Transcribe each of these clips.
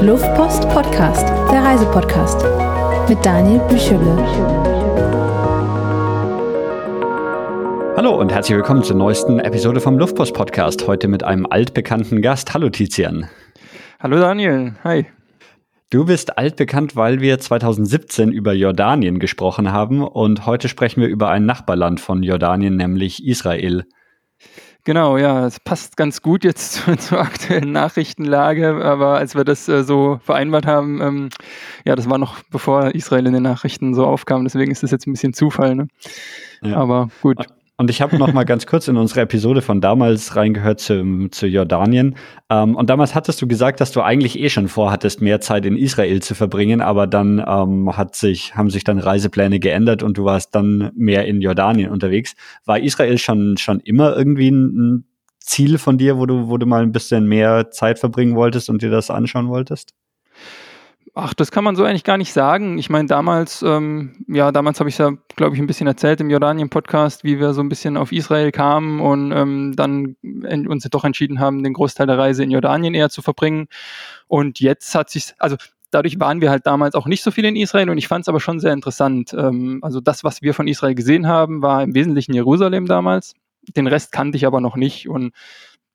Luftpost Podcast, der Reisepodcast mit Daniel Büchele. Hallo und herzlich willkommen zur neuesten Episode vom Luftpost Podcast. Heute mit einem altbekannten Gast. Hallo Tizian. Hallo Daniel. Hi. Du bist altbekannt, weil wir 2017 über Jordanien gesprochen haben und heute sprechen wir über ein Nachbarland von Jordanien, nämlich Israel. Genau, ja, es passt ganz gut jetzt zur, zur, aktuellen Nachrichtenlage, aber als wir das äh, so vereinbart haben, ähm, ja, das war noch bevor Israel in den Nachrichten so aufkam, deswegen ist das jetzt ein bisschen Zufall, ne? Ja. Aber gut. Und ich habe noch mal ganz kurz in unsere Episode von damals reingehört zu, zu Jordanien. Ähm, und damals hattest du gesagt, dass du eigentlich eh schon vorhattest, mehr Zeit in Israel zu verbringen, aber dann ähm, hat sich, haben sich dann Reisepläne geändert und du warst dann mehr in Jordanien unterwegs. War Israel schon, schon immer irgendwie ein, ein Ziel von dir, wo du, wo du mal ein bisschen mehr Zeit verbringen wolltest und dir das anschauen wolltest? Ach, das kann man so eigentlich gar nicht sagen. Ich meine, damals, ähm, ja, damals habe ich ja, glaube ich, ein bisschen erzählt im Jordanien-Podcast, wie wir so ein bisschen auf Israel kamen und ähm, dann uns doch entschieden haben, den Großteil der Reise in Jordanien eher zu verbringen. Und jetzt hat sich, also dadurch waren wir halt damals auch nicht so viel in Israel und ich fand es aber schon sehr interessant. Ähm, also das, was wir von Israel gesehen haben, war im Wesentlichen Jerusalem damals. Den Rest kannte ich aber noch nicht und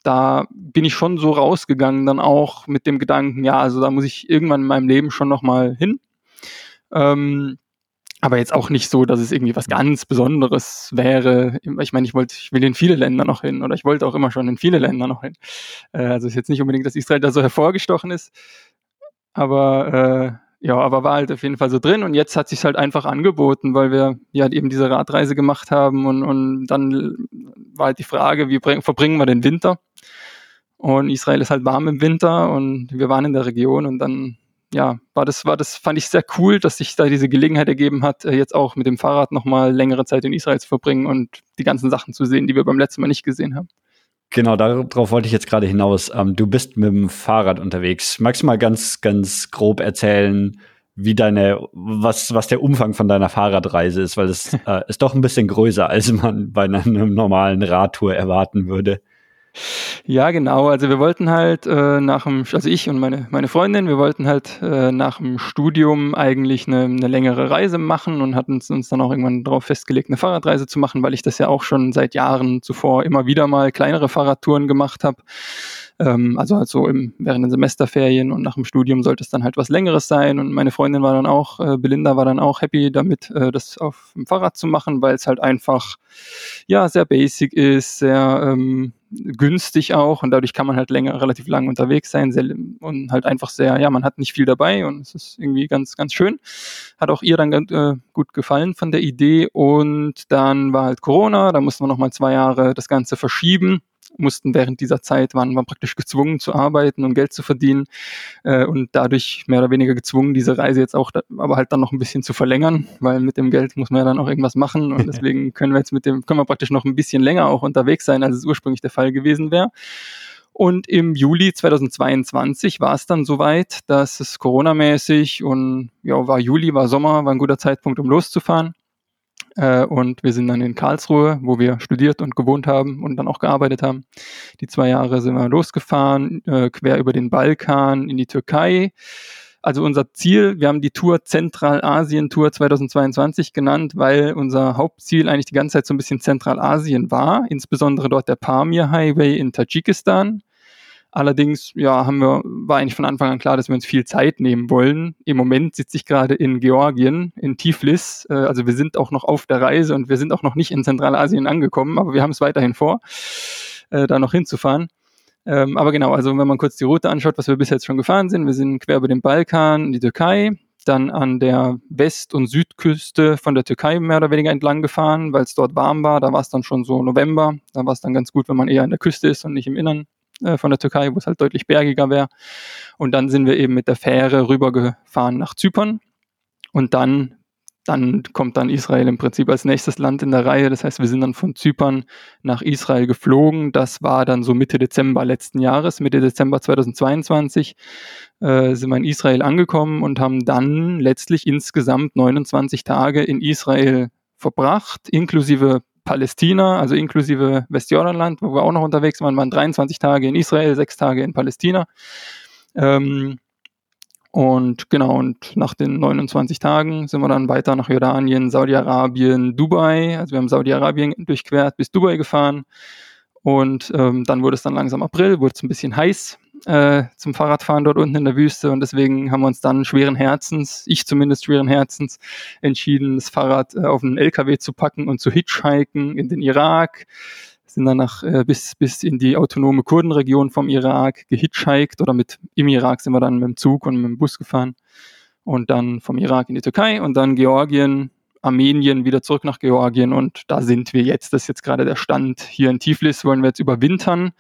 da bin ich schon so rausgegangen, dann auch mit dem Gedanken, ja, also da muss ich irgendwann in meinem Leben schon nochmal hin. Ähm, aber jetzt auch nicht so, dass es irgendwie was ganz Besonderes wäre. Ich meine, ich wollte, ich will in viele Länder noch hin oder ich wollte auch immer schon in viele Länder noch hin. Äh, also ist jetzt nicht unbedingt, dass Israel da so hervorgestochen ist, aber äh, ja, aber war halt auf jeden Fall so drin und jetzt hat sich halt einfach angeboten, weil wir ja eben diese Radreise gemacht haben und, und dann war halt die Frage, wie bring, verbringen wir den Winter? Und Israel ist halt warm im Winter und wir waren in der Region und dann ja, war das, war das, fand ich sehr cool, dass sich da diese Gelegenheit ergeben hat, äh, jetzt auch mit dem Fahrrad nochmal längere Zeit in Israel zu verbringen und die ganzen Sachen zu sehen, die wir beim letzten Mal nicht gesehen haben. Genau, darauf wollte ich jetzt gerade hinaus. Ähm, du bist mit dem Fahrrad unterwegs. Magst du mal ganz, ganz grob erzählen, wie deine, was, was der Umfang von deiner Fahrradreise ist, weil es äh, ist doch ein bisschen größer, als man bei einer normalen Radtour erwarten würde. Ja, genau. Also wir wollten halt äh, nach dem, also ich und meine, meine Freundin, wir wollten halt äh, nach dem Studium eigentlich eine, eine längere Reise machen und hatten uns dann auch irgendwann darauf festgelegt, eine Fahrradreise zu machen, weil ich das ja auch schon seit Jahren zuvor immer wieder mal kleinere Fahrradtouren gemacht habe. Ähm, also halt so im, während den Semesterferien und nach dem Studium sollte es dann halt was Längeres sein. Und meine Freundin war dann auch, äh, Belinda war dann auch happy damit, äh, das auf dem Fahrrad zu machen, weil es halt einfach ja sehr basic ist, sehr ähm, günstig auch und dadurch kann man halt länger, relativ lang unterwegs sein sehr, und halt einfach sehr, ja, man hat nicht viel dabei und es ist irgendwie ganz, ganz schön. Hat auch ihr dann äh, gut gefallen von der Idee und dann war halt Corona, da mussten wir nochmal zwei Jahre das Ganze verschieben mussten während dieser Zeit, waren, waren praktisch gezwungen zu arbeiten und Geld zu verdienen äh, und dadurch mehr oder weniger gezwungen, diese Reise jetzt auch, da, aber halt dann noch ein bisschen zu verlängern, weil mit dem Geld muss man ja dann auch irgendwas machen und deswegen können wir jetzt mit dem, können wir praktisch noch ein bisschen länger auch unterwegs sein, als es ursprünglich der Fall gewesen wäre. Und im Juli 2022 war es dann soweit, dass es Corona-mäßig und ja, war Juli, war Sommer, war ein guter Zeitpunkt, um loszufahren. Äh, und wir sind dann in Karlsruhe, wo wir studiert und gewohnt haben und dann auch gearbeitet haben. Die zwei Jahre sind wir losgefahren, äh, quer über den Balkan in die Türkei. Also unser Ziel, wir haben die Tour Zentralasien-Tour 2022 genannt, weil unser Hauptziel eigentlich die ganze Zeit so ein bisschen Zentralasien war, insbesondere dort der Pamir Highway in Tadschikistan Allerdings, ja, haben wir, war eigentlich von Anfang an klar, dass wir uns viel Zeit nehmen wollen. Im Moment sitze ich gerade in Georgien, in Tiflis. Äh, also wir sind auch noch auf der Reise und wir sind auch noch nicht in Zentralasien angekommen, aber wir haben es weiterhin vor, äh, da noch hinzufahren. Ähm, aber genau, also wenn man kurz die Route anschaut, was wir bis jetzt schon gefahren sind, wir sind quer über den Balkan, die Türkei, dann an der West- und Südküste von der Türkei mehr oder weniger entlang gefahren, weil es dort warm war. Da war es dann schon so November. Da war es dann ganz gut, wenn man eher an der Küste ist und nicht im Innern äh, von der Türkei, wo es halt deutlich bergiger wäre. Und dann sind wir eben mit der Fähre rübergefahren nach Zypern. Und dann, dann kommt dann Israel im Prinzip als nächstes Land in der Reihe. Das heißt, wir sind dann von Zypern nach Israel geflogen. Das war dann so Mitte Dezember letzten Jahres, Mitte Dezember 2022 äh, sind wir in Israel angekommen und haben dann letztlich insgesamt 29 Tage in Israel verbracht, inklusive Palästina, also inklusive Westjordanland, wo wir auch noch unterwegs waren, waren 23 Tage in Israel, sechs Tage in Palästina. Ähm, Und genau, und nach den 29 Tagen sind wir dann weiter nach Jordanien, Saudi-Arabien, Dubai. Also wir haben Saudi-Arabien durchquert bis Dubai gefahren. Und ähm, dann wurde es dann langsam April, wurde es ein bisschen heiß äh, zum Fahrradfahren dort unten in der Wüste. Und deswegen haben wir uns dann schweren Herzens, ich zumindest schweren Herzens, entschieden, das Fahrrad äh, auf einen LKW zu packen und zu hitchhiken in den Irak sind dann nach, äh, bis, bis in die autonome Kurdenregion vom Irak gehitchhiked oder mit im Irak sind wir dann mit dem Zug und mit dem Bus gefahren und dann vom Irak in die Türkei und dann Georgien, Armenien wieder zurück nach Georgien und da sind wir jetzt. Das ist jetzt gerade der Stand. Hier in Tiflis wollen wir jetzt überwintern,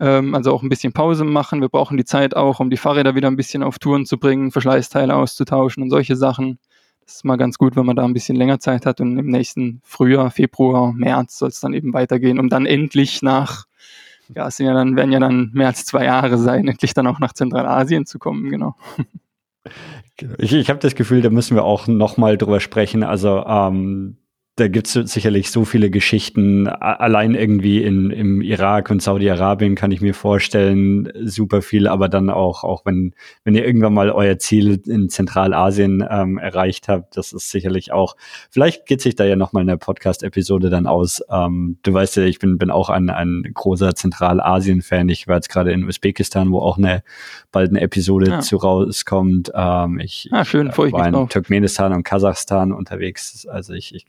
ähm, also auch ein bisschen Pause machen. Wir brauchen die Zeit auch, um die Fahrräder wieder ein bisschen auf Touren zu bringen, Verschleißteile auszutauschen und solche Sachen. Das ist mal ganz gut, wenn man da ein bisschen länger Zeit hat und im nächsten Frühjahr, Februar, März soll es dann eben weitergehen, um dann endlich nach, ja, es sind ja dann, werden ja dann mehr als zwei Jahre sein, endlich dann auch nach Zentralasien zu kommen, genau. Ich, ich habe das Gefühl, da müssen wir auch noch mal drüber sprechen. Also ähm, da gibt es sicherlich so viele Geschichten. Allein irgendwie in, im Irak und Saudi-Arabien kann ich mir vorstellen, super viel, aber dann auch, auch wenn, wenn ihr irgendwann mal euer Ziel in Zentralasien ähm, erreicht habt, das ist sicherlich auch, vielleicht geht sich da ja nochmal eine Podcast-Episode dann aus. Ähm, du weißt ja, ich bin, bin auch ein, ein großer Zentralasien-Fan. Ich war jetzt gerade in Usbekistan, wo auch eine bald eine Episode ja. zu rauskommt. Ähm, ich, ah, schön, ich war in. Turkmenistan und Kasachstan unterwegs. Also ich, ich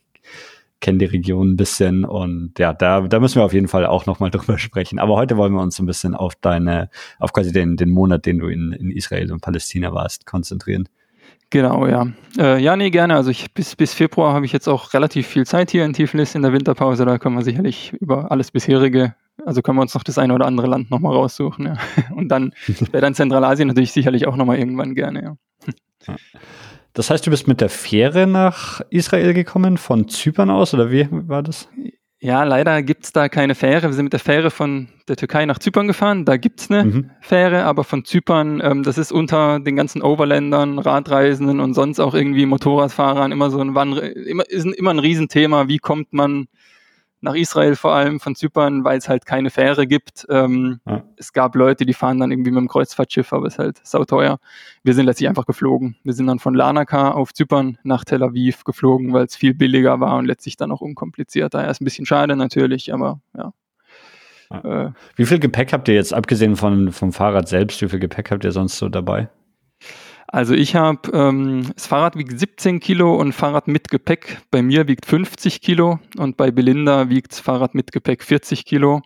kenne die Region ein bisschen und ja, da, da müssen wir auf jeden Fall auch nochmal drüber sprechen. Aber heute wollen wir uns ein bisschen auf deine, auf quasi den, den Monat, den du in, in Israel und Palästina warst, konzentrieren. Genau, ja. Äh, ja, nee, gerne. Also ich, bis, bis Februar habe ich jetzt auch relativ viel Zeit hier in Tiflis in der Winterpause. Da können wir sicherlich über alles bisherige, also können wir uns noch das eine oder andere Land nochmal raussuchen. Ja. Und dann wäre dann Zentralasien natürlich sicherlich auch nochmal irgendwann gerne, ja. ja. Das heißt, du bist mit der Fähre nach Israel gekommen, von Zypern aus, oder wie war das? Ja, leider gibt es da keine Fähre. Wir sind mit der Fähre von der Türkei nach Zypern gefahren. Da gibt es eine mhm. Fähre, aber von Zypern, ähm, das ist unter den ganzen Overländern, Radreisenden und sonst auch irgendwie Motorradfahrern immer so ein, Wann immer, ist immer ein Riesenthema. Wie kommt man nach Israel vor allem von Zypern, weil es halt keine Fähre gibt. Ähm, ja. Es gab Leute, die fahren dann irgendwie mit dem Kreuzfahrtschiff, aber es ist halt sauteuer. Wir sind letztlich einfach geflogen. Wir sind dann von Larnaca auf Zypern nach Tel Aviv geflogen, weil es viel billiger war und letztlich dann auch unkomplizierter. Ja, ist ein bisschen schade natürlich, aber ja. ja. Äh, wie viel Gepäck habt ihr jetzt, abgesehen von, vom Fahrrad selbst, wie viel Gepäck habt ihr sonst so dabei? Also ich habe, ähm, das Fahrrad wiegt 17 Kilo und Fahrrad mit Gepäck bei mir wiegt 50 Kilo und bei Belinda wiegt Fahrrad mit Gepäck 40 Kilo.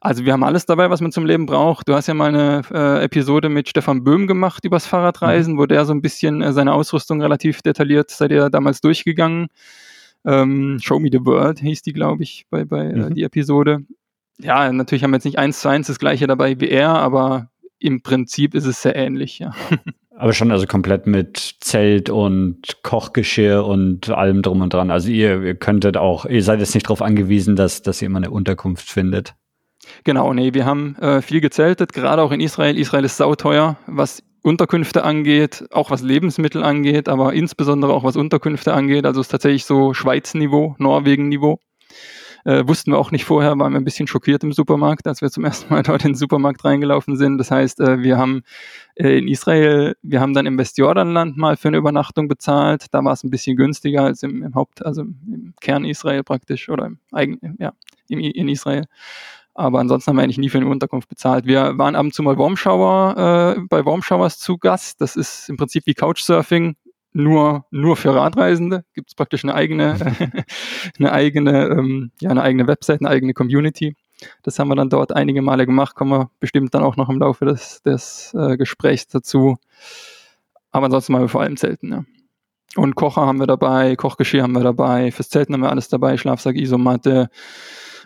Also wir haben alles dabei, was man zum Leben braucht. Du hast ja mal eine äh, Episode mit Stefan Böhm gemacht übers Fahrradreisen, mhm. wo der so ein bisschen äh, seine Ausrüstung relativ detailliert, seid ihr damals durchgegangen. Ähm, Show Me the World hieß die, glaube ich, bei, bei äh, mhm. äh, die Episode. Ja, natürlich haben wir jetzt nicht eins zu eins das gleiche dabei wie er, aber im Prinzip ist es sehr ähnlich, ja. Aber schon also komplett mit Zelt und Kochgeschirr und allem drum und dran. Also ihr, ihr könntet auch, ihr seid jetzt nicht darauf angewiesen, dass, dass ihr immer eine Unterkunft findet. Genau, nee, wir haben äh, viel gezeltet, gerade auch in Israel. Israel ist sauteuer, was Unterkünfte angeht, auch was Lebensmittel angeht, aber insbesondere auch was Unterkünfte angeht. Also es ist tatsächlich so Schweiz-Niveau, Norwegen-Niveau. Äh, wussten wir auch nicht vorher, waren wir ein bisschen schockiert im Supermarkt, als wir zum ersten Mal dort in den Supermarkt reingelaufen sind. Das heißt, äh, wir haben äh, in Israel, wir haben dann im Westjordanland mal für eine Übernachtung bezahlt. Da war es ein bisschen günstiger als im, im Haupt, also im Kern Israel praktisch oder im eigenen, ja, im, in Israel. Aber ansonsten haben wir eigentlich nie für eine Unterkunft bezahlt. Wir waren ab und zu mal Warmshower, äh, bei Warmshowers zu Gast. Das ist im Prinzip wie Couchsurfing, nur, nur für Radreisende. Gibt es praktisch eine eigene, eine eigene, ähm, ja, eine eigene Website, eine eigene Community. Das haben wir dann dort einige Male gemacht, kommen wir bestimmt dann auch noch im Laufe des, des äh, Gesprächs dazu. Aber ansonsten machen wir vor allem Zelten, ja. Und Kocher haben wir dabei, Kochgeschirr haben wir dabei, fürs Zelten haben wir alles dabei, Schlafsack, Isomatte,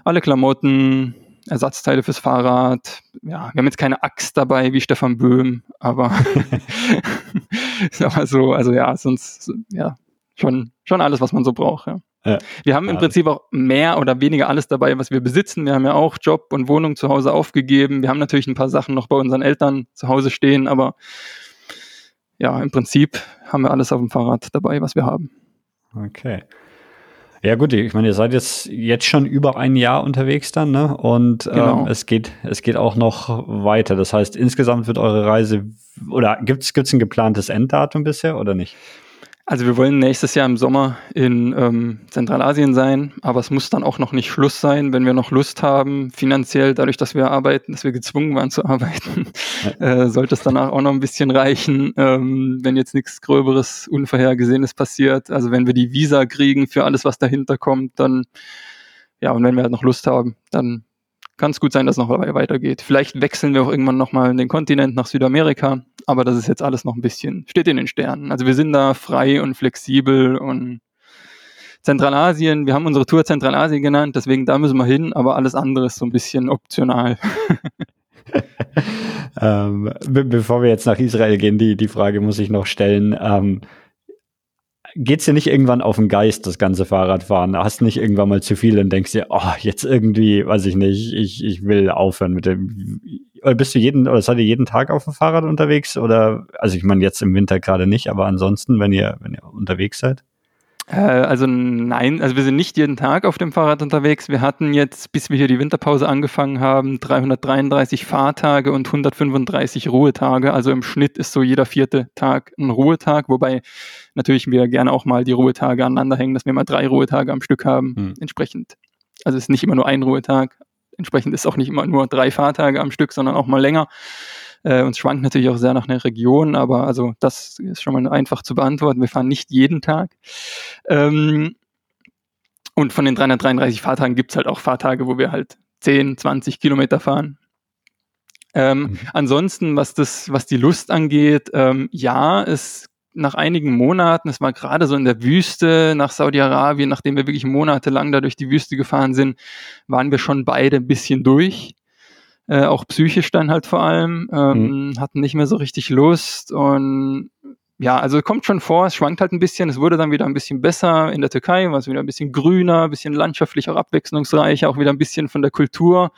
alle Klamotten, Ersatzteile fürs Fahrrad. Ja, wir haben jetzt keine Axt dabei wie Stefan Böhm, aber, aber so, also ja, sonst, ja, schon, schon alles, was man so braucht, ja. ja. Wir haben im Prinzip auch mehr oder weniger alles dabei, was wir besitzen. Wir haben ja auch Job und Wohnung zu Hause aufgegeben. Wir haben natürlich ein paar Sachen noch bei unseren Eltern zu Hause stehen, aber ja, im Prinzip haben wir alles auf dem Fahrrad dabei, was wir haben. Okay. Ja gut, ich meine, ihr seid jetzt jetzt schon über ein Jahr unterwegs dann, ne? Und genau. ähm, es geht es geht auch noch weiter. Das heißt, insgesamt wird eure Reise oder gibt's gibt's ein geplantes Enddatum bisher oder nicht? Also wir wollen nächstes Jahr im Sommer in ähm, Zentralasien sein, aber es muss dann auch noch nicht Schluss sein, wenn wir noch Lust haben, finanziell, dadurch, dass wir arbeiten, dass wir gezwungen waren zu arbeiten, äh, sollte es danach auch noch ein bisschen reichen, ähm, wenn jetzt nichts Gröberes, Unvorhergesehenes passiert. Also wenn wir die Visa kriegen für alles, was dahinter kommt, dann ja, und wenn wir halt noch Lust haben, dann kann es gut sein, dass es noch weitergeht. Vielleicht wechseln wir auch irgendwann nochmal den Kontinent nach Südamerika, aber das ist jetzt alles noch ein bisschen, steht in den Sternen. Also wir sind da frei und flexibel und Zentralasien, wir haben unsere Tour Zentralasien genannt, deswegen da müssen wir hin, aber alles andere ist so ein bisschen optional. ähm, be bevor wir jetzt nach Israel gehen, die, die Frage muss ich noch stellen. Ähm, geht's dir nicht irgendwann auf den Geist, das ganze Fahrradfahren? Hast nicht irgendwann mal zu viel und denkst dir, oh, jetzt irgendwie, weiß ich nicht, ich, ich will aufhören mit dem. Oder bist du jeden, oder seid ihr jeden Tag auf dem Fahrrad unterwegs? Oder, also ich meine jetzt im Winter gerade nicht, aber ansonsten, wenn ihr, wenn ihr unterwegs seid? Äh, also nein, also wir sind nicht jeden Tag auf dem Fahrrad unterwegs. Wir hatten jetzt, bis wir hier die Winterpause angefangen haben, 333 Fahrtage und 135 Ruhetage. Also im Schnitt ist so jeder vierte Tag ein Ruhetag, wobei natürlich wir gerne auch mal die Ruhetage aneinander hängen, dass wir mal drei Ruhetage am Stück haben. Mhm. Entsprechend, also es ist nicht immer nur ein Ruhetag. Entsprechend ist auch nicht immer nur drei Fahrtage am Stück, sondern auch mal länger. Äh, und es schwankt natürlich auch sehr nach einer Region, aber also das ist schon mal einfach zu beantworten. Wir fahren nicht jeden Tag. Ähm, und von den 333 Fahrtagen gibt es halt auch Fahrtage, wo wir halt 10, 20 Kilometer fahren. Ähm, mhm. Ansonsten, was das, was die Lust angeht, ähm, ja, es nach einigen Monaten, es war gerade so in der Wüste nach Saudi-Arabien, nachdem wir wirklich monatelang da durch die Wüste gefahren sind, waren wir schon beide ein bisschen durch äh, auch psychisch dann halt vor allem, ähm, mhm. hatten nicht mehr so richtig Lust und ja, also kommt schon vor, es schwankt halt ein bisschen, es wurde dann wieder ein bisschen besser in der Türkei, war es wieder ein bisschen grüner, ein bisschen landschaftlich, auch abwechslungsreicher, auch wieder ein bisschen von der Kultur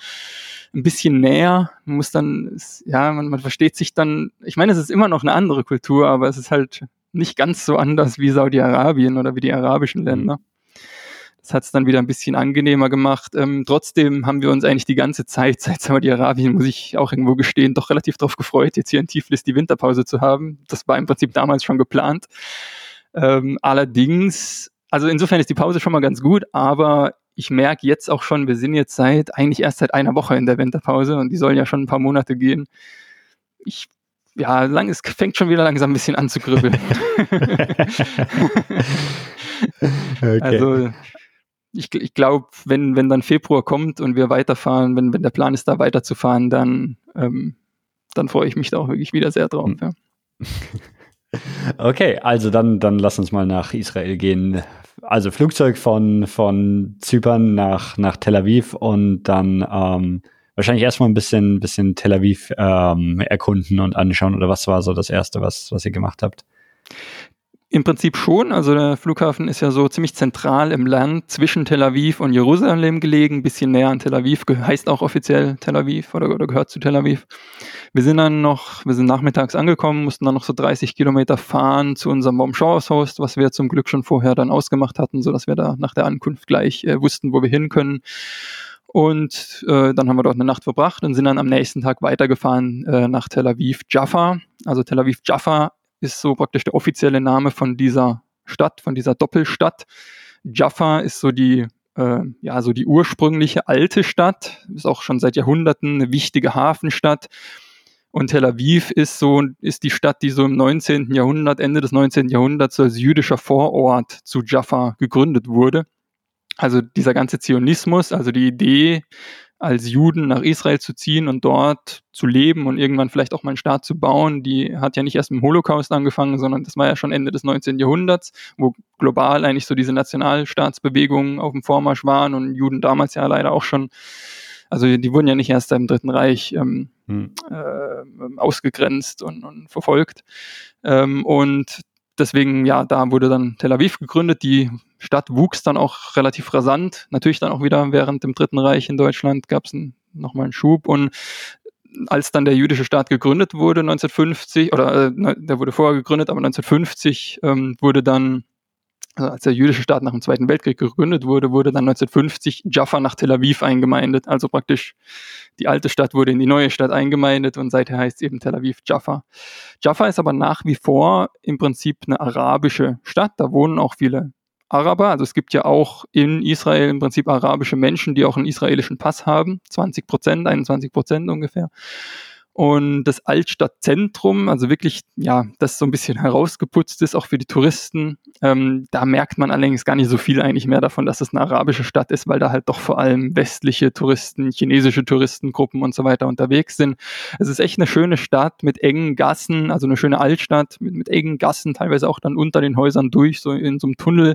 ein bisschen näher. Man muss dann, ja, man, man versteht sich dann, ich meine, es ist immer noch eine andere Kultur, aber es ist halt nicht ganz so anders wie Saudi-Arabien oder wie die arabischen mhm. Länder. Mhm. Das hat es dann wieder ein bisschen angenehmer gemacht. Ähm, trotzdem haben wir uns eigentlich die ganze Zeit seit Saudi-Arabien, muss ich auch irgendwo gestehen, doch relativ darauf gefreut, jetzt hier in Tiflis die Winterpause zu haben. Das war im Prinzip damals schon geplant. Ähm, allerdings, also insofern ist die Pause schon mal ganz gut, aber ich merke jetzt auch schon, wir sind jetzt seit eigentlich erst seit einer Woche in der Winterpause und die sollen ja schon ein paar Monate gehen. Ich ja, lang, es fängt schon wieder langsam ein bisschen an zu kribbeln. okay. Also ich, ich glaube, wenn, wenn dann Februar kommt und wir weiterfahren, wenn, wenn der Plan ist, da weiterzufahren, dann, ähm, dann freue ich mich da auch wirklich wieder sehr drauf. Hm. Ja. Okay, also dann, dann lass uns mal nach Israel gehen. Also Flugzeug von, von Zypern nach, nach Tel Aviv und dann ähm, wahrscheinlich erstmal ein bisschen, bisschen Tel Aviv ähm, erkunden und anschauen. Oder was war so das Erste, was, was ihr gemacht habt? Im Prinzip schon. Also der Flughafen ist ja so ziemlich zentral im Land zwischen Tel Aviv und Jerusalem gelegen, ein bisschen näher an Tel Aviv, heißt auch offiziell Tel Aviv oder, oder gehört zu Tel Aviv. Wir sind dann noch, wir sind nachmittags angekommen, mussten dann noch so 30 Kilometer fahren zu unserem Baumschauershost, was wir zum Glück schon vorher dann ausgemacht hatten, sodass wir da nach der Ankunft gleich äh, wussten, wo wir hin können. Und äh, dann haben wir dort eine Nacht verbracht und sind dann am nächsten Tag weitergefahren äh, nach Tel Aviv Jaffa. Also Tel Aviv Jaffa ist so praktisch der offizielle Name von dieser Stadt, von dieser Doppelstadt. Jaffa ist so die, äh, ja, so die ursprüngliche alte Stadt, ist auch schon seit Jahrhunderten eine wichtige Hafenstadt. Und Tel Aviv ist so, ist die Stadt, die so im 19. Jahrhundert, Ende des 19. Jahrhunderts als jüdischer Vorort zu Jaffa gegründet wurde. Also dieser ganze Zionismus, also die Idee, als Juden nach Israel zu ziehen und dort zu leben und irgendwann vielleicht auch mal einen Staat zu bauen, die hat ja nicht erst im Holocaust angefangen, sondern das war ja schon Ende des 19. Jahrhunderts, wo global eigentlich so diese Nationalstaatsbewegungen auf dem Vormarsch waren und Juden damals ja leider auch schon, also die wurden ja nicht erst im Dritten Reich ähm, hm. äh, ausgegrenzt und, und verfolgt. Ähm, und deswegen, ja, da wurde dann Tel Aviv gegründet. Die Stadt wuchs dann auch relativ rasant. Natürlich dann auch wieder während dem Dritten Reich in Deutschland gab es nochmal einen Schub. Und als dann der jüdische Staat gegründet wurde, 1950, oder äh, der wurde vorher gegründet, aber 1950 ähm, wurde dann also als der jüdische Staat nach dem Zweiten Weltkrieg gegründet wurde, wurde dann 1950 Jaffa nach Tel Aviv eingemeindet. Also praktisch die alte Stadt wurde in die neue Stadt eingemeindet und seither heißt eben Tel Aviv Jaffa. Jaffa ist aber nach wie vor im Prinzip eine arabische Stadt. Da wohnen auch viele Araber. Also es gibt ja auch in Israel im Prinzip arabische Menschen, die auch einen israelischen Pass haben. 20 Prozent, 21 Prozent ungefähr. Und das Altstadtzentrum, also wirklich, ja, das so ein bisschen herausgeputzt ist, auch für die Touristen, ähm, da merkt man allerdings gar nicht so viel eigentlich mehr davon, dass es eine arabische Stadt ist, weil da halt doch vor allem westliche Touristen, chinesische Touristengruppen und so weiter unterwegs sind. Es ist echt eine schöne Stadt mit engen Gassen, also eine schöne Altstadt mit, mit engen Gassen, teilweise auch dann unter den Häusern durch, so in so einem Tunnel.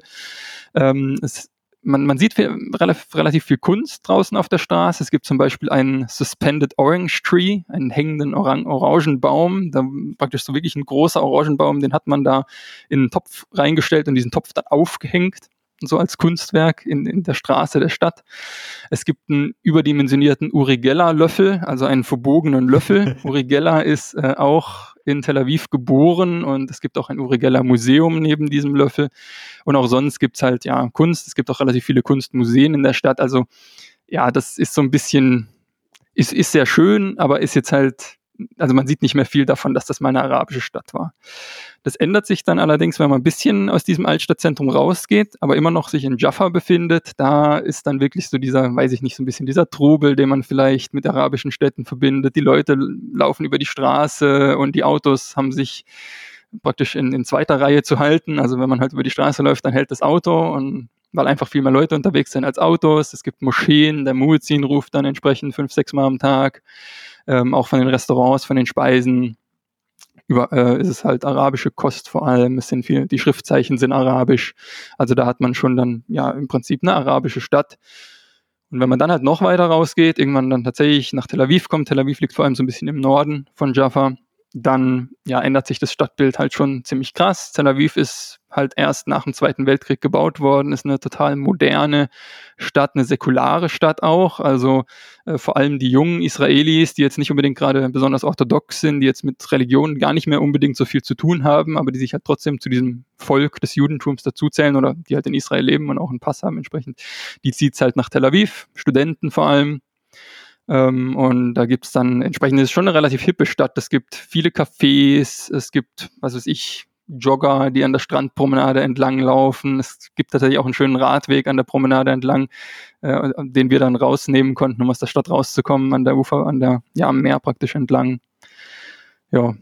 Ähm, es man, man sieht viel, relativ, relativ viel Kunst draußen auf der Straße. Es gibt zum Beispiel einen Suspended Orange Tree, einen hängenden Orang Orangenbaum. Da praktisch so wirklich ein großer Orangenbaum, den hat man da in einen Topf reingestellt und diesen Topf dann aufgehängt so als Kunstwerk in, in der Straße der Stadt. Es gibt einen überdimensionierten Urigella-Löffel, also einen verbogenen Löffel. Urigella ist äh, auch in Tel Aviv geboren und es gibt auch ein Urigella-Museum neben diesem Löffel. Und auch sonst gibt's halt ja Kunst. Es gibt auch relativ viele Kunstmuseen in der Stadt. Also ja, das ist so ein bisschen, ist, ist sehr schön, aber ist jetzt halt also man sieht nicht mehr viel davon, dass das mal eine arabische Stadt war. Das ändert sich dann allerdings, wenn man ein bisschen aus diesem Altstadtzentrum rausgeht, aber immer noch sich in Jaffa befindet. Da ist dann wirklich so dieser, weiß ich nicht, so ein bisschen dieser Trubel, den man vielleicht mit arabischen Städten verbindet. Die Leute laufen über die Straße und die Autos haben sich praktisch in, in zweiter Reihe zu halten. Also wenn man halt über die Straße läuft, dann hält das Auto und weil einfach viel mehr Leute unterwegs sind als Autos. Es gibt Moscheen, der Muezzin ruft dann entsprechend fünf, sechs Mal am Tag ähm, auch von den Restaurants, von den Speisen. Über, äh, ist es halt arabische Kost vor allem. Es sind viele, die Schriftzeichen sind arabisch. Also da hat man schon dann ja im Prinzip eine arabische Stadt. Und wenn man dann halt noch weiter rausgeht, irgendwann dann tatsächlich nach Tel Aviv kommt, Tel Aviv liegt vor allem so ein bisschen im Norden von Jaffa, dann ja, ändert sich das Stadtbild halt schon ziemlich krass. Tel Aviv ist halt erst nach dem Zweiten Weltkrieg gebaut worden, ist eine total moderne Stadt, eine säkulare Stadt auch. Also äh, vor allem die jungen Israelis, die jetzt nicht unbedingt gerade besonders orthodox sind, die jetzt mit Religion gar nicht mehr unbedingt so viel zu tun haben, aber die sich halt trotzdem zu diesem Volk des Judentums dazuzählen oder die halt in Israel leben und auch einen Pass haben entsprechend, die zieht halt nach Tel Aviv, Studenten vor allem. Ähm, und da gibt's dann entsprechend, es ist schon eine relativ hippe Stadt. Es gibt viele Cafés, es gibt, was weiß ich, Jogger, die an der Strandpromenade entlang laufen. Es gibt tatsächlich auch einen schönen Radweg an der Promenade entlang, äh, den wir dann rausnehmen konnten, um aus der Stadt rauszukommen, an der Ufer, an der, ja, am Meer praktisch entlang. Ja,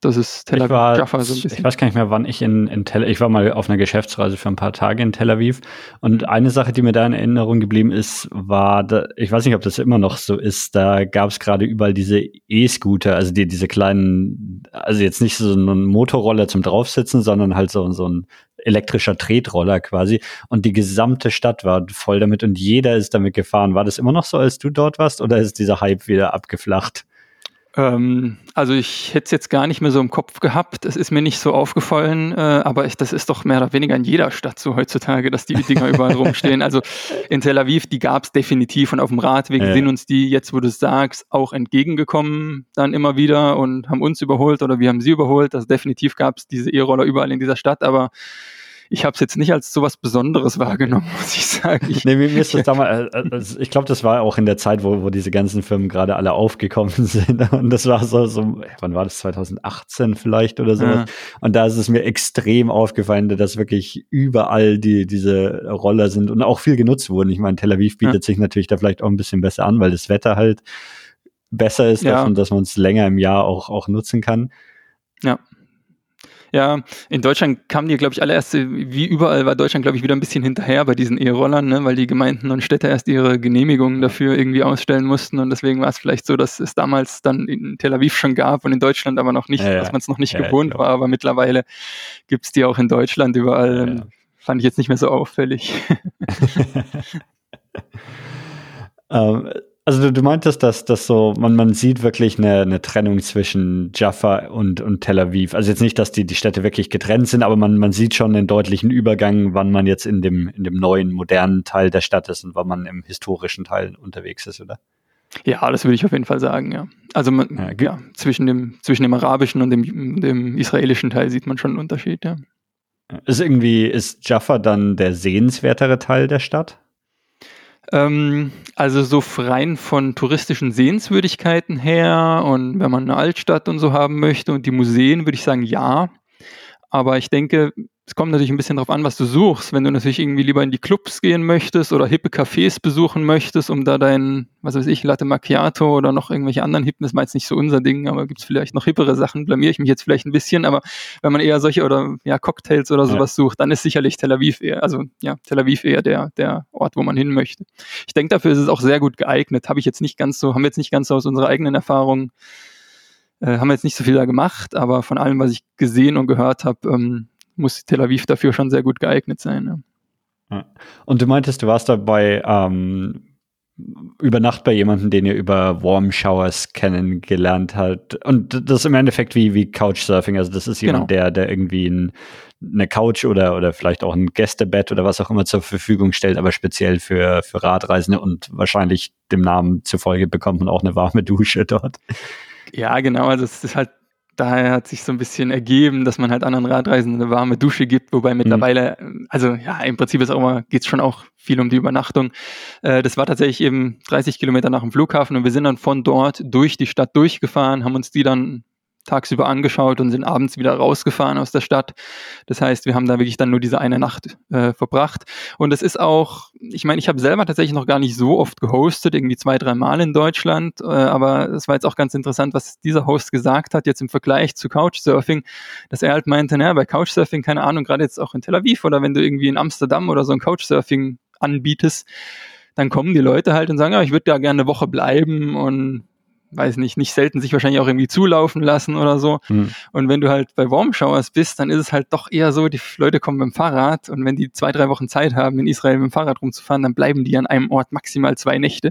das ist Tel Aviv, war, Jaffa so. Ich weiß gar nicht mehr, wann ich in, in Tel ich war mal auf einer Geschäftsreise für ein paar Tage in Tel Aviv und eine Sache, die mir da in Erinnerung geblieben ist, war, da, ich weiß nicht, ob das immer noch so ist, da gab es gerade überall diese E-Scooter, also die, diese kleinen, also jetzt nicht so ein Motorroller zum draufsitzen, sondern halt so, so ein elektrischer Tretroller quasi und die gesamte Stadt war voll damit und jeder ist damit gefahren. War das immer noch so, als du dort warst oder ist dieser Hype wieder abgeflacht? Ähm, also ich hätte es jetzt gar nicht mehr so im Kopf gehabt. Es ist mir nicht so aufgefallen, äh, aber ich, das ist doch mehr oder weniger in jeder Stadt so heutzutage, dass die Dinger überall rumstehen. Also in Tel Aviv, die gab es definitiv und auf dem Radweg ja. sind uns die, jetzt wo du es sagst, auch entgegengekommen dann immer wieder und haben uns überholt oder wir haben sie überholt. Also definitiv gab es diese E-Roller überall in dieser Stadt, aber ich habe es jetzt nicht als so was Besonderes wahrgenommen, muss ich sagen. Ich, nee, mir ist das damals, also ich glaube, das war auch in der Zeit, wo, wo diese ganzen Firmen gerade alle aufgekommen sind. Und das war so, so, wann war das? 2018 vielleicht oder so. Ja. Und da ist es mir extrem aufgefallen, dass wirklich überall die, diese Roller sind und auch viel genutzt wurden. Ich meine, Tel Aviv bietet ja. sich natürlich da vielleicht auch ein bisschen besser an, weil das Wetter halt besser ist ja. und dass man es länger im Jahr auch, auch nutzen kann. Ja. Ja, in Deutschland kamen die, glaube ich, alle erst, wie überall war Deutschland, glaube ich, wieder ein bisschen hinterher bei diesen E-Rollern, ne? weil die Gemeinden und Städte erst ihre Genehmigungen dafür irgendwie ausstellen mussten und deswegen war es vielleicht so, dass es damals dann in Tel Aviv schon gab und in Deutschland aber noch nicht, ja, dass man es noch nicht ja, gewohnt war, aber mittlerweile gibt es die auch in Deutschland überall. Ja, Fand ich jetzt nicht mehr so auffällig. ähm, also du, du meintest, dass dass so, man, man sieht wirklich eine, eine Trennung zwischen Jaffa und, und Tel Aviv. Also jetzt nicht, dass die, die Städte wirklich getrennt sind, aber man, man sieht schon den deutlichen Übergang, wann man jetzt in dem, in dem neuen, modernen Teil der Stadt ist und wann man im historischen Teil unterwegs ist, oder? Ja, das würde ich auf jeden Fall sagen, ja. Also man, ja, ja, zwischen, dem, zwischen dem arabischen und dem, dem israelischen Teil sieht man schon einen Unterschied, ja. Ist irgendwie, ist Jaffa dann der sehenswertere Teil der Stadt? Ähm, also so rein von touristischen Sehenswürdigkeiten her und wenn man eine Altstadt und so haben möchte und die Museen, würde ich sagen, ja. Aber ich denke, es kommt natürlich ein bisschen darauf an, was du suchst. Wenn du natürlich irgendwie lieber in die Clubs gehen möchtest oder hippe Cafés besuchen möchtest, um da dein, was weiß ich, Latte Macchiato oder noch irgendwelche anderen hippen, das war jetzt nicht so unser Ding, aber gibt es vielleicht noch hippere Sachen, blamier ich mich jetzt vielleicht ein bisschen, aber wenn man eher solche oder ja, Cocktails oder sowas ja. sucht, dann ist sicherlich Tel Aviv eher, also ja, Tel Aviv eher der, der Ort, wo man hin möchte. Ich denke, dafür ist es auch sehr gut geeignet. Habe ich jetzt nicht ganz so, haben wir jetzt nicht ganz so aus unserer eigenen Erfahrung äh, haben wir jetzt nicht so viel da gemacht, aber von allem, was ich gesehen und gehört habe, ähm, muss Tel Aviv dafür schon sehr gut geeignet sein. Ja. Und du meintest, du warst dabei ähm, über Nacht bei jemandem, den ihr über Warm Showers kennengelernt habt. Und das ist im Endeffekt wie, wie Couchsurfing. Also das ist jemand, genau. der, der irgendwie ein, eine Couch oder, oder vielleicht auch ein Gästebett oder was auch immer zur Verfügung stellt, aber speziell für, für Radreisende und wahrscheinlich dem Namen zufolge bekommt man auch eine warme Dusche dort. Ja, genau. Also es ist halt daher hat sich so ein bisschen ergeben, dass man halt anderen Radreisenden eine warme Dusche gibt, wobei mittlerweile, mhm. also ja, im Prinzip ist auch immer, geht's schon auch viel um die Übernachtung. Äh, das war tatsächlich eben 30 Kilometer nach dem Flughafen und wir sind dann von dort durch die Stadt durchgefahren, haben uns die dann tagsüber angeschaut und sind abends wieder rausgefahren aus der Stadt. Das heißt, wir haben da wirklich dann nur diese eine Nacht äh, verbracht. Und es ist auch, ich meine, ich habe selber tatsächlich noch gar nicht so oft gehostet, irgendwie zwei, drei Mal in Deutschland. Äh, aber es war jetzt auch ganz interessant, was dieser Host gesagt hat, jetzt im Vergleich zu Couchsurfing, dass er halt meinte, naja, bei Couchsurfing, keine Ahnung, gerade jetzt auch in Tel Aviv oder wenn du irgendwie in Amsterdam oder so ein Couchsurfing anbietest, dann kommen die Leute halt und sagen, ja, ich würde da gerne eine Woche bleiben und weiß nicht, nicht selten sich wahrscheinlich auch irgendwie zulaufen lassen oder so. Mhm. Und wenn du halt bei Warm Showers bist, dann ist es halt doch eher so, die Leute kommen mit dem Fahrrad und wenn die zwei, drei Wochen Zeit haben, in Israel mit dem Fahrrad rumzufahren, dann bleiben die an einem Ort maximal zwei Nächte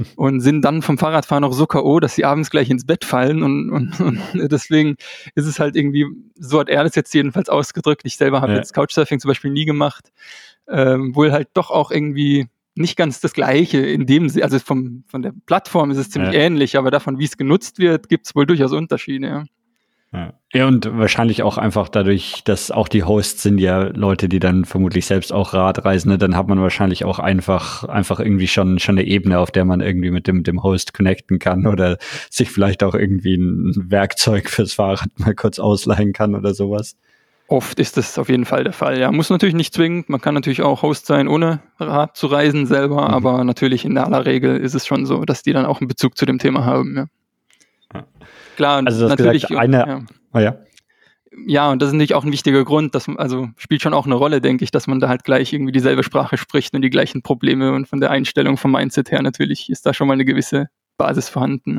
und sind dann vom Fahrradfahren auch so K.O., dass sie abends gleich ins Bett fallen und, und, und deswegen ist es halt irgendwie, so hat er das jetzt jedenfalls ausgedrückt. Ich selber habe ja. jetzt Couchsurfing zum Beispiel nie gemacht, ähm, wohl halt doch auch irgendwie nicht ganz das Gleiche in dem, also vom, von der Plattform ist es ziemlich ja. ähnlich, aber davon, wie es genutzt wird, gibt es wohl durchaus Unterschiede. Ja. Ja. ja, und wahrscheinlich auch einfach dadurch, dass auch die Hosts sind ja Leute, die dann vermutlich selbst auch Radreisende, dann hat man wahrscheinlich auch einfach, einfach irgendwie schon, schon eine Ebene, auf der man irgendwie mit dem, dem Host connecten kann oder sich vielleicht auch irgendwie ein Werkzeug fürs Fahrrad mal kurz ausleihen kann oder sowas. Oft ist das auf jeden Fall der Fall. Ja, muss natürlich nicht zwingend. Man kann natürlich auch Host sein, ohne Rad zu reisen selber, mhm. aber natürlich in aller Regel ist es schon so, dass die dann auch einen Bezug zu dem Thema haben. Ja. ja. Klar, also das natürlich gesagt, eine. Ja. Oh ja. ja, und das ist natürlich auch ein wichtiger Grund, dass man, also spielt schon auch eine Rolle, denke ich, dass man da halt gleich irgendwie dieselbe Sprache spricht und die gleichen Probleme und von der Einstellung vom Mindset her natürlich ist da schon mal eine gewisse Basis vorhanden.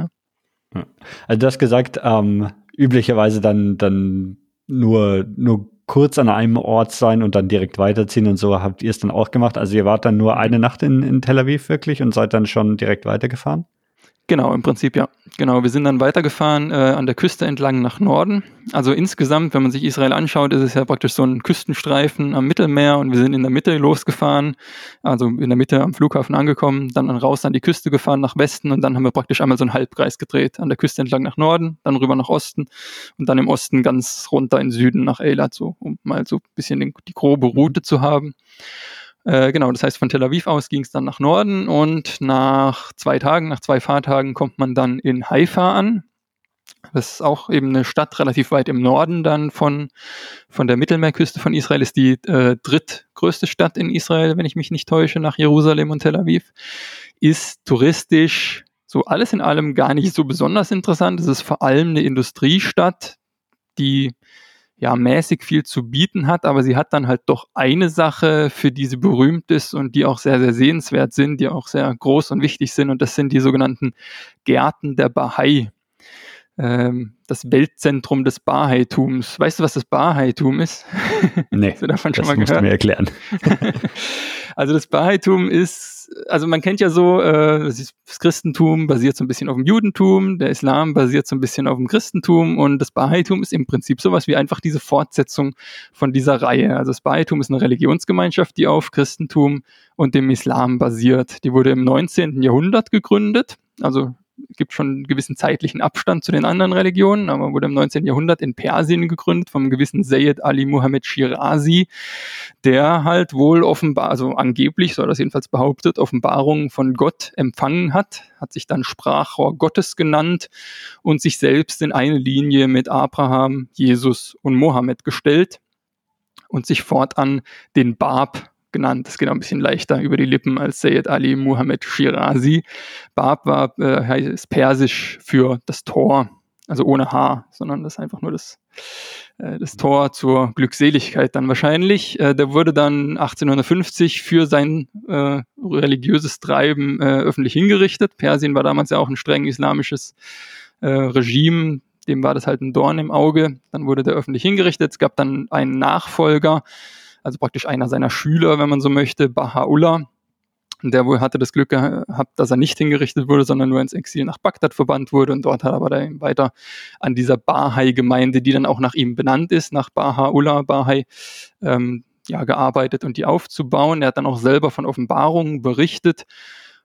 Ne? Also du hast gesagt, ähm, üblicherweise dann, dann nur, nur kurz an einem Ort sein und dann direkt weiterziehen und so habt ihr es dann auch gemacht. Also ihr wart dann nur eine Nacht in, in Tel Aviv wirklich und seid dann schon direkt weitergefahren? Genau, im Prinzip ja. Genau, wir sind dann weitergefahren äh, an der Küste entlang nach Norden. Also insgesamt, wenn man sich Israel anschaut, ist es ja praktisch so ein Küstenstreifen am Mittelmeer und wir sind in der Mitte losgefahren, also in der Mitte am Flughafen angekommen, dann raus an die Küste gefahren nach Westen und dann haben wir praktisch einmal so einen Halbkreis gedreht. An der Küste entlang nach Norden, dann rüber nach Osten und dann im Osten ganz runter in Süden nach Eilat, so, um mal so ein bisschen den, die grobe Route zu haben. Äh, genau, das heißt, von Tel Aviv aus ging es dann nach Norden und nach zwei Tagen, nach zwei Fahrtagen kommt man dann in Haifa an. Das ist auch eben eine Stadt relativ weit im Norden dann von, von der Mittelmeerküste von Israel, ist die äh, drittgrößte Stadt in Israel, wenn ich mich nicht täusche, nach Jerusalem und Tel Aviv. Ist touristisch so alles in allem gar nicht so besonders interessant. Es ist vor allem eine Industriestadt, die ja mäßig viel zu bieten hat, aber sie hat dann halt doch eine Sache, für die sie berühmt ist und die auch sehr, sehr sehenswert sind, die auch sehr groß und wichtig sind und das sind die sogenannten Gärten der Bahai. Ähm, das Weltzentrum des Bahai-Tums. Weißt du, was das Bahai-Tum ist? Nee, Hast du davon schon das mal musst gehört? du mir erklären. also das Bahai-Tum ist, also man kennt ja so, äh, das Christentum basiert so ein bisschen auf dem Judentum, der Islam basiert so ein bisschen auf dem Christentum und das Bahai-Tum ist im Prinzip sowas wie einfach diese Fortsetzung von dieser Reihe. Also das Bahai-Tum ist eine Religionsgemeinschaft, die auf Christentum und dem Islam basiert. Die wurde im 19. Jahrhundert gegründet, also gibt schon einen gewissen zeitlichen Abstand zu den anderen Religionen, aber wurde im 19. Jahrhundert in Persien gegründet vom gewissen Sayyid Ali Muhammad Shirazi, der halt wohl offenbar, also angeblich, soll das jedenfalls behauptet, Offenbarungen von Gott empfangen hat, hat sich dann Sprachrohr Gottes genannt und sich selbst in eine Linie mit Abraham, Jesus und Mohammed gestellt und sich fortan den Bab genannt. Das geht auch ein bisschen leichter über die Lippen als Sayyid Ali Muhammad Shirazi. Bab war äh, heißt persisch für das Tor, also ohne H, sondern das ist einfach nur das, äh, das Tor zur Glückseligkeit dann wahrscheinlich. Äh, der wurde dann 1850 für sein äh, religiöses Treiben äh, öffentlich hingerichtet. Persien war damals ja auch ein streng islamisches äh, Regime. Dem war das halt ein Dorn im Auge. Dann wurde der öffentlich hingerichtet. Es gab dann einen Nachfolger, also praktisch einer seiner Schüler, wenn man so möchte, Baha'u'llah. Der wohl hatte das Glück gehabt, dass er nicht hingerichtet wurde, sondern nur ins Exil nach Bagdad verbannt wurde. Und dort hat er aber dann weiter an dieser Bahai-Gemeinde, die dann auch nach ihm benannt ist, nach Baha'u'llah, Bahai, ähm, ja, gearbeitet und die aufzubauen. Er hat dann auch selber von Offenbarungen berichtet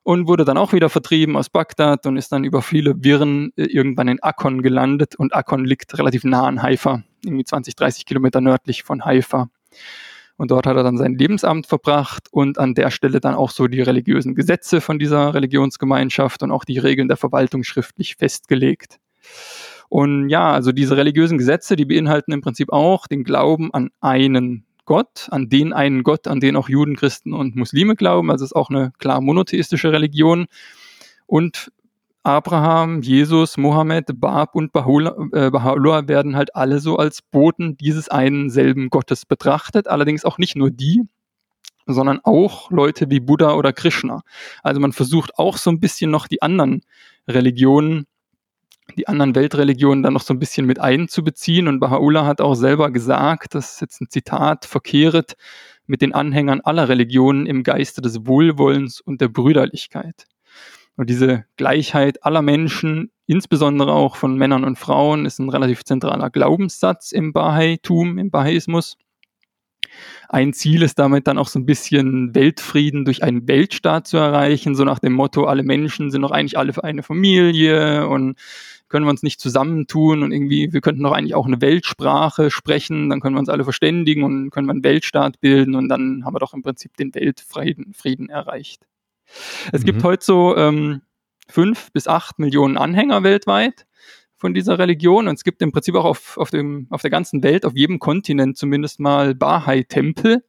und wurde dann auch wieder vertrieben aus Bagdad und ist dann über viele Wirren äh, irgendwann in Akkon gelandet. Und Akkon liegt relativ nah an Haifa, irgendwie 20, 30 Kilometer nördlich von Haifa. Und dort hat er dann sein Lebensamt verbracht und an der Stelle dann auch so die religiösen Gesetze von dieser Religionsgemeinschaft und auch die Regeln der Verwaltung schriftlich festgelegt. Und ja, also diese religiösen Gesetze, die beinhalten im Prinzip auch den Glauben an einen Gott, an den einen Gott, an den auch Juden, Christen und Muslime glauben. Also es ist auch eine klar monotheistische Religion. Und Abraham, Jesus, Mohammed, Bab und Baha'u'llah äh, werden halt alle so als Boten dieses einen selben Gottes betrachtet. Allerdings auch nicht nur die, sondern auch Leute wie Buddha oder Krishna. Also man versucht auch so ein bisschen noch die anderen Religionen, die anderen Weltreligionen dann noch so ein bisschen mit einzubeziehen. Und Baha'u'llah hat auch selber gesagt, das ist jetzt ein Zitat, verkehret mit den Anhängern aller Religionen im Geiste des Wohlwollens und der Brüderlichkeit. Und diese Gleichheit aller Menschen, insbesondere auch von Männern und Frauen, ist ein relativ zentraler Glaubenssatz im Bahaitum, im Bahaismus. Ein Ziel ist damit dann auch so ein bisschen Weltfrieden durch einen Weltstaat zu erreichen, so nach dem Motto, alle Menschen sind doch eigentlich alle für eine Familie und können wir uns nicht zusammentun und irgendwie, wir könnten doch eigentlich auch eine Weltsprache sprechen, dann können wir uns alle verständigen und können wir einen Weltstaat bilden und dann haben wir doch im Prinzip den Weltfrieden Frieden erreicht. Es mhm. gibt heute so ähm, fünf bis acht Millionen Anhänger weltweit von dieser Religion und es gibt im Prinzip auch auf, auf, dem, auf der ganzen Welt, auf jedem Kontinent zumindest mal Bahai-Tempel.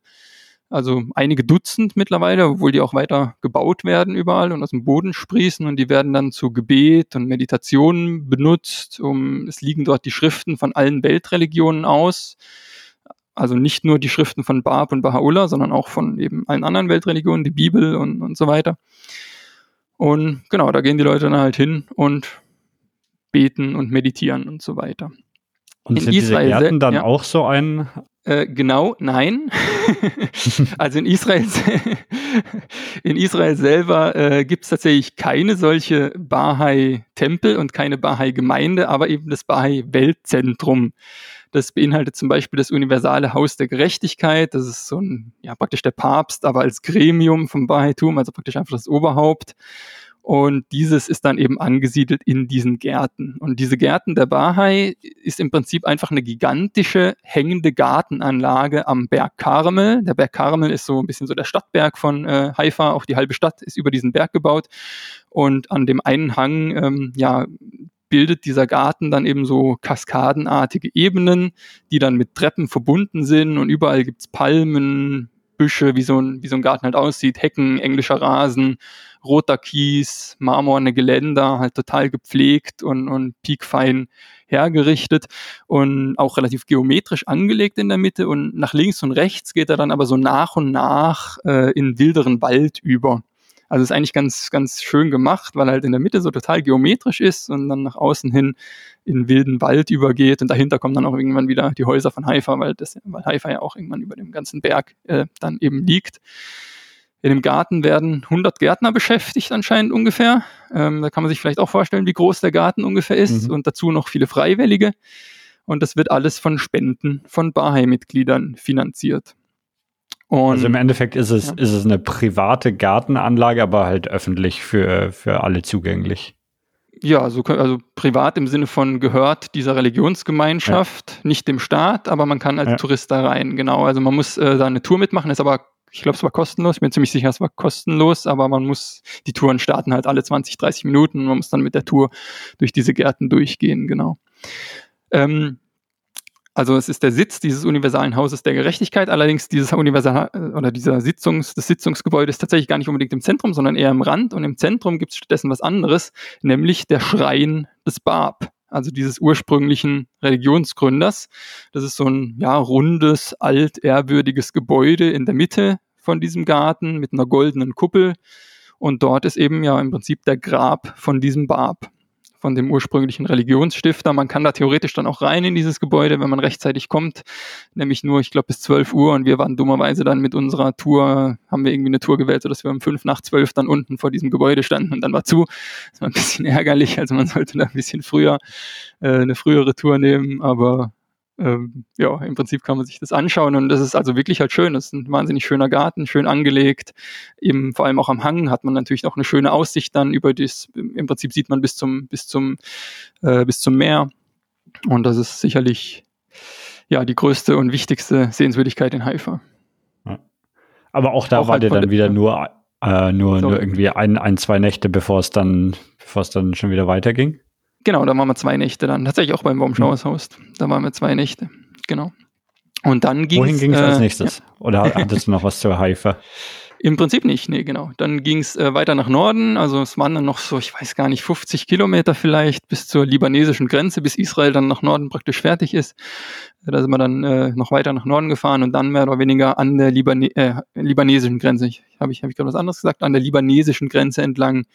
Also einige Dutzend mittlerweile, obwohl die auch weiter gebaut werden überall und aus dem Boden sprießen und die werden dann zu Gebet und Meditation benutzt. Um, es liegen dort die Schriften von allen Weltreligionen aus. Also nicht nur die Schriften von Bab und Baha'u'llah, sondern auch von eben allen anderen Weltreligionen, die Bibel und, und so weiter. Und genau, da gehen die Leute dann halt hin und beten und meditieren und so weiter. Und in sind Israel diese Gärten dann ja, auch so ein? Äh, genau, nein. also in Israel, in Israel selber äh, gibt es tatsächlich keine solche Bahai-Tempel und keine Bahai-Gemeinde, aber eben das Bahai-Weltzentrum. Das beinhaltet zum Beispiel das universale Haus der Gerechtigkeit. Das ist so ein, ja, praktisch der Papst, aber als Gremium vom Bahaitum, also praktisch einfach das Oberhaupt. Und dieses ist dann eben angesiedelt in diesen Gärten. Und diese Gärten der Bahai ist im Prinzip einfach eine gigantische hängende Gartenanlage am Berg Karmel. Der Berg Karmel ist so ein bisschen so der Stadtberg von äh, Haifa. Auch die halbe Stadt ist über diesen Berg gebaut. Und an dem einen Hang ähm, ja, bildet dieser Garten dann eben so kaskadenartige Ebenen, die dann mit Treppen verbunden sind und überall gibt's Palmen, Büsche, wie so, ein, wie so ein Garten halt aussieht, Hecken, englischer Rasen, roter Kies, marmorne Geländer, halt total gepflegt und, und piekfein hergerichtet und auch relativ geometrisch angelegt in der Mitte und nach links und rechts geht er dann aber so nach und nach äh, in wilderen Wald über. Also ist eigentlich ganz, ganz schön gemacht, weil halt in der Mitte so total geometrisch ist und dann nach außen hin in wilden Wald übergeht und dahinter kommen dann auch irgendwann wieder die Häuser von Haifa, weil, das, weil Haifa ja auch irgendwann über dem ganzen Berg äh, dann eben liegt. In dem Garten werden 100 Gärtner beschäftigt anscheinend ungefähr. Ähm, da kann man sich vielleicht auch vorstellen, wie groß der Garten ungefähr ist mhm. und dazu noch viele Freiwillige. Und das wird alles von Spenden von Bahai-Mitgliedern finanziert. Und, also im Endeffekt ist es, ja. ist es eine private Gartenanlage, aber halt öffentlich für, für alle zugänglich. Ja, so, also privat im Sinne von gehört dieser Religionsgemeinschaft, ja. nicht dem Staat, aber man kann als ja. Tourist da rein, genau. Also man muss äh, da eine Tour mitmachen, ist aber, ich glaube, es war kostenlos, ich bin ziemlich sicher, es war kostenlos, aber man muss, die Touren starten halt alle 20, 30 Minuten, man muss dann mit der Tour durch diese Gärten durchgehen, genau. Ähm, also es ist der Sitz dieses universalen Hauses der Gerechtigkeit. Allerdings dieses Universal oder dieser Sitzungs, das Sitzungsgebäude ist tatsächlich gar nicht unbedingt im Zentrum, sondern eher im Rand. Und im Zentrum gibt es stattdessen was anderes, nämlich der Schrein des Bab, also dieses ursprünglichen Religionsgründers. Das ist so ein ja rundes, alt, ehrwürdiges Gebäude in der Mitte von diesem Garten mit einer goldenen Kuppel. Und dort ist eben ja im Prinzip der Grab von diesem Bab von dem ursprünglichen Religionsstifter. Man kann da theoretisch dann auch rein in dieses Gebäude, wenn man rechtzeitig kommt, nämlich nur, ich glaube, bis 12 Uhr und wir waren dummerweise dann mit unserer Tour, haben wir irgendwie eine Tour gewählt, sodass wir um 5 nach 12 dann unten vor diesem Gebäude standen und dann war zu. Das war ein bisschen ärgerlich, also man sollte da ein bisschen früher äh, eine frühere Tour nehmen, aber ähm, ja, im Prinzip kann man sich das anschauen und das ist also wirklich halt schön. Das ist ein wahnsinnig schöner Garten, schön angelegt. Eben vor allem auch am Hang hat man natürlich auch eine schöne Aussicht dann über das, im Prinzip sieht man bis zum, bis zum, äh, bis zum Meer. Und das ist sicherlich ja die größte und wichtigste Sehenswürdigkeit in Haifa. Aber auch da auch war halt der dann wieder nur, äh, nur, nur irgendwie ein, ein, zwei Nächte, bevor es dann, bevor es dann schon wieder weiterging. Genau, da waren wir zwei Nächte dann. Tatsächlich auch beim Baumschauers Haus. Da waren wir zwei Nächte. Genau. Und dann ging Wohin ging es äh, als nächstes? Ja. Oder hattest du noch was zur Haifa? Im Prinzip nicht, nee, genau. Dann ging es äh, weiter nach Norden, also es waren dann noch so, ich weiß gar nicht, 50 Kilometer vielleicht bis zur libanesischen Grenze, bis Israel dann nach Norden praktisch fertig ist. Da sind wir dann äh, noch weiter nach Norden gefahren und dann mehr oder weniger an der Libane äh, libanesischen Grenze, ich, habe ich, hab ich gerade was anderes gesagt, an der libanesischen Grenze entlang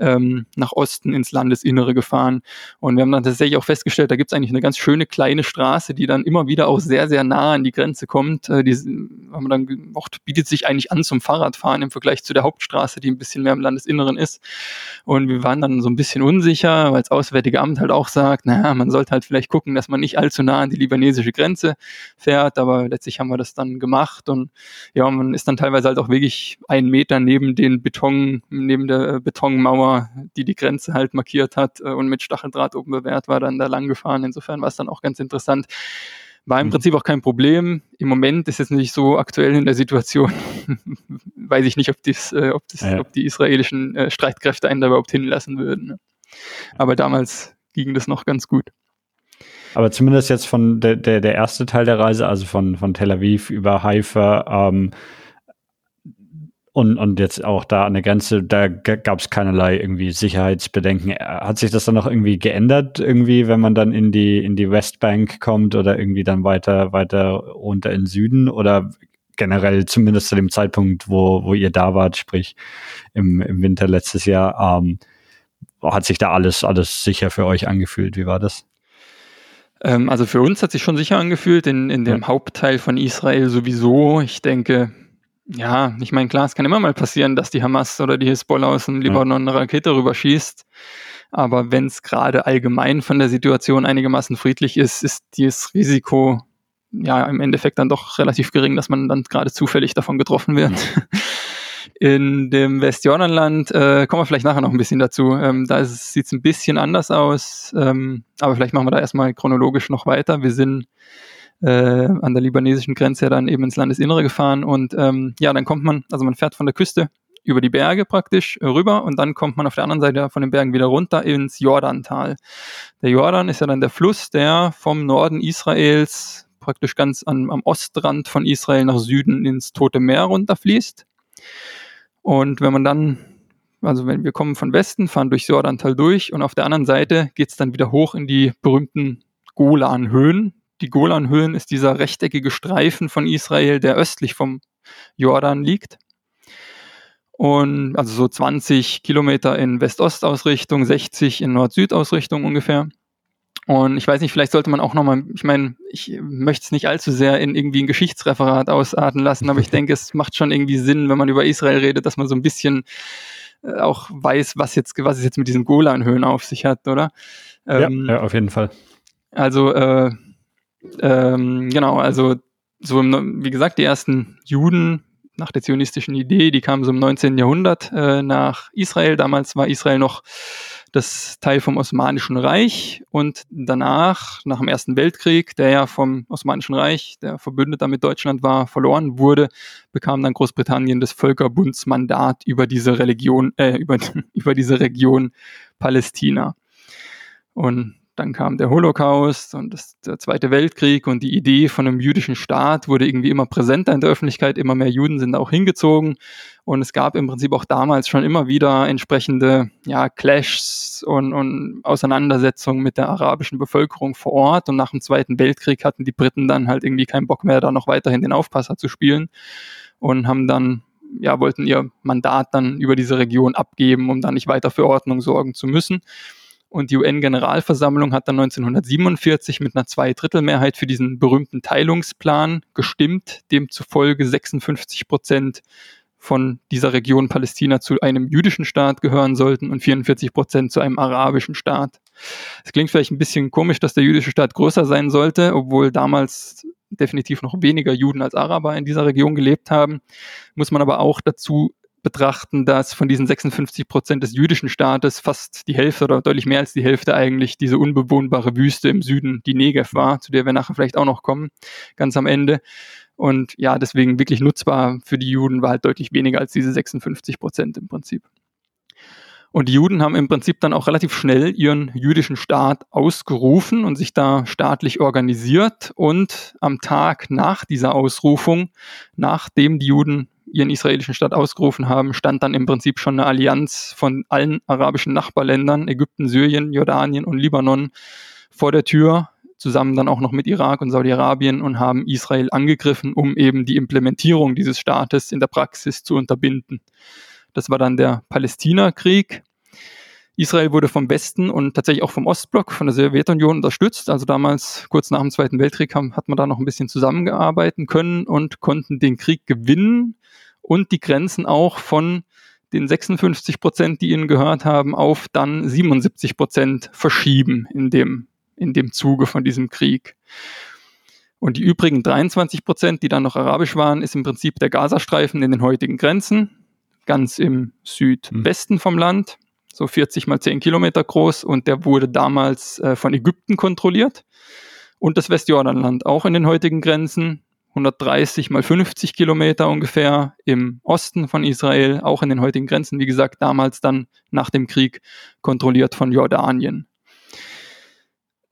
ähm, nach Osten ins Landesinnere gefahren. Und wir haben dann tatsächlich auch festgestellt, da gibt es eigentlich eine ganz schöne kleine Straße, die dann immer wieder auch sehr, sehr nah an die Grenze kommt. Äh, die haben wir dann gemocht, bietet sich eigentlich an zum Fahrradfahren im Vergleich zu der Hauptstraße, die ein bisschen mehr im Landesinneren ist. Und wir waren dann so ein bisschen unsicher, weil das Auswärtige Amt halt auch sagt, naja, man sollte halt vielleicht gucken, dass man nicht allzu nah an die libanesische Grenze fährt. Aber letztlich haben wir das dann gemacht und ja, man ist dann teilweise halt auch wirklich einen Meter neben den Beton, neben der Betonmauer die die Grenze halt markiert hat äh, und mit Stacheldraht oben bewehrt war, dann da lang gefahren. Insofern war es dann auch ganz interessant. War im mhm. Prinzip auch kein Problem. Im Moment ist es nicht so aktuell in der Situation. Weiß ich nicht, ob, dies, äh, ob, das, ja. ob die israelischen äh, Streitkräfte einen da überhaupt hinlassen würden. Ne? Aber damals ging das noch ganz gut. Aber zumindest jetzt von der, der, der erste Teil der Reise, also von, von Tel Aviv über Haifa, ähm, und, und jetzt auch da an der Grenze, da gab es keinerlei irgendwie Sicherheitsbedenken. Hat sich das dann noch irgendwie geändert, irgendwie, wenn man dann in die, in die Westbank kommt oder irgendwie dann weiter, weiter runter in Süden oder generell zumindest zu dem Zeitpunkt, wo, wo ihr da wart, sprich im, im Winter letztes Jahr, ähm, hat sich da alles, alles sicher für euch angefühlt? Wie war das? Ähm, also für uns hat sich schon sicher angefühlt, in, in dem ja. Hauptteil von Israel sowieso. Ich denke, ja, ich meine, klar, es kann immer mal passieren, dass die Hamas oder die Hisbollah aus dem Libanon eine Rakete rüberschießt. Aber wenn es gerade allgemein von der Situation einigermaßen friedlich ist, ist dieses Risiko ja im Endeffekt dann doch relativ gering, dass man dann gerade zufällig davon getroffen wird. In dem Westjordanland äh, kommen wir vielleicht nachher noch ein bisschen dazu. Ähm, da sieht es ein bisschen anders aus, ähm, aber vielleicht machen wir da erstmal chronologisch noch weiter. Wir sind äh, an der libanesischen Grenze ja dann eben ins Landesinnere gefahren und ähm, ja, dann kommt man, also man fährt von der Küste über die Berge praktisch rüber und dann kommt man auf der anderen Seite von den Bergen wieder runter ins Jordantal. Der Jordan ist ja dann der Fluss, der vom Norden Israels praktisch ganz an, am Ostrand von Israel nach Süden ins Tote Meer runterfließt. Und wenn man dann, also wenn wir kommen von Westen, fahren durchs Jordantal durch und auf der anderen Seite geht es dann wieder hoch in die berühmten Golanhöhen, die Golanhöhen ist dieser rechteckige Streifen von Israel, der östlich vom Jordan liegt. Und also so 20 Kilometer in West-Ost-Ausrichtung, 60 in Nord-Süd-Ausrichtung ungefähr. Und ich weiß nicht, vielleicht sollte man auch nochmal, ich meine, ich möchte es nicht allzu sehr in irgendwie ein Geschichtsreferat ausarten lassen, aber ich denke, es macht schon irgendwie Sinn, wenn man über Israel redet, dass man so ein bisschen äh, auch weiß, was jetzt, was es jetzt mit diesen Golanhöhen auf sich hat, oder? Ähm, ja, ja, auf jeden Fall. Also, äh, ähm, genau, also so, wie gesagt, die ersten Juden nach der zionistischen Idee. Die kamen so im 19. Jahrhundert äh, nach Israel. Damals war Israel noch das Teil vom Osmanischen Reich und danach, nach dem Ersten Weltkrieg, der ja vom Osmanischen Reich, der Verbündeter mit Deutschland war, verloren wurde, bekam dann Großbritannien das Völkerbundsmandat über diese Religion, äh, über, über diese Region Palästina. Und dann kam der Holocaust und das, der Zweite Weltkrieg und die Idee von einem jüdischen Staat wurde irgendwie immer präsenter in der Öffentlichkeit. Immer mehr Juden sind auch hingezogen. Und es gab im Prinzip auch damals schon immer wieder entsprechende ja, Clashs und, und Auseinandersetzungen mit der arabischen Bevölkerung vor Ort. Und nach dem Zweiten Weltkrieg hatten die Briten dann halt irgendwie keinen Bock mehr, da noch weiterhin den Aufpasser zu spielen und haben dann ja, wollten ihr Mandat dann über diese Region abgeben, um dann nicht weiter für Ordnung sorgen zu müssen. Und die UN-Generalversammlung hat dann 1947 mit einer Zweidrittelmehrheit für diesen berühmten Teilungsplan gestimmt, demzufolge 56 Prozent von dieser Region Palästina zu einem jüdischen Staat gehören sollten und 44 Prozent zu einem arabischen Staat. Es klingt vielleicht ein bisschen komisch, dass der jüdische Staat größer sein sollte, obwohl damals definitiv noch weniger Juden als Araber in dieser Region gelebt haben. Muss man aber auch dazu betrachten, dass von diesen 56 Prozent des jüdischen Staates fast die Hälfte oder deutlich mehr als die Hälfte eigentlich diese unbewohnbare Wüste im Süden, die Negev war, zu der wir nachher vielleicht auch noch kommen, ganz am Ende. Und ja, deswegen wirklich nutzbar für die Juden war halt deutlich weniger als diese 56 Prozent im Prinzip. Und die Juden haben im Prinzip dann auch relativ schnell ihren jüdischen Staat ausgerufen und sich da staatlich organisiert. Und am Tag nach dieser Ausrufung, nachdem die Juden ihren israelischen Staat ausgerufen haben, stand dann im Prinzip schon eine Allianz von allen arabischen Nachbarländern, Ägypten, Syrien, Jordanien und Libanon, vor der Tür, zusammen dann auch noch mit Irak und Saudi-Arabien und haben Israel angegriffen, um eben die Implementierung dieses Staates in der Praxis zu unterbinden. Das war dann der Palästina-Krieg. Israel wurde vom Westen und tatsächlich auch vom Ostblock, von der Sowjetunion unterstützt. Also damals, kurz nach dem Zweiten Weltkrieg, hat man da noch ein bisschen zusammengearbeiten können und konnten den Krieg gewinnen und die Grenzen auch von den 56 Prozent, die ihnen gehört haben, auf dann 77 Prozent verschieben in dem, in dem Zuge von diesem Krieg. Und die übrigen 23 Prozent, die dann noch arabisch waren, ist im Prinzip der Gazastreifen in den heutigen Grenzen, ganz im Südwesten vom Land, so 40 mal 10 Kilometer groß. Und der wurde damals äh, von Ägypten kontrolliert. Und das Westjordanland auch in den heutigen Grenzen, 130 mal 50 Kilometer ungefähr im Osten von Israel, auch in den heutigen Grenzen, wie gesagt, damals dann nach dem Krieg kontrolliert von Jordanien.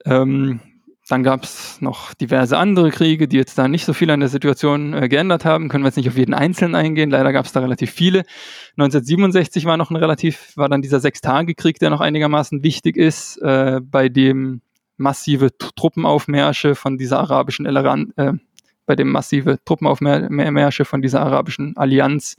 Ähm, dann gab es noch diverse andere Kriege, die jetzt da nicht so viel an der Situation äh, geändert haben. Können wir jetzt nicht auf jeden einzelnen eingehen. Leider gab es da relativ viele. 1967 war noch ein relativ, war dann dieser Sechstagekrieg, der noch einigermaßen wichtig ist, äh, bei dem massive Truppenaufmärsche von dieser arabischen Eleran äh, bei dem massive Truppenaufmärsche von dieser arabischen Allianz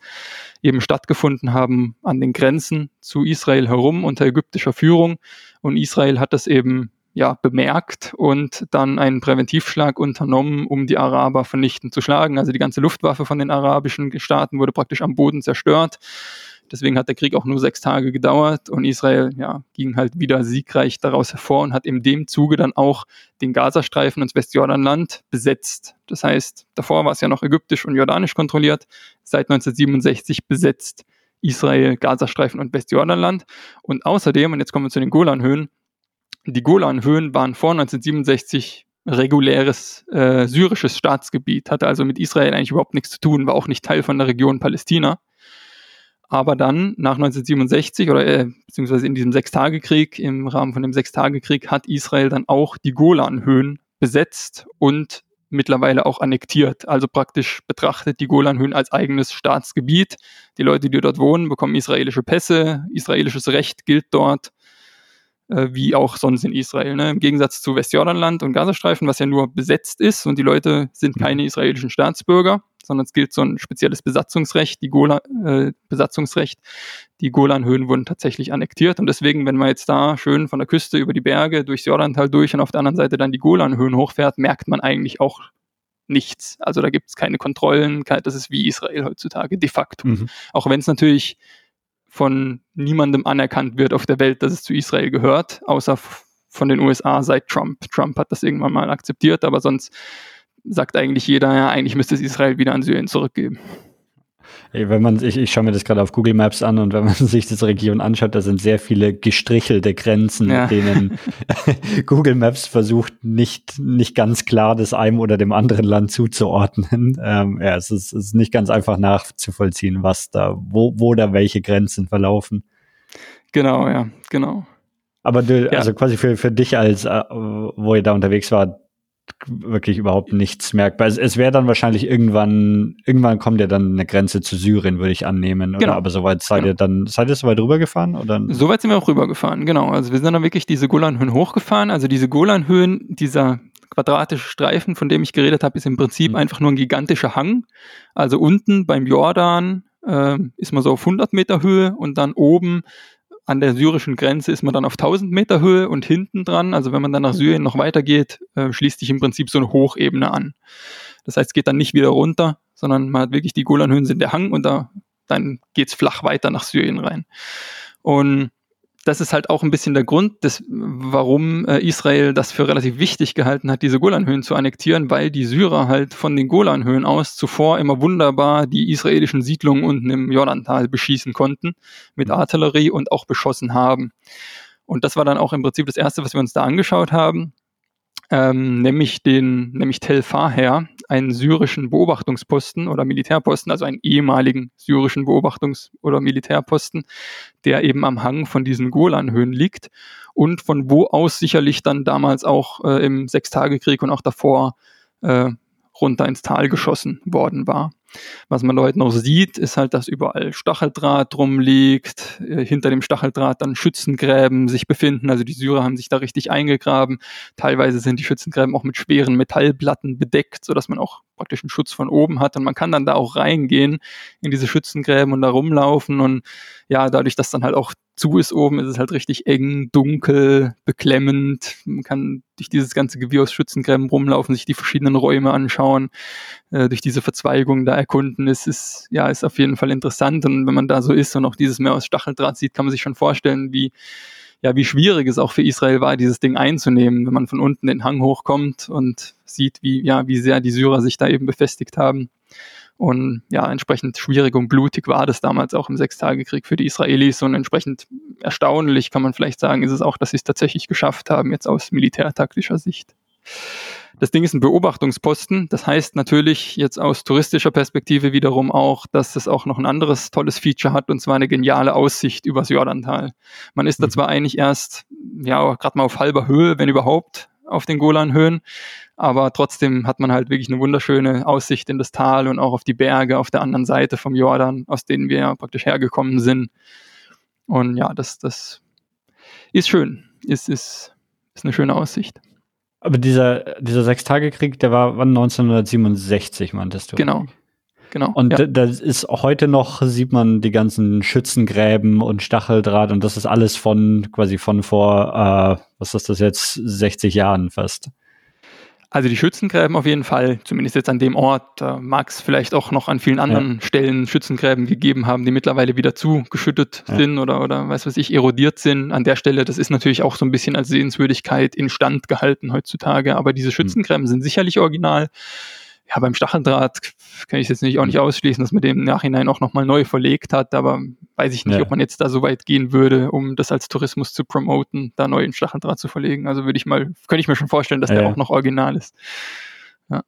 eben stattgefunden haben an den Grenzen zu Israel herum unter ägyptischer Führung. Und Israel hat das eben ja, bemerkt und dann einen Präventivschlag unternommen, um die Araber vernichtend zu schlagen. Also die ganze Luftwaffe von den arabischen Staaten wurde praktisch am Boden zerstört. Deswegen hat der Krieg auch nur sechs Tage gedauert und Israel ja, ging halt wieder siegreich daraus hervor und hat in dem Zuge dann auch den Gazastreifen und das Westjordanland besetzt. Das heißt, davor war es ja noch ägyptisch und jordanisch kontrolliert, seit 1967 besetzt Israel, Gazastreifen und Westjordanland. Und außerdem, und jetzt kommen wir zu den Golanhöhen, die Golanhöhen waren vor 1967 reguläres äh, syrisches Staatsgebiet, hatte also mit Israel eigentlich überhaupt nichts zu tun, war auch nicht Teil von der Region Palästina. Aber dann nach 1967 oder äh, beziehungsweise in diesem Sechstagekrieg, im Rahmen von dem Sechstagekrieg, hat Israel dann auch die Golanhöhen besetzt und mittlerweile auch annektiert. Also praktisch betrachtet die Golanhöhen als eigenes Staatsgebiet. Die Leute, die dort wohnen, bekommen israelische Pässe. Israelisches Recht gilt dort äh, wie auch sonst in Israel. Ne? Im Gegensatz zu Westjordanland und Gazastreifen, was ja nur besetzt ist und die Leute sind keine israelischen Staatsbürger sondern es gilt so ein spezielles Besatzungsrecht, die Golan, äh, Besatzungsrecht. Die Golanhöhen wurden tatsächlich annektiert und deswegen, wenn man jetzt da schön von der Küste über die Berge durchs Jordantal durch und auf der anderen Seite dann die Golanhöhen hochfährt, merkt man eigentlich auch nichts. Also da gibt es keine Kontrollen, das ist wie Israel heutzutage de facto. Mhm. Auch wenn es natürlich von niemandem anerkannt wird auf der Welt, dass es zu Israel gehört, außer von den USA seit Trump. Trump hat das irgendwann mal akzeptiert, aber sonst sagt eigentlich jeder, ja, eigentlich müsste es Israel wieder an Syrien zurückgeben. Wenn man, ich, ich schaue mir das gerade auf Google Maps an und wenn man sich diese Region anschaut, da sind sehr viele gestrichelte Grenzen, ja. denen Google Maps versucht, nicht, nicht ganz klar das einem oder dem anderen Land zuzuordnen. Ähm, ja, es ist, es ist nicht ganz einfach nachzuvollziehen, was da, wo, wo da welche Grenzen verlaufen. Genau, ja, genau. Aber du, ja. also quasi für, für dich als, äh, wo ihr da unterwegs wart, wirklich überhaupt nichts merkbar. Es, es wäre dann wahrscheinlich irgendwann, irgendwann kommt ja dann eine Grenze zu Syrien, würde ich annehmen. Oder? Genau. Aber soweit seid genau. ihr dann, seid ihr soweit rübergefahren? Oder? Soweit sind wir auch rübergefahren, genau. Also wir sind dann wirklich diese Golanhöhen hochgefahren. Also diese Golanhöhen, dieser quadratische Streifen, von dem ich geredet habe, ist im Prinzip mhm. einfach nur ein gigantischer Hang. Also unten beim Jordan äh, ist man so auf 100 Meter Höhe und dann oben an der syrischen Grenze ist man dann auf 1000 Meter Höhe und hinten dran, also wenn man dann nach Syrien noch weitergeht, äh, schließt sich im Prinzip so eine Hochebene an. Das heißt, es geht dann nicht wieder runter, sondern man hat wirklich die Golanhöhen sind der Hang und da, dann geht's flach weiter nach Syrien rein. Und das ist halt auch ein bisschen der Grund, des, warum äh, Israel das für relativ wichtig gehalten hat, diese Golanhöhen zu annektieren, weil die Syrer halt von den Golanhöhen aus zuvor immer wunderbar die israelischen Siedlungen unten im Jordantal beschießen konnten mit mhm. Artillerie und auch beschossen haben. Und das war dann auch im Prinzip das Erste, was wir uns da angeschaut haben ähm, nämlich den, nämlich Tel Faher, einen syrischen Beobachtungsposten oder Militärposten, also einen ehemaligen syrischen Beobachtungs- oder Militärposten, der eben am Hang von diesen Golanhöhen liegt und von wo aus sicherlich dann damals auch äh, im Sechstagekrieg und auch davor äh, runter ins Tal geschossen worden war. Was man heute noch sieht, ist halt, dass überall Stacheldraht rumliegt, äh, hinter dem Stacheldraht dann Schützengräben sich befinden. Also die Syrer haben sich da richtig eingegraben. Teilweise sind die Schützengräben auch mit schweren Metallplatten bedeckt, sodass man auch praktisch einen Schutz von oben hat. Und man kann dann da auch reingehen in diese Schützengräben und da rumlaufen. Und ja, dadurch, dass dann halt auch zu ist oben, ist es halt richtig eng, dunkel, beklemmend. Man kann durch dieses ganze Gewirr aus Schützengräben rumlaufen, sich die verschiedenen Räume anschauen, äh, durch diese Verzweigung da erkunden. Es ist, ja, ist auf jeden Fall interessant. Und wenn man da so ist und auch dieses Meer aus Stacheldraht sieht, kann man sich schon vorstellen, wie, ja, wie schwierig es auch für Israel war, dieses Ding einzunehmen, wenn man von unten den Hang hochkommt und sieht, wie, ja, wie sehr die Syrer sich da eben befestigt haben. Und ja, entsprechend schwierig und blutig war das damals auch im Sechstagekrieg für die Israelis und entsprechend erstaunlich kann man vielleicht sagen, ist es auch, dass sie es tatsächlich geschafft haben, jetzt aus militärtaktischer Sicht. Das Ding ist ein Beobachtungsposten. Das heißt natürlich jetzt aus touristischer Perspektive wiederum auch, dass es auch noch ein anderes tolles Feature hat und zwar eine geniale Aussicht übers Jordantal. Man ist da mhm. zwar eigentlich erst, ja, gerade mal auf halber Höhe, wenn überhaupt, auf den Golanhöhen, aber trotzdem hat man halt wirklich eine wunderschöne Aussicht in das Tal und auch auf die Berge auf der anderen Seite vom Jordan, aus denen wir ja praktisch hergekommen sind. Und ja, das, das ist schön, ist, ist, ist eine schöne Aussicht. Aber dieser, dieser Sechstagekrieg, der war wann 1967, meintest du? Genau. Genau. Und ja. da ist heute noch, sieht man die ganzen Schützengräben und Stacheldraht und das ist alles von quasi von vor, äh, was ist das jetzt, 60 Jahren fast. Also die Schützengräben auf jeden Fall, zumindest jetzt an dem Ort. Da mag es vielleicht auch noch an vielen anderen ja. Stellen Schützengräben gegeben haben, die mittlerweile wieder zugeschüttet ja. sind oder, oder weiß was ich, erodiert sind. An der Stelle, das ist natürlich auch so ein bisschen als Sehenswürdigkeit instand gehalten heutzutage. Aber diese hm. Schützengräben mhm. sind sicherlich original ja, beim Stacheldraht kann ich jetzt nicht auch nicht ausschließen, dass man den im Nachhinein auch nochmal neu verlegt hat, aber weiß ich nicht, ja. ob man jetzt da so weit gehen würde, um das als Tourismus zu promoten, da neuen Stacheldraht zu verlegen. Also würde ich mal, könnte ich mir schon vorstellen, dass ja, der auch noch original ist. Ja,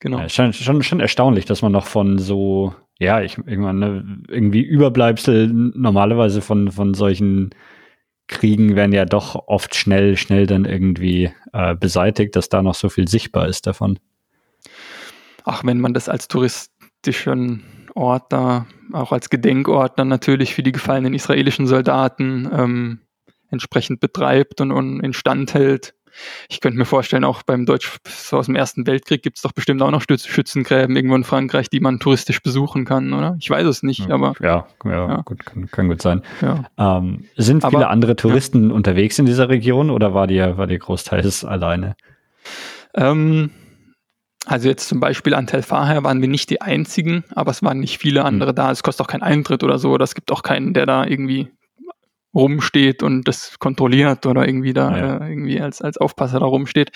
genau. Ja, schon, schon, schon erstaunlich, dass man noch von so, ja, ich irgendwann ne, irgendwie Überbleibsel normalerweise von, von solchen Kriegen werden ja doch oft schnell, schnell dann irgendwie äh, beseitigt, dass da noch so viel sichtbar ist davon ach, wenn man das als touristischen Ort da, auch als Gedenkort dann natürlich für die gefallenen israelischen Soldaten ähm, entsprechend betreibt und, und instand hält. Ich könnte mir vorstellen, auch beim Deutsch so aus dem Ersten Weltkrieg gibt es doch bestimmt auch noch Schützengräben irgendwo in Frankreich, die man touristisch besuchen kann, oder? Ich weiß es nicht, ja, aber. Ja, ja, ja. Gut, kann, kann, gut sein. Ähm, sind aber, viele andere Touristen unterwegs in dieser Region oder war die, war die großteils alleine? Ähm, also jetzt zum Beispiel an Tel Faher waren wir nicht die einzigen, aber es waren nicht viele andere mhm. da. Es kostet auch keinen Eintritt oder so. Oder es gibt auch keinen, der da irgendwie rumsteht und das kontrolliert oder irgendwie da Ja. äh, irgendwie als, als Aufpasser da rumsteht.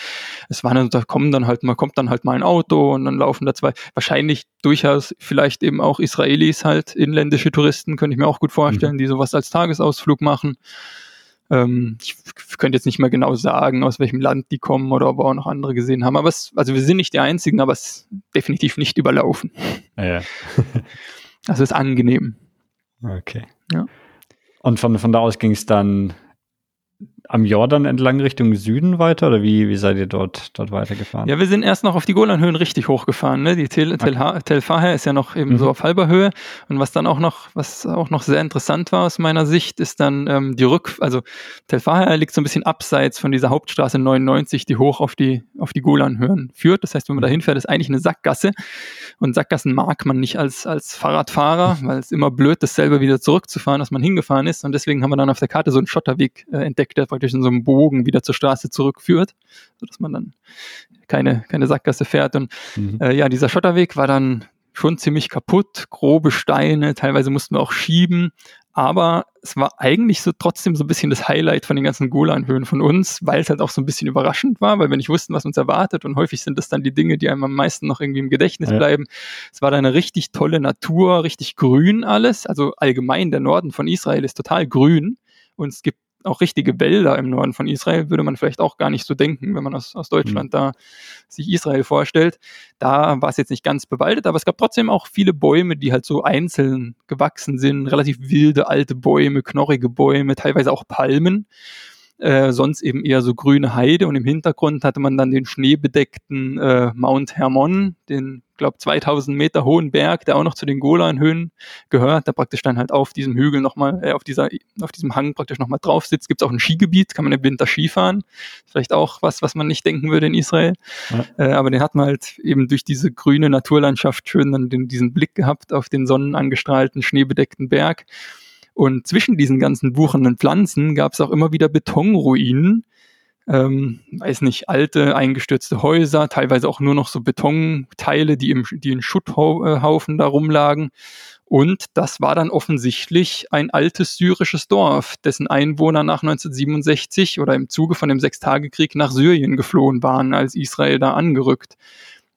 Es waren dann, da kommen dann halt mal, kommt dann halt mal ein Auto und dann laufen da zwei, wahrscheinlich durchaus vielleicht eben auch Israelis halt, inländische Touristen, könnte ich mir auch gut vorstellen, die sowas als Tagesausflug machen. Ähm, ich könnte jetzt nicht mehr genau sagen, aus welchem Land die kommen oder ob wir auch noch andere gesehen haben. Aber es, also wir sind nicht die einzigen, aber es ist definitiv nicht überlaufen. Ja. Das ist angenehm. Okay. Ja. Und von, von da aus ging es dann am Jordan entlang Richtung Süden weiter oder wie, wie seid ihr dort, dort weitergefahren? Ja, wir sind erst noch auf die Golanhöhen richtig hochgefahren. Ne? Die Tel, Tel, Tel Faher ist ja noch eben Mhm. so auf halber Höhe. Und was dann auch noch, was auch noch sehr interessant war aus meiner Sicht, ist dann ähm, die Rück, also Tel Faher liegt so ein bisschen abseits von dieser Hauptstraße 99, die hoch auf die, auf die Golanhöhen führt. Das heißt, wenn man da hinfährt, ist eigentlich eine Sackgasse. Und Sackgassen mag man nicht als, als Fahrradfahrer, weil es immer blöd ist, selber wieder zurückzufahren, dass man hingefahren ist. Und deswegen haben wir dann auf der Karte so einen Schotterweg äh, entdeckt, der praktisch in so einem Bogen wieder zur Straße zurückführt, sodass man dann keine, keine Sackgasse fährt. Und Mhm. äh, ja, dieser Schotterweg war dann schon ziemlich kaputt, grobe Steine, teilweise mussten wir auch schieben. Aber es war eigentlich so trotzdem so ein bisschen das Highlight von den ganzen Golanhöhen von uns, weil es halt auch so ein bisschen überraschend war, weil wir nicht wussten, was uns erwartet. Und häufig sind das dann die Dinge, die einem am meisten noch irgendwie im Gedächtnis Ja. bleiben. Es war da eine richtig tolle Natur, richtig grün alles. Also allgemein der Norden von Israel ist total grün. Und es gibt auch richtige Wälder im Norden von Israel, würde man vielleicht auch gar nicht so denken, wenn man aus, aus Deutschland da sich Israel vorstellt. Da war es jetzt nicht ganz bewaldet, aber es gab trotzdem auch viele Bäume, die halt so einzeln gewachsen sind, relativ wilde alte Bäume, knorrige Bäume, teilweise auch Palmen. Äh, sonst eben eher so grüne Heide und im Hintergrund hatte man dann den schneebedeckten äh, Mount Hermon, den, glaube 2000 Meter hohen Berg, der auch noch zu den Golanhöhen gehört, der praktisch dann halt auf diesem Hügel nochmal, äh, auf dieser, auf diesem Hang praktisch nochmal drauf sitzt. Gibt es auch ein Skigebiet, kann man im Winter Skifahren. Vielleicht auch was, was man nicht denken würde in Israel. Ja. Äh, aber den hat man halt eben durch diese grüne Naturlandschaft schön dann den, diesen Blick gehabt auf den sonnenangestrahlten, schneebedeckten Berg. Und zwischen diesen ganzen wuchernden Pflanzen gab es auch immer wieder Betonruinen. Ähm, weiß nicht, alte, eingestürzte Häuser, teilweise auch nur noch so Betonteile, die, im, die in Schutthaufen da rumlagen. Und das war dann offensichtlich ein altes syrisches Dorf, dessen Einwohner nach 1967 oder im Zuge von dem Sechstagekrieg nach Syrien geflohen waren, als Israel da angerückt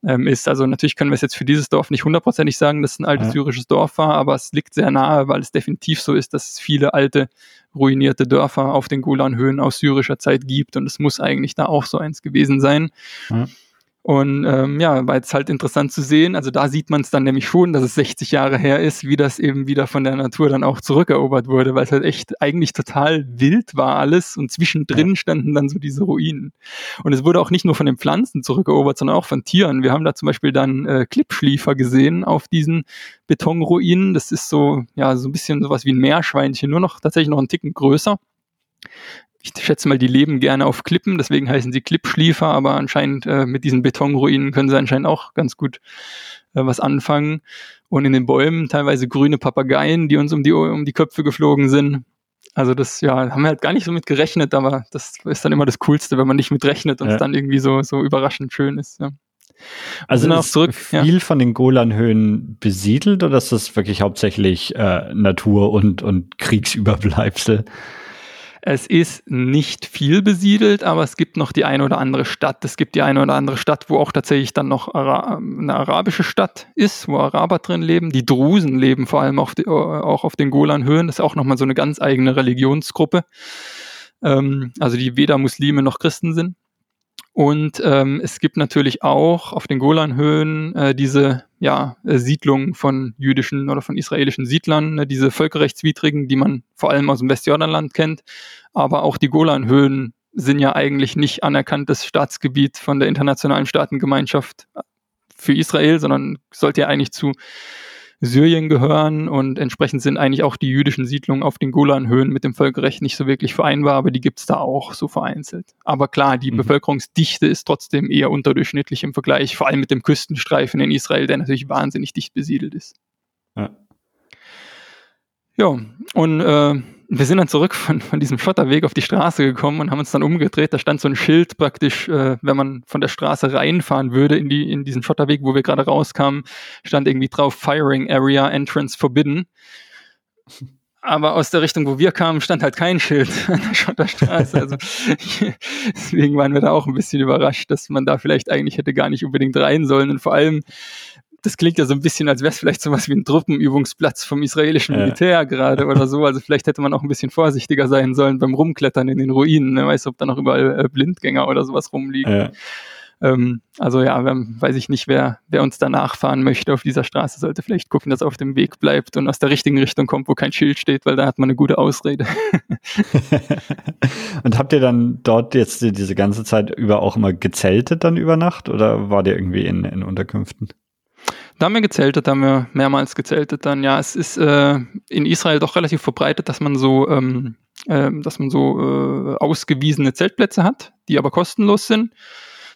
ähm, ist. Also natürlich können wir es jetzt für dieses Dorf nicht hundertprozentig sagen, dass es ein altes Ja. syrisches Dorf war, aber es liegt sehr nahe, weil es definitiv so ist, dass es viele alte ruinierte Dörfer auf den Golanhöhen aus syrischer Zeit gibt und es muss eigentlich da auch so eins gewesen sein. Ja. Und ähm, ja, war jetzt halt interessant zu sehen. Also da sieht man es dann nämlich schon, dass es 60 Jahre her ist, wie das eben wieder von der Natur dann auch zurückerobert wurde, weil es halt echt eigentlich total wild war alles und zwischendrin standen dann so diese Ruinen. Und es wurde auch nicht nur von den Pflanzen zurückerobert, sondern auch von Tieren. Wir haben da zum Beispiel dann äh, Klippschliefer gesehen auf diesen Betonruinen. Das ist so, ja, so ein bisschen sowas wie ein Meerschweinchen, nur noch tatsächlich noch einen Ticken größer. Ich schätze mal, die leben gerne auf Klippen, deswegen heißen sie Klippschliefer, aber anscheinend äh, mit diesen Betonruinen können sie anscheinend auch ganz gut äh, was anfangen. Und in den Bäumen teilweise grüne Papageien, die uns um die, um die Köpfe geflogen sind. Also das, ja, haben wir halt gar nicht so mit gerechnet, aber das ist dann immer das Coolste, wenn man nicht mit rechnet und Ja. es dann irgendwie so, so überraschend schön ist. Ja. Also ist zurück, ja. viel von den Golanhöhen besiedelt oder ist das wirklich hauptsächlich äh, Natur und, und Kriegsüberbleibsel? Es ist nicht viel besiedelt, aber es gibt noch die eine oder andere Stadt. Es gibt die eine oder andere Stadt, wo auch tatsächlich dann noch Ara eine arabische Stadt ist, wo Araber drin leben. Die Drusen leben vor allem auf die, äh, auch auf den Golanhöhen. Das ist auch nochmal so eine ganz eigene Religionsgruppe. Ähm, also die weder Muslime noch Christen sind. Und ähm, es gibt natürlich auch auf den Golanhöhen äh, diese ja, äh, Siedlungen von jüdischen oder von israelischen Siedlern, ne, diese völkerrechtswidrigen, die man vor allem aus dem Westjordanland kennt. Aber auch die Golanhöhen sind ja eigentlich nicht anerkanntes Staatsgebiet von der internationalen Staatengemeinschaft für Israel, sondern sollte ja eigentlich zu Syrien gehören und entsprechend sind eigentlich auch die jüdischen Siedlungen auf den Golanhöhen mit dem Völkerrecht nicht so wirklich vereinbar, aber die gibt's da auch so vereinzelt. Aber klar, die Mhm. Bevölkerungsdichte ist trotzdem eher unterdurchschnittlich im Vergleich, vor allem mit dem Küstenstreifen in Israel, der natürlich wahnsinnig dicht besiedelt ist. Ja. Ja, und äh, wir sind dann zurück von, von diesem Schotterweg auf die Straße gekommen und haben uns dann umgedreht. Da stand so ein Schild praktisch, äh, wenn man von der Straße reinfahren würde in, die, in diesen Schotterweg, wo wir gerade rauskamen, stand irgendwie drauf Firing Area Entrance Forbidden. aber aus der Richtung, wo wir kamen, stand halt kein Schild an der Schotterstraße. Also deswegen waren wir da auch ein bisschen überrascht, dass man da vielleicht eigentlich hätte gar nicht unbedingt rein sollen. Und vor allem, das klingt ja so ein bisschen, als wäre es vielleicht so was wie ein Truppenübungsplatz vom israelischen Militär ja. gerade oder so. Also vielleicht hätte man auch ein bisschen vorsichtiger sein sollen beim Rumklettern in den Ruinen. Wer weiß, ob da noch überall äh, Blindgänger oder sowas rumliegen. Ja. Ähm, also ja, weiß ich nicht, wer, wer uns danach fahren möchte auf dieser Straße, sollte vielleicht gucken, dass er auf dem Weg bleibt und aus der richtigen Richtung kommt, wo kein Schild steht, weil da hat man eine gute Ausrede. und habt ihr dann dort jetzt diese ganze Zeit über auch immer gezeltet dann über Nacht oder war der irgendwie in, in Unterkünften? Da haben wir gezeltet, da haben wir mehrmals gezeltet dann. Ja, es ist äh, in Israel doch relativ verbreitet, dass man so, ähm, äh, dass man so äh, ausgewiesene Zeltplätze hat, die aber kostenlos sind.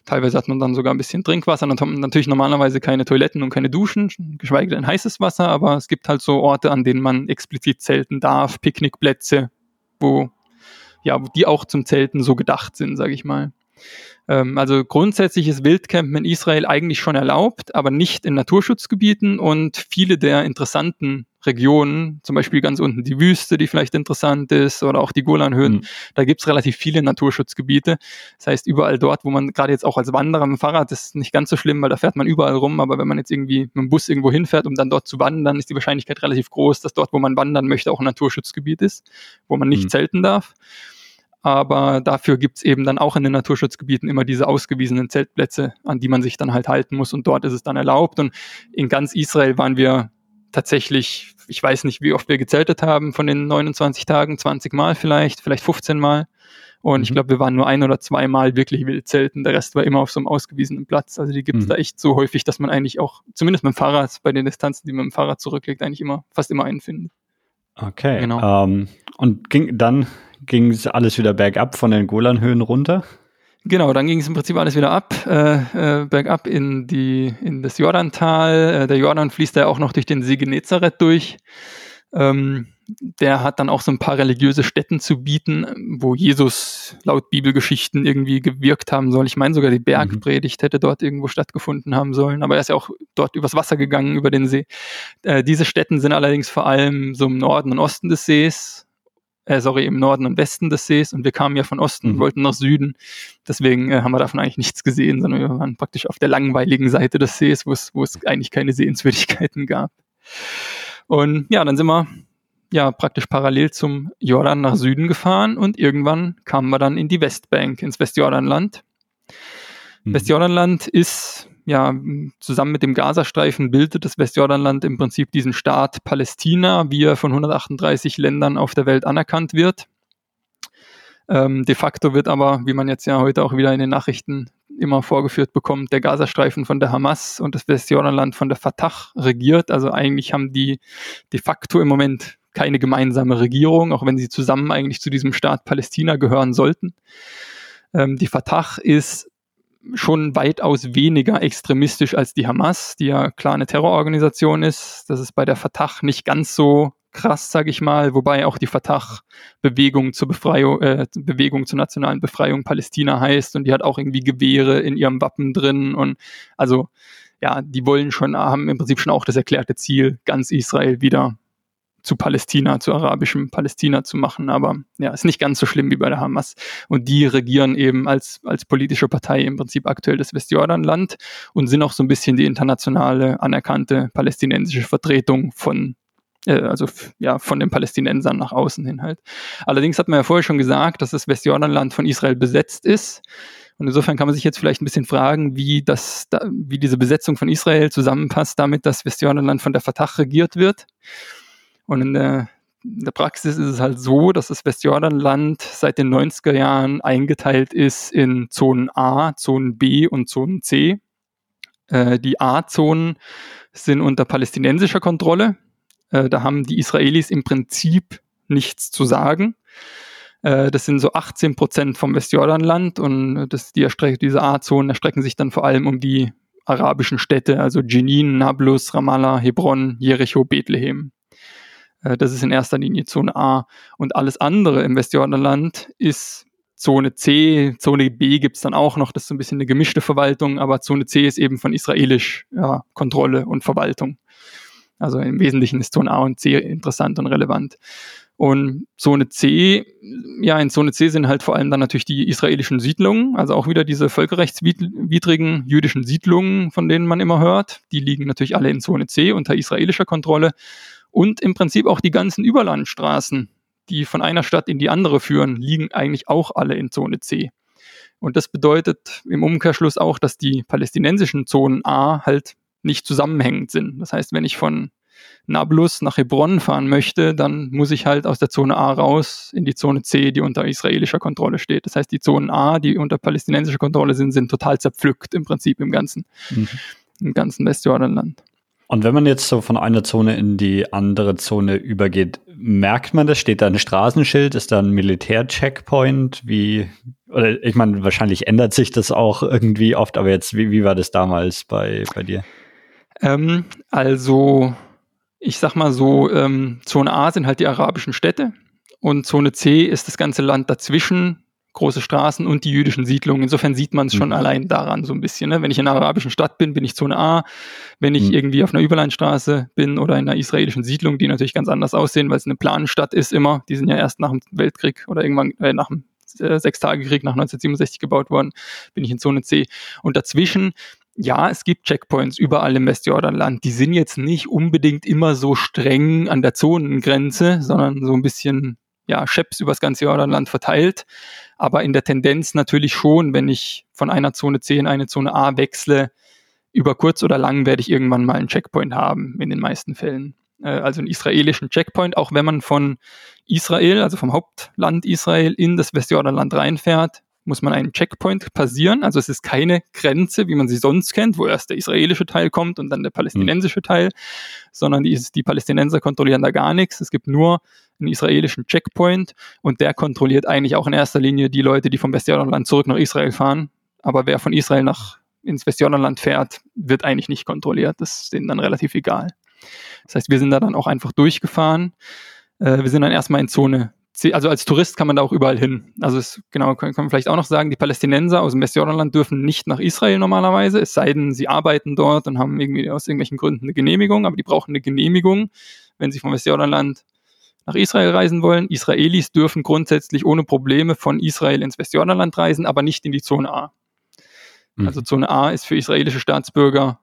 Teilweise hat man dann sogar ein bisschen Trinkwasser. Dann hat man natürlich normalerweise keine Toiletten und keine Duschen, geschweige denn heißes Wasser, aber es gibt halt so Orte, an denen man explizit zelten darf, Picknickplätze, wo, ja, die auch zum Zelten so gedacht sind, sage ich mal. Ähm, also grundsätzlich ist Wildcampen in Israel eigentlich schon erlaubt, aber nicht in Naturschutzgebieten und viele der interessanten Regionen, zum Beispiel ganz unten die Wüste, die vielleicht interessant ist, oder auch die Golanhöhen, mhm. da gibt's relativ viele Naturschutzgebiete. Das heißt, überall dort, wo man gerade jetzt auch als Wanderer mit dem Fahrrad, das ist nicht ganz so schlimm, weil da fährt man überall rum, aber wenn man jetzt irgendwie mit dem Bus irgendwo hinfährt, um dann dort zu wandern, ist die Wahrscheinlichkeit relativ groß, dass dort, wo man wandern möchte, auch ein Naturschutzgebiet ist, wo man nicht mhm. zelten darf aber dafür gibt's eben dann auch in den Naturschutzgebieten immer diese ausgewiesenen Zeltplätze, an die man sich dann halt halten muss und dort ist es dann erlaubt. Und in ganz Israel waren wir tatsächlich, ich weiß nicht, wie oft wir gezeltet haben von den 29 Tagen, 20 Mal vielleicht, vielleicht 15 Mal. Und mhm. ich glaube, wir waren nur ein oder zwei Mal wirklich wild zelten. Der Rest war immer auf so einem ausgewiesenen Platz. Also die gibt's mhm. da echt so häufig, dass man eigentlich auch, zumindest mit dem Fahrrad, bei den Distanzen, die man mit dem Fahrrad zurücklegt, eigentlich immer, fast immer einen findet. Okay. Genau. Ähm, und ging dann ging es alles wieder bergab von den Golanhöhen runter? Genau, dann ging es im Prinzip alles wieder ab, äh, äh, bergab in die in das Jordantal. Äh, der Jordan fließt ja auch noch durch den See Genezareth durch. Ähm, der hat dann auch so ein paar religiöse Stätten zu bieten, wo Jesus laut Bibelgeschichten irgendwie gewirkt haben soll. Ich meine sogar die Bergpredigt hätte dort irgendwo stattgefunden haben sollen, aber er ist ja auch dort übers Wasser gegangen über den See. Äh, diese Städten sind allerdings vor allem so im Norden und Osten des Sees äh, sorry, im Norden und Westen des Sees und wir kamen ja von Osten mhm. und wollten nach Süden. Deswegen äh, haben wir davon eigentlich nichts gesehen, sondern wir waren praktisch auf der langweiligen Seite des Sees, wo es, wo es eigentlich keine Sehenswürdigkeiten gab. Und ja, dann sind wir ja praktisch parallel zum Jordan nach Süden gefahren und irgendwann kamen wir dann in die Westbank, ins Westjordanland. Mhm. Westjordanland ist ja, zusammen mit dem Gazastreifen bildet das Westjordanland im Prinzip diesen Staat Palästina, wie er von 138 Ländern auf der Welt anerkannt wird. Ähm, de facto wird aber, wie man jetzt ja heute auch wieder in den Nachrichten immer vorgeführt bekommt, der Gazastreifen von der Hamas und das Westjordanland von der Fatah regiert. Also eigentlich haben die de facto im Moment keine gemeinsame Regierung, auch wenn sie zusammen eigentlich zu diesem Staat Palästina gehören sollten. Ähm, die Fatah ist schon weitaus weniger extremistisch als die Hamas, die ja klar eine Terrororganisation ist. Das ist bei der Fatah nicht ganz so krass, sage ich mal, wobei auch die Fatah-Bewegung zur Befreiung, äh, Bewegung zur nationalen Befreiung Palästina heißt und die hat auch irgendwie Gewehre in ihrem Wappen drin und also ja, die wollen schon, haben im Prinzip schon auch das erklärte Ziel, ganz Israel wieder zu Palästina, zu arabischem Palästina zu machen. Aber ja, ist nicht ganz so schlimm wie bei der Hamas. Und die regieren eben als, als politische Partei im Prinzip aktuell das Westjordanland und sind auch so ein bisschen die internationale anerkannte palästinensische Vertretung von äh, also ja, von den Palästinensern nach außen hin halt. Allerdings hat man ja vorher schon gesagt, dass das Westjordanland von Israel besetzt ist. Und insofern kann man sich jetzt vielleicht ein bisschen fragen, wie das, wie diese Besetzung von Israel zusammenpasst damit, dass Westjordanland von der Fatah regiert wird. Und in der, in der Praxis ist es halt so, dass das Westjordanland seit den 90er Jahren eingeteilt ist in Zonen A, Zonen B und Zonen C. Äh, die A-Zonen sind unter palästinensischer Kontrolle. Äh, da haben die Israelis im Prinzip nichts zu sagen. Äh, das sind so 18 Prozent vom Westjordanland und das, die diese A-Zonen erstrecken sich dann vor allem um die arabischen Städte, also Jenin, Nablus, Ramallah, Hebron, Jericho, Bethlehem. Äh, das ist in erster Linie Zone A. Und alles andere im Westjordanland ist Zone C, Zone B gibt's dann auch noch, das ist so ein bisschen eine gemischte Verwaltung, aber Zone C ist eben von israelisch ja, Kontrolle und Verwaltung. Also im Wesentlichen ist Zone A und C interessant und relevant. Und Zone C, ja, in Zone C sind halt vor allem dann natürlich die israelischen Siedlungen, also auch wieder diese völkerrechtswidrigen jüdischen Siedlungen, von denen man immer hört. Die liegen natürlich alle in Zone C unter israelischer Kontrolle. Und im Prinzip auch die ganzen Überlandstraßen, die von einer Stadt in die andere führen, liegen eigentlich auch alle in Zone C. Und das bedeutet im Umkehrschluss auch, dass die palästinensischen Zonen A halt nicht zusammenhängend sind. Das heißt, wenn ich von Nablus nach Hebron fahren möchte, dann muss ich halt aus der Zone A raus in die Zone C, die unter israelischer Kontrolle steht. Das heißt, die Zonen A, die unter palästinensischer Kontrolle sind, sind total zerpflückt im Prinzip im ganzen, mhm. im ganzen Westjordanland. Und wenn man jetzt so von einer Zone in die andere Zone übergeht, merkt man das? Steht da ein Straßenschild? Ist da ein Militär-Checkpoint? Wie, oder ich meine, wahrscheinlich ändert sich das auch irgendwie oft, aber jetzt, wie, wie war das damals bei, bei dir? Ähm, also, ich sag mal so, ähm, Zone A sind halt die arabischen Städte und Zone C ist das ganze Land dazwischen, große Straßen und die jüdischen Siedlungen. Insofern sieht man es schon mhm. allein daran so ein bisschen. Ne? Wenn ich in einer arabischen Stadt bin, bin ich Zone A. Wenn ich mhm. irgendwie auf einer Überlandstraße bin oder in einer israelischen Siedlung, die natürlich ganz anders aussehen, weil es eine Planstadt ist immer, die sind ja erst nach dem Weltkrieg oder irgendwann äh, nach dem äh, Sechstagekrieg nach 1967 gebaut worden, bin ich in Zone C. Und dazwischen ja, es gibt Checkpoints überall im Westjordanland. Die sind jetzt nicht unbedingt immer so streng an der Zonengrenze, sondern so ein bisschen, ja, Scheps übers ganze Jordanland verteilt. Aber in der Tendenz natürlich schon, wenn ich von einer Zone C in eine Zone A wechsle, über kurz oder lang werde ich irgendwann mal einen Checkpoint haben, in den meisten Fällen. Äh, also einen israelischen Checkpoint, auch wenn man von Israel, also vom Hauptland Israel in das Westjordanland reinfährt, muss man einen Checkpoint passieren. Also es ist keine Grenze, wie man sie sonst kennt, wo erst der israelische Teil kommt und dann der palästinensische Teil, sondern die, die Palästinenser kontrollieren da gar nichts. Es gibt nur einen israelischen Checkpoint und der kontrolliert eigentlich auch in erster Linie die Leute, die vom Westjordanland zurück nach Israel fahren. Aber wer von Israel nach ins Westjordanland fährt, wird eigentlich nicht kontrolliert. Das ist denen dann relativ egal. Das heißt, wir sind da dann auch einfach durchgefahren. Äh, wir sind dann erstmal in Zone also als Tourist kann man da auch überall hin. Also es, genau, kann, kann man vielleicht auch noch sagen, die Palästinenser aus dem Westjordanland dürfen nicht nach Israel normalerweise, es sei denn, sie arbeiten dort und haben irgendwie aus irgendwelchen Gründen eine Genehmigung, aber die brauchen eine Genehmigung, wenn sie vom Westjordanland nach Israel reisen wollen. Israelis dürfen grundsätzlich ohne Probleme von Israel ins Westjordanland reisen, aber nicht in die Zone A. Mhm. Also Zone A ist für israelische Staatsbürger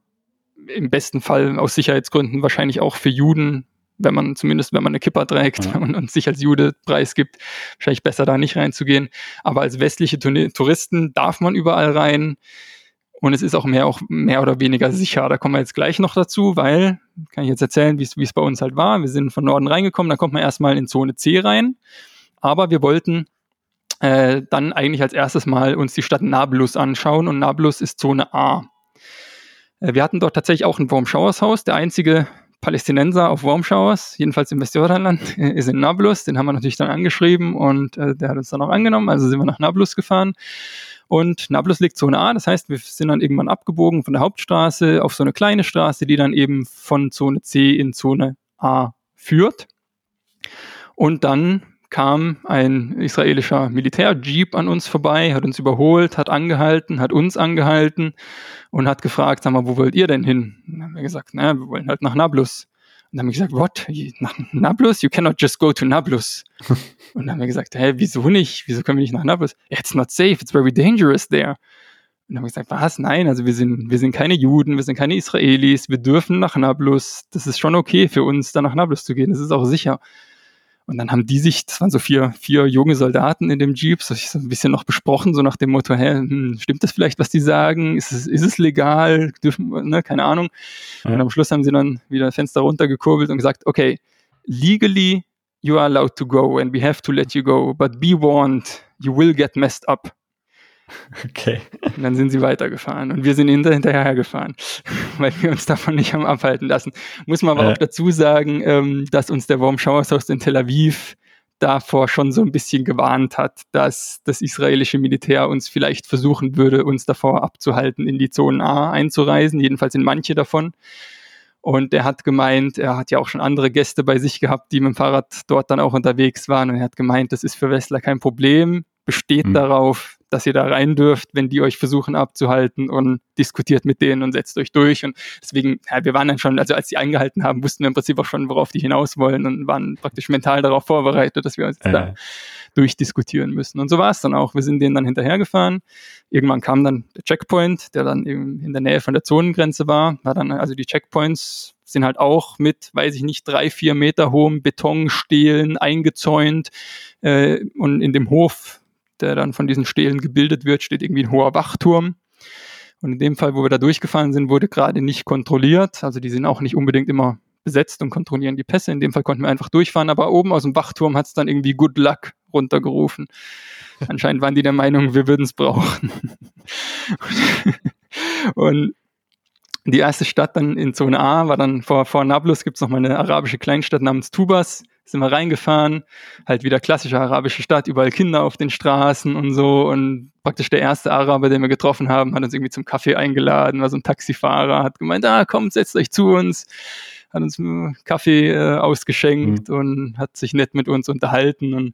im besten Fall aus Sicherheitsgründen wahrscheinlich auch für Juden wenn man zumindest, wenn man eine Kippa trägt ja. und, und, sich als Jude preisgibt, wahrscheinlich besser da nicht reinzugehen. Aber als westliche Touristen darf man überall rein. Und es ist auch mehr, auch mehr oder weniger sicher. Da kommen wir jetzt gleich noch dazu, weil, kann ich jetzt erzählen, wie es bei uns halt war. Wir sind von Norden reingekommen, da kommt man erstmal in Zone C rein. Aber wir wollten äh, dann eigentlich als erstes mal uns die Stadt Nablus anschauen und Nablus ist Zone A. Äh, wir hatten dort tatsächlich auch ein Wormschauershaus, der einzige Palästinenser auf Warmshowers, jedenfalls im Westjordanland, ist in Nablus. Den haben wir natürlich dann angeschrieben und äh, der hat uns dann auch angenommen. Also sind wir nach Nablus gefahren. Und Nablus liegt Zone A, das heißt, wir sind dann irgendwann abgebogen von der Hauptstraße auf so eine kleine Straße, die dann eben von Zone C in Zone A führt. Und dann kam ein israelischer Militärjeep an uns vorbei, hat uns überholt, hat angehalten, hat uns angehalten und hat gefragt, sag mal, wo wollt ihr denn hin? Und dann haben wir gesagt, na, wir wollen halt nach Nablus. Und dann haben wir gesagt, what? Nach Nablus? You cannot just go to Nablus. und dann haben wir gesagt, hä, wieso nicht? Wieso können wir nicht nach Nablus? It's not safe, it's very dangerous there. Und dann haben wir gesagt, was? Nein, also wir sind, wir sind keine Juden, wir sind keine Israelis, wir dürfen nach Nablus. Das ist schon okay für uns, da nach Nablus zu gehen. Das ist auch sicher. Und dann haben die sich, das waren so vier, vier junge Soldaten in dem Jeep, so, so ein bisschen noch besprochen, so nach dem Motto, hä, hm, stimmt das vielleicht, was die sagen? Ist es, ist es legal? Dürfen, ne, keine Ahnung. Ja. Und am Schluss haben sie dann wieder das Fenster runtergekurbelt und gesagt, okay, legally you are allowed to go and we have to let you go, but be warned, you will get messed up. Okay. Und dann sind sie weitergefahren und wir sind hinter, hinterher gefahren, weil wir uns davon nicht haben abhalten lassen. Muss man aber äh. auch dazu sagen, ähm, dass uns der Warm Showers Host in Tel Aviv davor schon so ein bisschen gewarnt hat, dass das israelische Militär uns vielleicht versuchen würde, uns davor abzuhalten, in die Zone A einzureisen, jedenfalls in manche davon. Und er hat gemeint, er hat ja auch schon andere Gäste bei sich gehabt, die mit dem Fahrrad dort dann auch unterwegs waren. Und er hat gemeint, das ist für Westler kein Problem, besteht mhm. darauf, dass ihr da rein dürft, wenn die euch versuchen abzuhalten und diskutiert mit denen und setzt euch durch. Und deswegen, ja, wir waren dann schon, also als die eingehalten haben, wussten wir im Prinzip auch schon, worauf die hinaus wollen und waren praktisch mental darauf vorbereitet, dass wir uns äh. da durchdiskutieren müssen. Und so war es dann auch. Wir sind denen dann hinterhergefahren. Irgendwann kam dann der Checkpoint, der dann eben in der Nähe von der Zonengrenze war. War dann, also die Checkpoints sind halt auch mit, weiß ich nicht, drei, vier Meter hohem Betonstelen eingezäunt. Äh, und in dem Hof, der dann von diesen Stelen gebildet wird, steht irgendwie ein hoher Wachturm. Und in dem Fall, wo wir da durchgefahren sind, wurde gerade nicht kontrolliert. Also die sind auch nicht unbedingt immer besetzt und kontrollieren die Pässe. In dem Fall konnten wir einfach durchfahren, aber oben aus dem Wachturm hat es dann irgendwie Good Luck runtergerufen. Anscheinend waren die der Meinung, wir würden es brauchen. und die erste Stadt dann in Zone A war dann vor, vor Nablus gibt es noch mal eine arabische Kleinstadt namens Tubas. Sind wir reingefahren, halt wieder klassische arabische Stadt, überall Kinder auf den Straßen und so. Und praktisch der erste Araber, den wir getroffen haben, hat uns irgendwie zum Kaffee eingeladen, war so ein Taxifahrer, hat gemeint, ah, kommt, setzt euch zu uns, hat uns Kaffee äh, ausgeschenkt mhm. und hat sich nett mit uns unterhalten und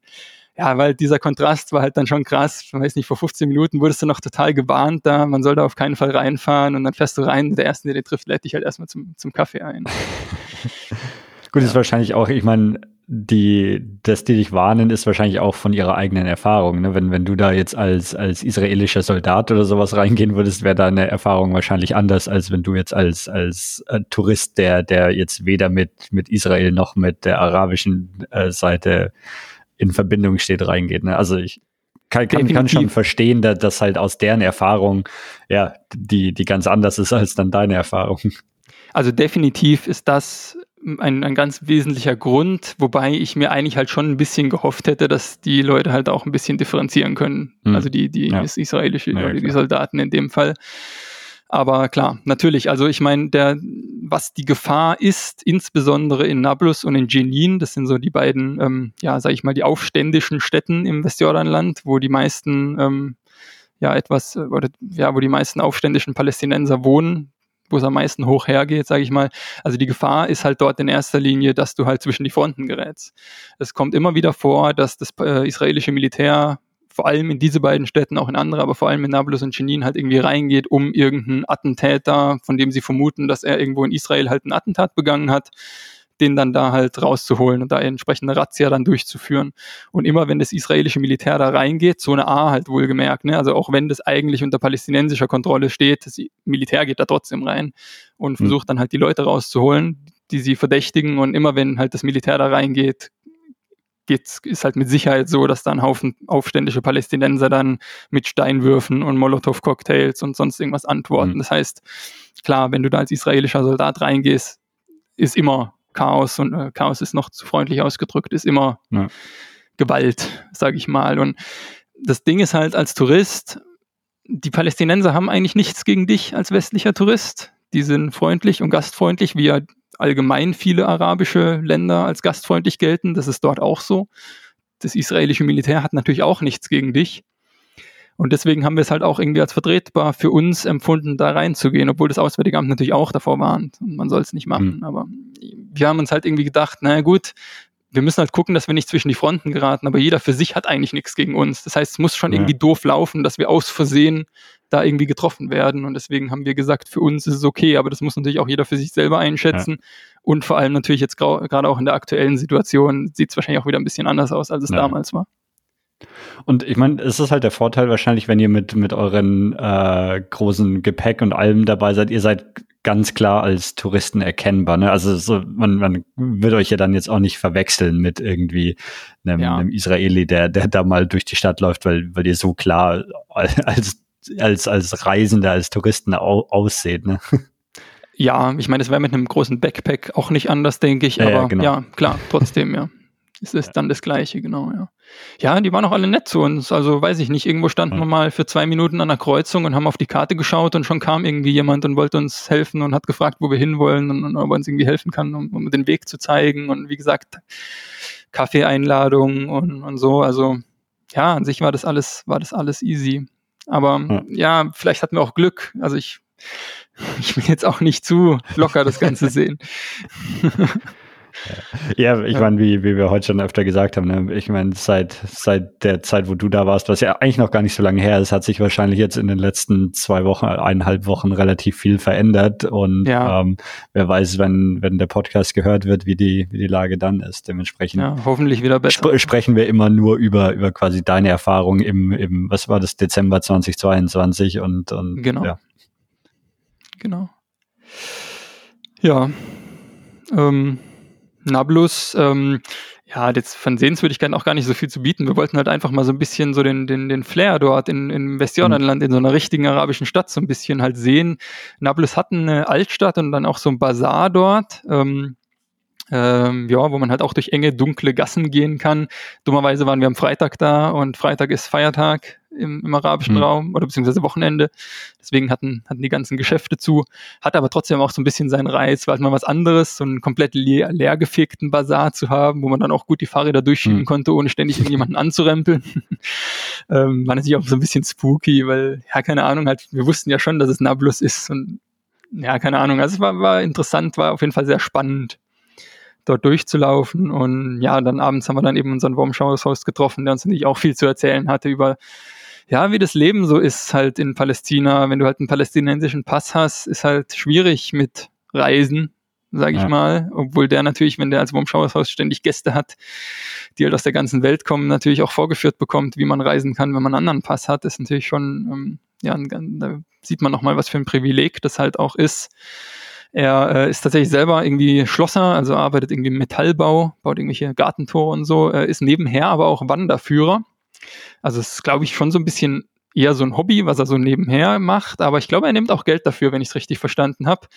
ja, weil dieser Kontrast war halt dann schon krass. Ich weiß nicht, vor 15 Minuten wurdest du noch total gewarnt da, man soll da auf keinen Fall reinfahren und dann fährst du rein, der Erste, der den trifft, lädt dich halt erstmal zum, zum Kaffee ein. Gut, ja. ist wahrscheinlich auch, ich meine, die, dass die dich warnen, ist wahrscheinlich auch von ihrer eigenen Erfahrung. Ne? Wenn, wenn du da jetzt als, als israelischer Soldat oder sowas reingehen würdest, wäre deine Erfahrung wahrscheinlich anders, als wenn du jetzt als, als äh, Tourist, der, der jetzt weder mit, mit Israel noch mit der arabischen äh, Seite in Verbindung steht, reingeht. Ne? Also ich kann, kann, kann schon verstehen, dass das halt aus deren Erfahrung, ja, die, die ganz anders ist als dann deine Erfahrung. Also definitiv ist das ein, ein ganz wesentlicher Grund, wobei ich mir eigentlich halt schon ein bisschen gehofft hätte, dass die Leute halt auch ein bisschen differenzieren können. Mhm. Also die, die ja. israelische, ja, die Soldaten in dem Fall. Aber klar, natürlich, also ich meine, der, was die Gefahr ist, insbesondere in Nablus und in Jenin, das sind so die beiden, ähm, ja, sag ich mal, die aufständischen Städten im Westjordanland, wo die meisten, ähm, ja, etwas, äh, oder ja, wo die meisten aufständischen Palästinenser wohnen, wo es am meisten hoch hergeht, sage ich mal. Also die Gefahr ist halt dort in erster Linie, dass du halt zwischen die Fronten gerätst. Es kommt immer wieder vor, dass das äh, israelische Militär vor allem in diese beiden Städten, auch in andere, aber vor allem in Nablus und Chenin halt irgendwie reingeht, um irgendeinen Attentäter, von dem sie vermuten, dass er irgendwo in Israel halt ein Attentat begangen hat, den dann da halt rauszuholen und da entsprechende Razzia dann durchzuführen. Und immer wenn das israelische Militär da reingeht, Zone A halt wohlgemerkt, ne, also auch wenn das eigentlich unter palästinensischer Kontrolle steht, das Militär geht da trotzdem rein und hm. versucht dann halt die Leute rauszuholen, die sie verdächtigen und immer wenn halt das Militär da reingeht, geht's, ist halt mit Sicherheit so, dass da ein Haufen aufständische Palästinenser dann mit Steinwürfen und Molotow-Cocktails und sonst irgendwas antworten. Mhm. Das heißt, klar, wenn du da als israelischer Soldat reingehst, ist immer Chaos und äh, Chaos ist noch zu freundlich ausgedrückt, ist immer ja. Gewalt, sage ich mal. Und das Ding ist halt als Tourist, die Palästinenser haben eigentlich nichts gegen dich als westlicher Tourist. Die sind freundlich und gastfreundlich, wie ja allgemein viele arabische Länder als gastfreundlich gelten. Das ist dort auch so. Das israelische Militär hat natürlich auch nichts gegen dich. Und deswegen haben wir es halt auch irgendwie als vertretbar für uns empfunden, da reinzugehen, obwohl das Auswärtige Amt natürlich auch davor warnt. Man soll es nicht machen. Mhm. Aber wir haben uns halt irgendwie gedacht, naja gut, wir müssen halt gucken, dass wir nicht zwischen die Fronten geraten, aber jeder für sich hat eigentlich nichts gegen uns. Das heißt, es muss schon ja. irgendwie doof laufen, dass wir aus Versehen da irgendwie getroffen werden. Und deswegen haben wir gesagt, für uns ist es okay, aber das muss natürlich auch jeder für sich selber einschätzen. Ja. Und vor allem natürlich jetzt gerade auch in der aktuellen Situation sieht es wahrscheinlich auch wieder ein bisschen anders aus, als es ja. damals war. Und ich meine, es ist halt der Vorteil wahrscheinlich, wenn ihr mit, mit euren äh, großen Gepäck und allem dabei seid, ihr seid ganz klar als Touristen erkennbar. Ne? Also so, man, man wird euch ja dann jetzt auch nicht verwechseln mit irgendwie einem, ja. einem Israeli, der, der da mal durch die Stadt läuft, weil, weil ihr so klar als, als, als Reisender, als Touristen au, ausseht. Ne? Ja, ich meine, es wäre mit einem großen Backpack auch nicht anders, denke ich, aber ja, genau. ja klar, trotzdem, ja. Es ist dann das Gleiche, genau, ja. Ja, die waren auch alle nett zu uns. Also weiß ich nicht, irgendwo standen wir mal für zwei Minuten an der Kreuzung und haben auf die Karte geschaut und schon kam irgendwie jemand und wollte uns helfen und hat gefragt, wo wir hinwollen und, und ob er uns irgendwie helfen kann, um, um den Weg zu zeigen. Und wie gesagt, Kaffeeeinladung und, und so. Also ja, an sich war das alles, war das alles easy. Aber ja, ja vielleicht hatten wir auch Glück. Also ich, ich will jetzt auch nicht zu locker das Ganze sehen. Ja, ich meine, wie, wie wir heute schon öfter gesagt haben, ne? ich meine, seit, seit der Zeit, wo du da warst, was ja eigentlich noch gar nicht so lange her ist, hat sich wahrscheinlich jetzt in den letzten zwei Wochen, eineinhalb Wochen relativ viel verändert. Und ja. ähm, wer weiß, wenn, wenn der Podcast gehört wird, wie die, wie die Lage dann ist. Dementsprechend ja, hoffentlich wieder besser. Sp sprechen wir immer nur über, über quasi deine Erfahrung im, im, was war das, Dezember 2022 und, und genau. ja. Genau. Ja. Ähm, Nablus, ähm, ja, hat jetzt von Sehenswürdigkeiten auch gar nicht so viel zu bieten. Wir wollten halt einfach mal so ein bisschen so den, den, den Flair dort in, in Westjordanland, in so einer richtigen arabischen Stadt so ein bisschen halt sehen. Nablus hat eine Altstadt und dann auch so ein Bazar dort. Ähm, ähm, ja, wo man halt auch durch enge, dunkle Gassen gehen kann. Dummerweise waren wir am Freitag da und Freitag ist Feiertag im, im arabischen mhm. Raum oder beziehungsweise Wochenende. Deswegen hatten, hatten die ganzen Geschäfte zu. Hat aber trotzdem auch so ein bisschen seinen Reiz, weil mal was anderes, so einen komplett leer, leergefegten Bazar zu haben, wo man dann auch gut die Fahrräder durchschieben mhm. konnte, ohne ständig irgendjemanden anzurempeln. ähm, war natürlich auch so ein bisschen spooky, weil, ja, keine Ahnung, halt, wir wussten ja schon, dass es Nablus ist und ja, keine Ahnung. Also es war, war interessant, war auf jeden Fall sehr spannend dort durchzulaufen. Und ja, dann abends haben wir dann eben unseren Wormschauershaus getroffen, der uns natürlich auch viel zu erzählen hatte über, ja, wie das Leben so ist halt in Palästina. Wenn du halt einen palästinensischen Pass hast, ist halt schwierig mit Reisen, sage ich ja. mal. Obwohl der natürlich, wenn der als Wurmschauershaus ständig Gäste hat, die halt aus der ganzen Welt kommen, natürlich auch vorgeführt bekommt, wie man reisen kann, wenn man einen anderen Pass hat, ist natürlich schon, ähm, ja, da sieht man nochmal, was für ein Privileg das halt auch ist. Er äh, ist tatsächlich selber irgendwie Schlosser, also arbeitet irgendwie im Metallbau, baut irgendwelche Gartentore und so, äh, ist nebenher aber auch Wanderführer. Also es ist, glaube ich, schon so ein bisschen eher so ein Hobby, was er so nebenher macht, aber ich glaube, er nimmt auch Geld dafür, wenn ich es richtig verstanden habe.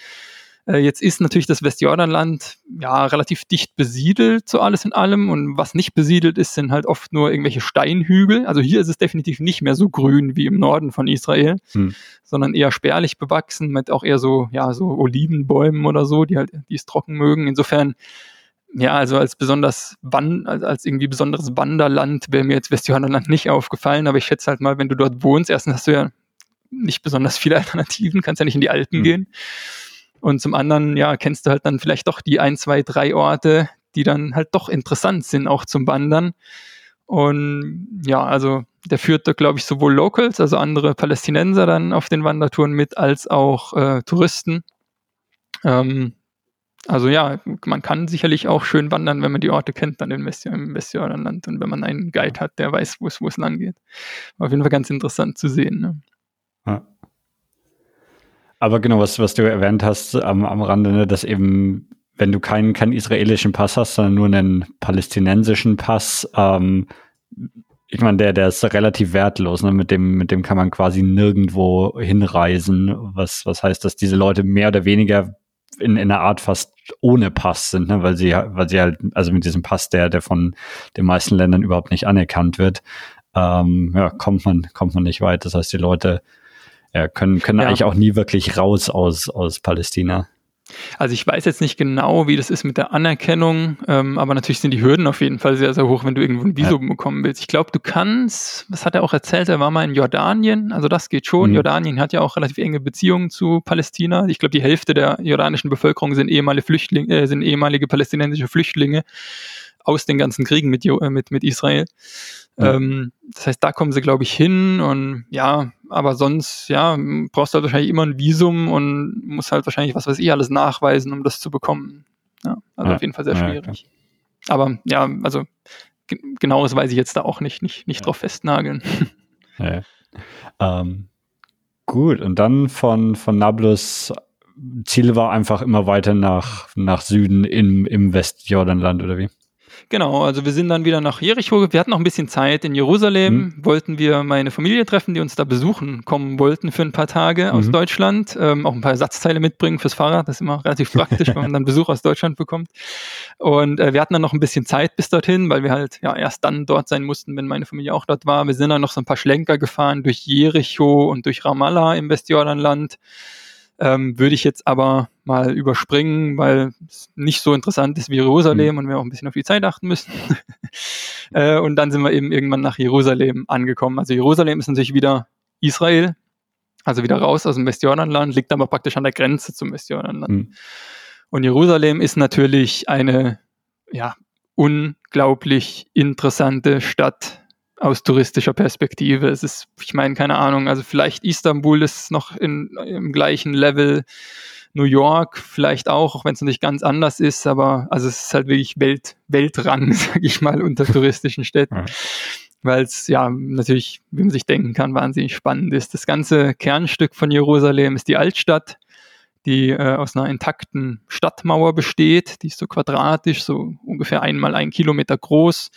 Äh, jetzt ist natürlich das Westjordanland ja relativ dicht besiedelt, so alles in allem. Und was nicht besiedelt ist, sind halt oft nur irgendwelche Steinhügel. Also hier ist es definitiv nicht mehr so grün wie im Norden von Israel, hm. sondern eher spärlich bewachsen mit auch eher so, ja, so Olivenbäumen oder so, die halt, die es trocken mögen. Insofern ja, also als besonders Wand, als, als irgendwie besonderes Wanderland wäre mir jetzt Westjordanland nicht aufgefallen, aber ich schätze halt mal, wenn du dort wohnst, erstens hast du ja nicht besonders viele Alternativen, kannst ja nicht in die Alpen mhm. gehen. Und zum anderen, ja, kennst du halt dann vielleicht doch die ein, zwei, drei Orte, die dann halt doch interessant sind, auch zum Wandern. Und ja, also der führt da, glaube ich, sowohl Locals, also andere Palästinenser dann auf den Wandertouren mit, als auch äh, Touristen. Ähm, also ja, man kann sicherlich auch schön wandern, wenn man die Orte kennt, dann im Westjordanland und wenn man einen Guide hat, der weiß, wo es lang geht. Auf jeden Fall ganz interessant zu sehen. Ne? Ja. Aber genau, was, was du erwähnt hast am, am Rande, ne, dass eben, wenn du keinen, keinen israelischen Pass hast, sondern nur einen palästinensischen Pass, ähm, ich meine, der, der ist relativ wertlos, ne? mit dem, mit dem kann man quasi nirgendwo hinreisen, was, was heißt, dass diese Leute mehr oder weniger in, in einer Art fast ohne Pass sind, ne? weil sie, weil sie halt, also mit diesem Pass, der, der von den meisten Ländern überhaupt nicht anerkannt wird, ähm, ja, kommt man, kommt man nicht weit. Das heißt, die Leute ja, können, können ja. eigentlich auch nie wirklich raus aus, aus Palästina. Also ich weiß jetzt nicht genau, wie das ist mit der Anerkennung, ähm, aber natürlich sind die Hürden auf jeden Fall sehr, sehr hoch, wenn du irgendwo ein Visum ja. bekommen willst. Ich glaube, du kannst, was hat er auch erzählt, er war mal in Jordanien, also das geht schon. Mhm. Jordanien hat ja auch relativ enge Beziehungen zu Palästina. Ich glaube, die Hälfte der jordanischen Bevölkerung sind ehemalige Flüchtlinge, äh, sind ehemalige palästinensische Flüchtlinge aus den ganzen Kriegen mit, äh, mit, mit Israel. Ja. Ähm, das heißt, da kommen sie, glaube ich, hin und ja, aber sonst, ja, brauchst du halt wahrscheinlich immer ein Visum und musst halt wahrscheinlich was weiß ich alles nachweisen, um das zu bekommen. Ja, also ja. auf jeden Fall sehr schwierig. Aber ja, also genaues weiß ich jetzt da auch nicht, nicht, nicht drauf festnageln. Ähm, gut, und dann von, von Nablus Ziel war einfach immer weiter nach, nach Süden im, im Westjordanland, oder wie? Genau, also wir sind dann wieder nach Jericho. Wir hatten noch ein bisschen Zeit in Jerusalem. Mhm. Wollten wir meine Familie treffen, die uns da besuchen kommen wollten für ein paar Tage mhm. aus Deutschland. Ähm, auch ein paar Ersatzteile mitbringen fürs Fahrrad. Das ist immer relativ praktisch, wenn man dann Besuch aus Deutschland bekommt. Und äh, wir hatten dann noch ein bisschen Zeit bis dorthin, weil wir halt ja erst dann dort sein mussten, wenn meine Familie auch dort war. Wir sind dann noch so ein paar Schlenker gefahren durch Jericho und durch Ramallah im Westjordanland. Ähm, würde ich jetzt aber mal überspringen, weil es nicht so interessant ist wie Jerusalem mhm. und wir auch ein bisschen auf die Zeit achten müssen. äh, und dann sind wir eben irgendwann nach Jerusalem angekommen. Also Jerusalem ist natürlich wieder Israel, also wieder raus aus dem Westjordanland, liegt aber praktisch an der Grenze zum Westjordanland. Mhm. Und Jerusalem ist natürlich eine ja, unglaublich interessante Stadt aus touristischer Perspektive. Es ist, ich meine, keine Ahnung, also vielleicht Istanbul ist noch in, im gleichen Level, New York vielleicht auch, auch wenn es noch nicht ganz anders ist, aber also es ist halt wirklich Welt, Weltrang, sage ich mal, unter touristischen Städten. Ja. Weil es ja natürlich, wie man sich denken kann, wahnsinnig spannend ist. Das ganze Kernstück von Jerusalem ist die Altstadt, die äh, aus einer intakten Stadtmauer besteht. Die ist so quadratisch, so ungefähr einmal ein Kilometer groß.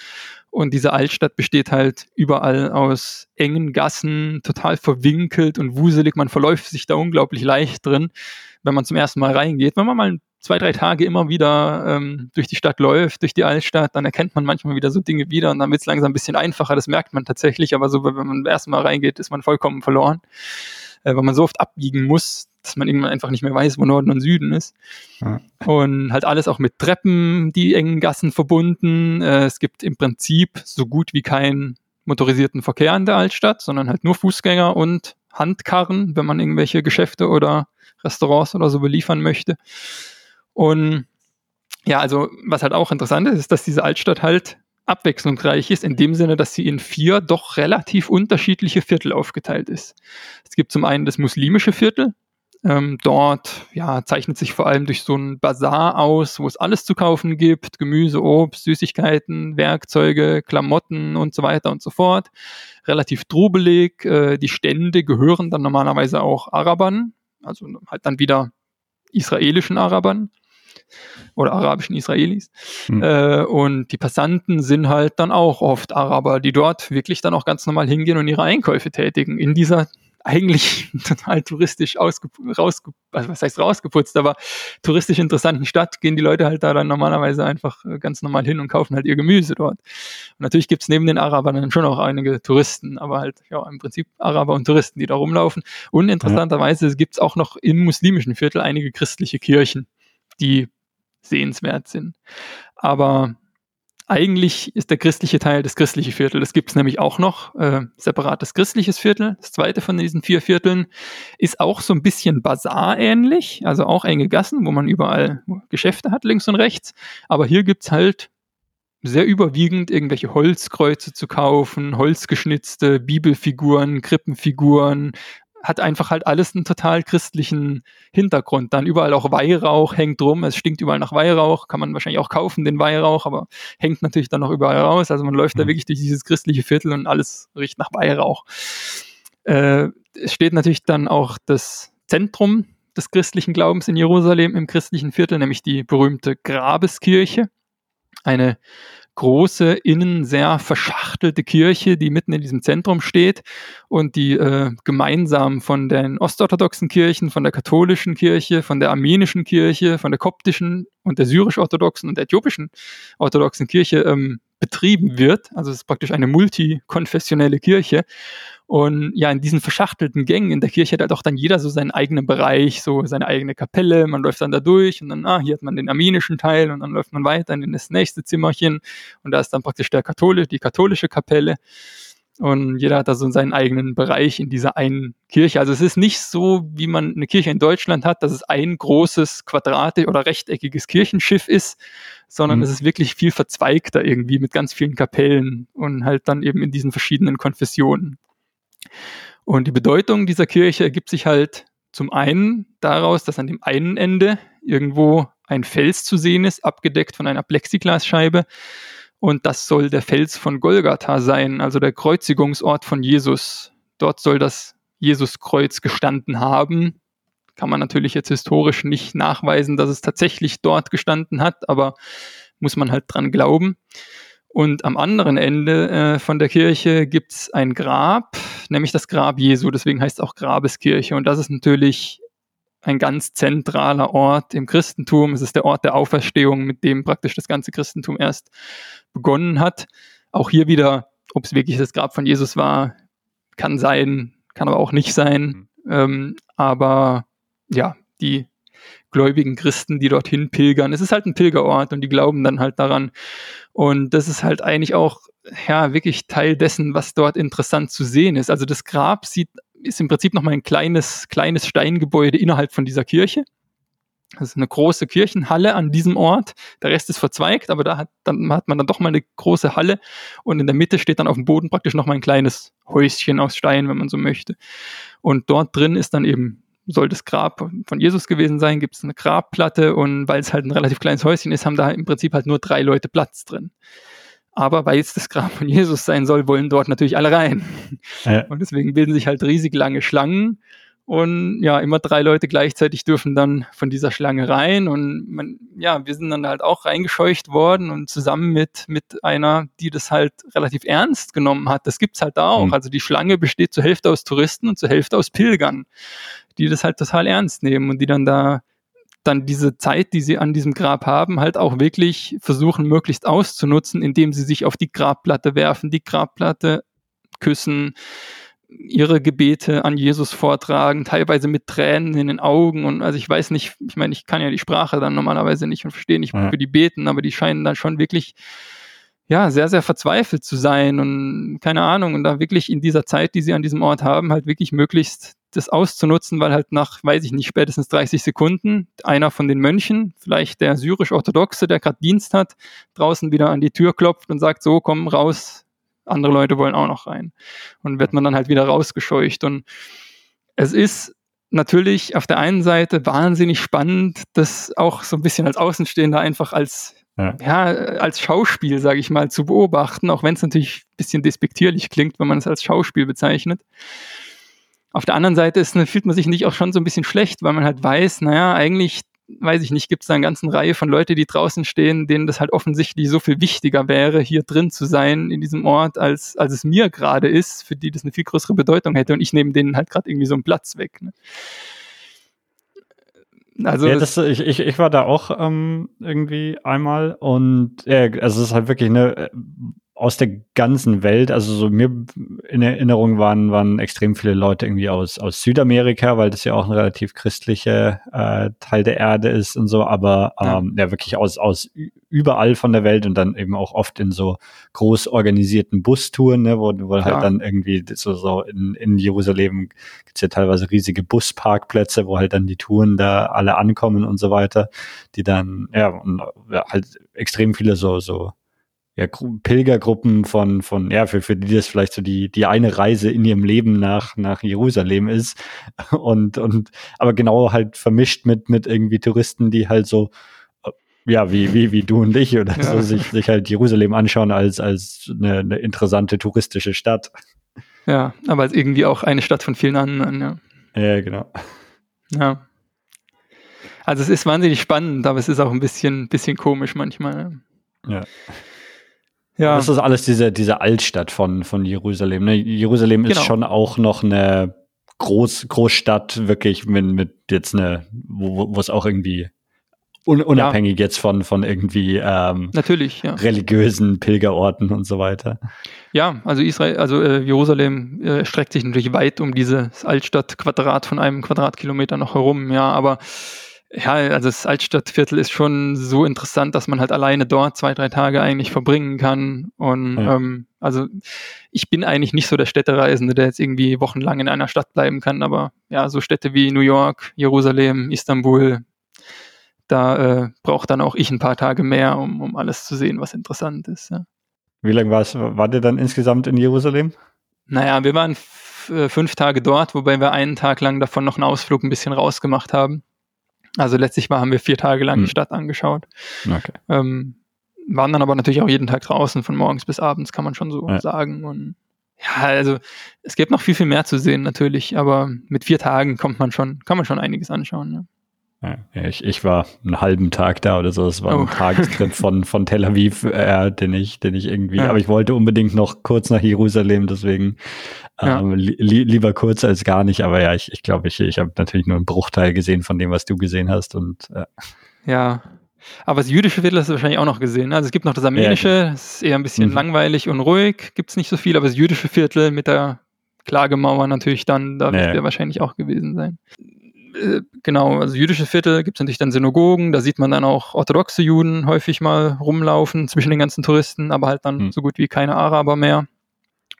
Und diese Altstadt besteht halt überall aus engen Gassen, total verwinkelt und wuselig. Man verläuft sich da unglaublich leicht drin, wenn man zum ersten Mal reingeht. Wenn man mal zwei, drei Tage immer wieder ähm, durch die Stadt läuft, durch die Altstadt, dann erkennt man manchmal wieder so Dinge wieder und dann wird es langsam ein bisschen einfacher. Das merkt man tatsächlich, aber so, wenn man das erste Mal reingeht, ist man vollkommen verloren, äh, weil man so oft abbiegen muss, dass man irgendwann einfach nicht mehr weiß, wo Norden und Süden ist. Ja. Und halt alles auch mit Treppen, die engen Gassen verbunden. Äh, es gibt im Prinzip so gut wie keinen motorisierten Verkehr in der Altstadt, sondern halt nur Fußgänger und Handkarren, wenn man irgendwelche Geschäfte oder Restaurants oder so beliefern möchte. Und ja, also was halt auch interessant ist, ist, dass diese Altstadt halt abwechslungsreich ist, in dem Sinne, dass sie in vier doch relativ unterschiedliche Viertel aufgeteilt ist. Es gibt zum einen das muslimische Viertel, ähm, dort ja, zeichnet sich vor allem durch so einen Bazar aus, wo es alles zu kaufen gibt: Gemüse, Obst, Süßigkeiten, Werkzeuge, Klamotten und so weiter und so fort. Relativ trubelig. Äh, die Stände gehören dann normalerweise auch Arabern, also halt dann wieder israelischen Arabern oder arabischen Israelis. Hm. Äh, und die Passanten sind halt dann auch oft Araber, die dort wirklich dann auch ganz normal hingehen und ihre Einkäufe tätigen in dieser eigentlich total touristisch ausge, also was heißt rausgeputzt, aber touristisch interessanten Stadt gehen die Leute halt da dann normalerweise einfach äh, ganz normal hin und kaufen halt ihr Gemüse dort. Und natürlich gibt's neben den Arabern dann schon auch einige Touristen, aber halt ja im Prinzip Araber und Touristen, die da rumlaufen. Und interessanterweise gibt's auch noch im muslimischen Viertel einige christliche Kirchen, die sehenswert sind. Aber eigentlich ist der christliche Teil das christliche Viertel. Das gibt es nämlich auch noch, äh, separates christliches Viertel. Das zweite von diesen vier Vierteln ist auch so ein bisschen Bazar-ähnlich, also auch enge Gassen, wo man überall Geschäfte hat, links und rechts. Aber hier gibt's halt sehr überwiegend irgendwelche Holzkreuze zu kaufen, holzgeschnitzte Bibelfiguren, Krippenfiguren, hat einfach halt alles einen total christlichen Hintergrund. Dann überall auch Weihrauch hängt drum. Es stinkt überall nach Weihrauch. Kann man wahrscheinlich auch kaufen, den Weihrauch, aber hängt natürlich dann noch überall raus. Also man läuft mhm. da wirklich durch dieses christliche Viertel und alles riecht nach Weihrauch. Äh, es steht natürlich dann auch das Zentrum des christlichen Glaubens in Jerusalem im christlichen Viertel, nämlich die berühmte Grabeskirche. Eine große, innen sehr verschachtelte Kirche, die mitten in diesem Zentrum steht und die äh, gemeinsam von den ostorthodoxen Kirchen, von der katholischen Kirche, von der armenischen Kirche, von der koptischen und der syrisch-orthodoxen und der äthiopischen orthodoxen Kirche ähm, betrieben wird. Also es ist praktisch eine multikonfessionelle Kirche. Und ja, in diesen verschachtelten Gängen in der Kirche hat halt auch dann jeder so seinen eigenen Bereich, so seine eigene Kapelle. Man läuft dann da durch und dann, ah, hier hat man den armenischen Teil und dann läuft man weiter in das nächste Zimmerchen und da ist dann praktisch der katholische, die katholische Kapelle. Und jeder hat da so seinen eigenen Bereich in dieser einen Kirche. Also es ist nicht so, wie man eine Kirche in Deutschland hat, dass es ein großes quadratisch oder rechteckiges Kirchenschiff ist, sondern mhm. es ist wirklich viel verzweigter irgendwie mit ganz vielen Kapellen und halt dann eben in diesen verschiedenen Konfessionen. Und die Bedeutung dieser Kirche ergibt sich halt zum einen daraus, dass an dem einen Ende irgendwo ein Fels zu sehen ist, abgedeckt von einer Plexiglasscheibe. Und das soll der Fels von Golgatha sein, also der Kreuzigungsort von Jesus. Dort soll das Jesuskreuz gestanden haben. Kann man natürlich jetzt historisch nicht nachweisen, dass es tatsächlich dort gestanden hat, aber muss man halt dran glauben. Und am anderen Ende äh, von der Kirche gibt's ein Grab, nämlich das Grab Jesu, deswegen heißt es auch Grabeskirche. Und das ist natürlich ein ganz zentraler Ort im Christentum. Es ist der Ort der Auferstehung, mit dem praktisch das ganze Christentum erst begonnen hat. Auch hier wieder, ob es wirklich das Grab von Jesus war, kann sein, kann aber auch nicht sein. Mhm. Ähm, aber ja, die gläubigen Christen, die dorthin pilgern. Es ist halt ein Pilgerort und die glauben dann halt daran. Und das ist halt eigentlich auch, ja, wirklich Teil dessen, was dort interessant zu sehen ist. Also das Grab sieht, ist im Prinzip nochmal ein kleines, kleines Steingebäude innerhalb von dieser Kirche. Das ist eine große Kirchenhalle an diesem Ort. Der Rest ist verzweigt, aber da hat, dann hat man dann doch mal eine große Halle und in der Mitte steht dann auf dem Boden praktisch noch mal ein kleines Häuschen aus Stein, wenn man so möchte. Und dort drin ist dann eben, soll das Grab von Jesus gewesen sein, gibt es eine Grabplatte und weil es halt ein relativ kleines Häuschen ist, haben da im Prinzip halt nur drei Leute Platz drin. Aber weil es das Grab von Jesus sein soll, wollen dort natürlich alle rein. Ja. Und deswegen bilden sich halt riesig lange Schlangen und ja, immer drei Leute gleichzeitig dürfen dann von dieser Schlange rein. Und man, ja, wir sind dann halt auch reingescheucht worden und zusammen mit, mit einer, die das halt relativ ernst genommen hat. Das gibt's halt da auch. Mhm. Also die Schlange besteht zur Hälfte aus Touristen und zur Hälfte aus Pilgern, die das halt total ernst nehmen und die dann da dann diese Zeit, die sie an diesem Grab haben, halt auch wirklich versuchen, möglichst auszunutzen, indem sie sich auf die Grabplatte werfen, die Grabplatte küssen, ihre Gebete an Jesus vortragen, teilweise mit Tränen in den Augen und also ich weiß nicht, ich meine, ich kann ja die Sprache dann normalerweise nicht und verstehe nicht, ja. für die beten, aber die scheinen dann schon wirklich ja, sehr, sehr verzweifelt zu sein und keine Ahnung, und da wirklich in dieser Zeit, die sie an diesem Ort haben, halt wirklich möglichst das auszunutzen, weil halt nach, weiß ich nicht, spätestens 30 Sekunden einer von den Mönchen, vielleicht der syrisch-orthodoxe, der gerade Dienst hat, draußen wieder an die Tür klopft und sagt, so, komm raus, andere Leute wollen auch noch rein. Und wird man dann halt wieder rausgescheucht. Und es ist natürlich auf der einen Seite wahnsinnig spannend, das auch so ein bisschen als Außenstehender einfach als ja, ja als Schauspiel, sage ich mal, zu beobachten, auch wenn es natürlich ein bisschen despektierlich klingt, wenn man es als Schauspiel bezeichnet. Auf der anderen Seite ist, fühlt man sich nicht auch schon so ein bisschen schlecht, weil man halt weiß, naja, eigentlich weiß ich nicht, gibt es da eine ganze Reihe von Leute, die draußen stehen, denen das halt offensichtlich so viel wichtiger wäre, hier drin zu sein in diesem Ort, als, als es mir gerade ist, für die das eine viel größere Bedeutung hätte. Und ich nehme denen halt gerade irgendwie so einen Platz weg. Ne? Also ja, das, ich, ich, ich war da auch ähm, irgendwie einmal und äh, also es ist halt wirklich eine aus der ganzen Welt, also so mir in Erinnerung waren, waren extrem viele Leute irgendwie aus, aus Südamerika, weil das ja auch ein relativ christlicher äh, Teil der Erde ist und so, aber ähm, ja. ja. wirklich aus, aus überall von der Welt und dann eben auch oft in so groß organisierten Bustouren, ne, wo, wo halt dann irgendwie so, so in, in Jerusalem gibt's ja teilweise riesige Busparkplätze, wo halt dann die Touren da alle ankommen und so weiter, die dann, ja, und, ja halt extrem viele so, so ja, Pilgergruppen von, von, ja, für, für die das vielleicht so die, die eine Reise in ihrem Leben nach, nach Jerusalem ist. Und, und, aber genau halt vermischt mit, mit irgendwie Touristen, die halt so, äh, ja, wie, wie, wie du und ich oder ja. so, sich, sich halt Jerusalem anschauen als, als eine, eine interessante touristische Stadt. Ja, aber als irgendwie auch eine Stadt von vielen anderen, ja. Ja, genau. Ja. Also es ist wahnsinnig spannend, aber es ist auch ein bisschen, bisschen komisch manchmal. Ja. Ja. Das ist alles diese, diese Altstadt von, von Jerusalem. Ne? Jerusalem ist genau. schon auch noch eine Groß, Großstadt, wirklich mit, mit jetzt eine, wo, wo es auch irgendwie un, unabhängig ja. jetzt von, von irgendwie ähm, Natürlich, ja. religiösen Pilgerorten und so weiter. Ja, also Israel, also äh, Jerusalem äh, streckt sich natürlich weit um dieses Altstadtquadrat von einem Quadratkilometer noch herum, ja, aber ja, also das Altstadtviertel ist schon so interessant, dass man halt alleine dort zwei, drei Tage eigentlich verbringen kann. Und ja. ähm, also ich bin eigentlich nicht so der Städtereisende, der jetzt irgendwie wochenlang in einer Stadt bleiben kann, aber ja, so Städte wie New York, Jerusalem, Istanbul, da äh, braucht dann auch ich ein paar Tage mehr, um, um alles zu sehen, was interessant ist. Ja. Wie lange warst, wart ihr dann insgesamt in Jerusalem? Naja, wir waren äh, fünf Tage dort, wobei wir einen Tag lang davon noch einen Ausflug ein bisschen rausgemacht haben. Also letztlich mal haben wir vier Tage lang hm. die Stadt angeschaut. Okay. Ähm, waren dann aber natürlich auch jeden Tag draußen, von morgens bis abends, kann man schon so ja. sagen. Und ja, also es gibt noch viel, viel mehr zu sehen natürlich, aber mit vier Tagen kommt man schon, kann man schon einiges anschauen. Ne? Ja, ich, ich war einen halben Tag da oder so. Es war oh. ein Tagestrip von, von Tel Aviv, äh, den ich, den ich irgendwie, ja. aber ich wollte unbedingt noch kurz nach Jerusalem, deswegen ähm, li lieber kurz als gar nicht. Aber ja, ich, ich glaube, ich, ich habe natürlich nur einen Bruchteil gesehen von dem, was du gesehen hast. Und äh. ja. Aber das jüdische Viertel hast du wahrscheinlich auch noch gesehen. Also es gibt noch das armenische, ja, das ist eher ein bisschen mhm. langweilig und ruhig, gibt es nicht so viel, aber das jüdische Viertel mit der Klagemauer natürlich dann, da wird ja. wahrscheinlich auch gewesen sein. Äh, genau, also jüdische Viertel gibt es natürlich dann Synagogen, da sieht man dann auch orthodoxe Juden häufig mal rumlaufen zwischen den ganzen Touristen, aber halt dann hm. so gut wie keine Araber mehr.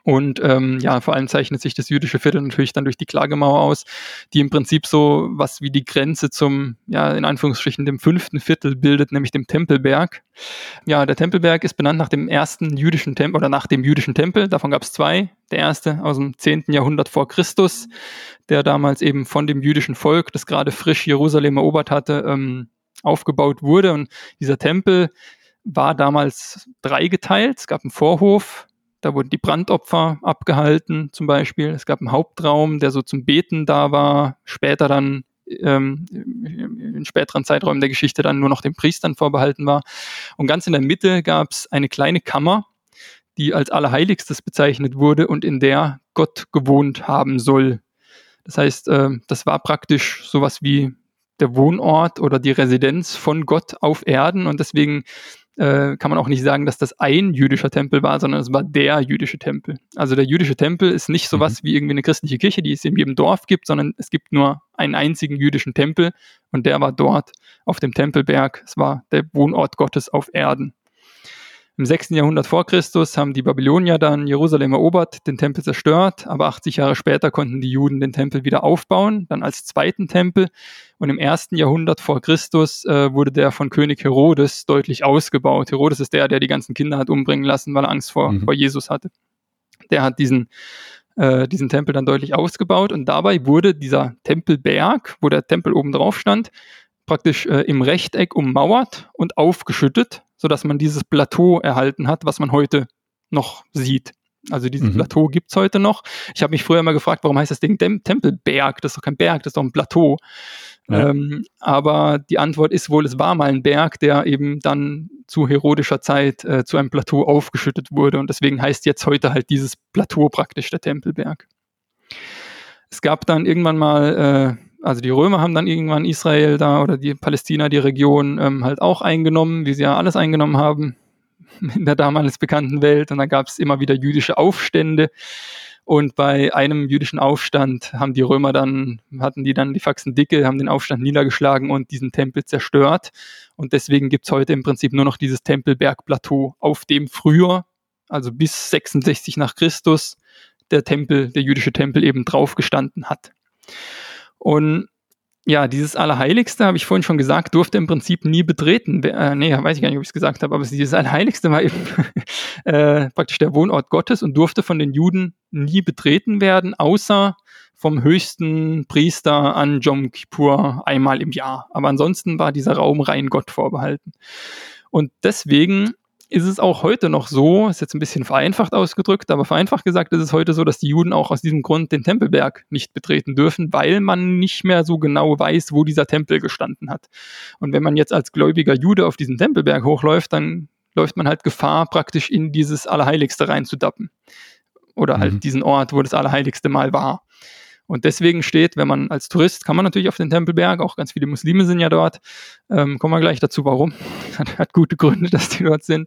Und ähm, ja, vor allem zeichnet sich das jüdische Viertel natürlich dann durch die Klagemauer aus, die im Prinzip so was wie die Grenze zum, ja, in Anführungsstrichen dem fünften Viertel bildet, nämlich dem Tempelberg. Ja, der Tempelberg ist benannt nach dem ersten jüdischen Tempel oder nach dem jüdischen Tempel. Davon gab es zwei. Der erste aus dem 10. Jahrhundert vor Christus, der damals eben von dem jüdischen Volk, das gerade frisch Jerusalem erobert hatte, ähm, aufgebaut wurde. Und dieser Tempel war damals dreigeteilt. Es gab einen Vorhof, da wurden die Brandopfer abgehalten, zum Beispiel. Es gab einen Hauptraum, der so zum Beten da war. Später dann, ähm, in späteren Zeiträumen der Geschichte dann nur noch den Priestern vorbehalten war. Und ganz in der Mitte gab es eine kleine Kammer, die als Allerheiligstes bezeichnet wurde und in der Gott gewohnt haben soll. Das heißt, äh, das war praktisch sowas wie der Wohnort oder die Residenz von Gott auf Erden und deswegen äh, kann man auch nicht sagen, dass das ein jüdischer Tempel war, sondern es war der jüdische Tempel. Also der jüdische Tempel ist nicht sowas mhm. wie irgendwie eine christliche Kirche, die es in jedem Dorf gibt, sondern es gibt nur einen einzigen jüdischen Tempel und der war dort auf dem Tempelberg. Es war der Wohnort Gottes auf Erden. Im 6. Jahrhundert vor Christus haben die Babylonier dann Jerusalem erobert, den Tempel zerstört, aber 80 Jahre später konnten die Juden den Tempel wieder aufbauen, dann als zweiten Tempel. Und im 1. Jahrhundert vor Christus äh, wurde der von König Herodes deutlich ausgebaut. Herodes ist der, der die ganzen Kinder hat umbringen lassen, weil er Angst vor, mhm. vor Jesus hatte. Der hat diesen äh, diesen Tempel dann deutlich ausgebaut und dabei wurde dieser Tempelberg, wo der Tempel oben drauf stand, praktisch äh, im Rechteck ummauert und aufgeschüttet, sodass man dieses Plateau erhalten hat, was man heute noch sieht. Also dieses mhm. Plateau gibt's heute noch. Ich habe mich früher immer gefragt, warum heißt das Ding Dem Tempelberg? Das ist doch kein Berg, das ist doch ein Plateau. Ja. Ähm, aber die Antwort ist wohl, es war mal ein Berg, der eben dann zu herodischer Zeit äh, zu einem Plateau aufgeschüttet wurde. Und deswegen heißt jetzt heute halt dieses Plateau praktisch der Tempelberg. Es gab dann irgendwann mal äh, also die Römer haben dann irgendwann Israel da oder die Palästina, die Region ähm, halt auch eingenommen, wie sie ja alles eingenommen haben in der damals bekannten Welt. Und da gab es immer wieder jüdische Aufstände. Und bei einem jüdischen Aufstand haben die Römer dann, hatten die dann die Faxen dicke, haben den Aufstand niedergeschlagen und diesen Tempel zerstört. Und deswegen gibt's heute im Prinzip nur noch dieses Tempelbergplateau, auf dem früher, also bis 66 nach Christus, der Tempel, der jüdische Tempel eben drauf gestanden hat. Und ja, dieses Allerheiligste, habe ich vorhin schon gesagt, durfte im Prinzip nie betreten. Äh, nee, weiß ich gar nicht, ob ich es gesagt habe, aber dieses Allerheiligste war eben äh, praktisch der Wohnort Gottes und durfte von den Juden nie betreten werden, außer vom höchsten Priester an Jom Kippur einmal im Jahr. Aber ansonsten war dieser Raum rein Gott vorbehalten. Und deswegen ist es auch heute noch so, ist jetzt ein bisschen vereinfacht ausgedrückt, aber vereinfacht gesagt ist es heute so, dass die Juden auch aus diesem Grund den Tempelberg nicht betreten dürfen, weil man nicht mehr so genau weiß, wo dieser Tempel gestanden hat. Und wenn man jetzt als gläubiger Jude auf diesen Tempelberg hochläuft, dann läuft man halt Gefahr, praktisch in dieses Allerheiligste reinzudappen. Oder halt mhm. diesen Ort, wo das Allerheiligste mal war. Und deswegen steht, wenn man als Tourist, kann man natürlich auf den Tempelberg, auch ganz viele Muslime sind ja dort, ähm, kommen wir gleich dazu, warum. hat, hat gute Gründe, dass die dort sind.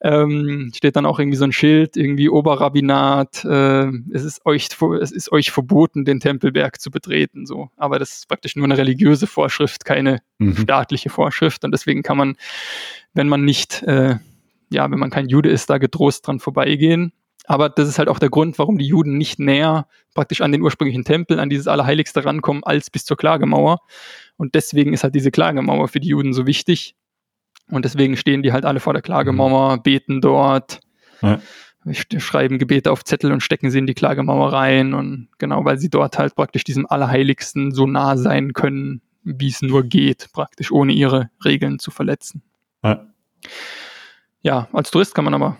Ähm, steht dann auch irgendwie so ein Schild, irgendwie Oberrabbinat, äh, es, ist euch, es ist euch verboten, den Tempelberg zu betreten. So. Aber das ist praktisch nur eine religiöse Vorschrift, keine mhm. staatliche Vorschrift. Und deswegen kann man, wenn man nicht, äh, ja, wenn man kein Jude ist, da getrost dran vorbeigehen. Aber das ist halt auch der Grund, warum die Juden nicht näher praktisch an den ursprünglichen Tempel, an dieses Allerheiligste rankommen, als bis zur Klagemauer. Und deswegen ist halt diese Klagemauer für die Juden so wichtig. Und deswegen stehen die halt alle vor der Klagemauer, beten dort, ja. schreiben Gebete auf Zettel und stecken sie in die Klagemauer rein. Und genau, weil sie dort halt praktisch diesem Allerheiligsten so nah sein können, wie es nur geht, praktisch ohne ihre Regeln zu verletzen. Ja. ja, als Tourist kann man aber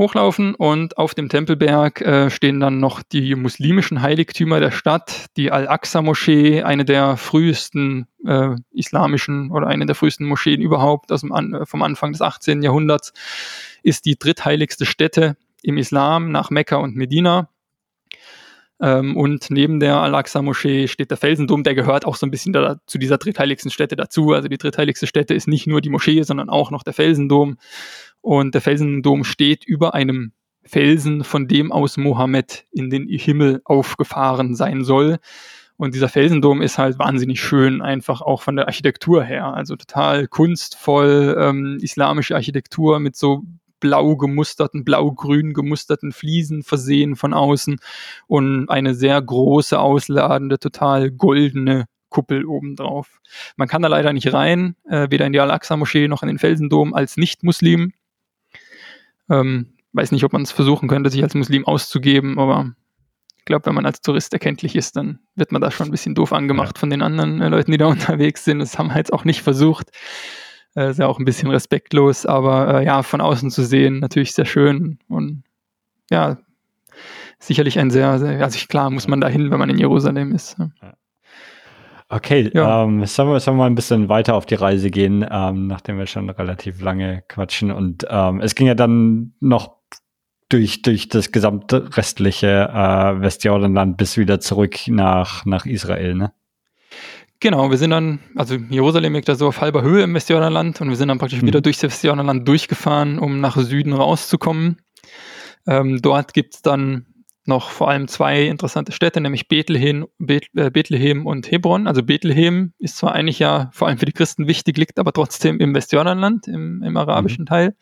hochlaufen und auf dem Tempelberg äh, stehen dann noch die muslimischen Heiligtümer der Stadt, die Al-Aqsa-Moschee, eine der frühesten äh, islamischen oder eine der frühesten Moscheen überhaupt aus dem An vom Anfang des 18. Jahrhunderts, ist die drittheiligste Stätte im Islam nach Mekka und Medina. Ähm, und neben der Al-Aqsa-Moschee steht der Felsendom, der gehört auch so ein bisschen da, zu dieser drittheiligsten Stätte dazu. Also die drittheiligste Stätte ist nicht nur die Moschee, sondern auch noch der Felsendom. Und der Felsendom steht über einem Felsen, von dem aus Mohammed in den Himmel aufgefahren sein soll. Und dieser Felsendom ist halt wahnsinnig schön, einfach auch von der Architektur her. Also total kunstvoll, ähm, islamische Architektur mit so blau gemusterten, blau-grün gemusterten Fliesen versehen von außen und eine sehr große, ausladende, total goldene Kuppel obendrauf. Man kann da leider nicht rein, äh, weder in die Al-Aqsa-Moschee noch in den Felsendom als Nicht-Muslim. Ähm, weiß nicht, ob man es versuchen könnte, sich als Muslim auszugeben, aber ich glaube, wenn man als Tourist erkenntlich ist, dann wird man da schon ein bisschen doof angemacht ja. von den anderen äh, Leuten, die da unterwegs sind. Das haben wir jetzt auch nicht versucht. Äh, ist ja auch ein bisschen respektlos, aber äh, ja, von außen zu sehen, natürlich sehr schön und ja, sicherlich ein sehr, sehr also klar muss man da hin, wenn man in Jerusalem ist. Ja. Okay, ja. ähm, sollen, wir, sollen wir mal ein bisschen weiter auf die Reise gehen, ähm, nachdem wir schon relativ lange quatschen. Und ähm, es ging ja dann noch durch, durch das gesamte restliche äh, Westjordanland bis wieder zurück nach, nach Israel, ne? Genau, wir sind dann, also Jerusalem liegt da so auf halber Höhe im Westjordanland und wir sind dann praktisch mhm. wieder durch das Westjordanland durchgefahren, um nach Süden rauszukommen. Ähm, dort gibt's dann noch vor allem zwei interessante Städte, nämlich Bethlehem, äh, Bethlehem und Hebron. Also Bethlehem ist zwar eigentlich ja vor allem für die Christen wichtig, liegt aber trotzdem im Westjordanland, im, im arabischen mhm. Teil.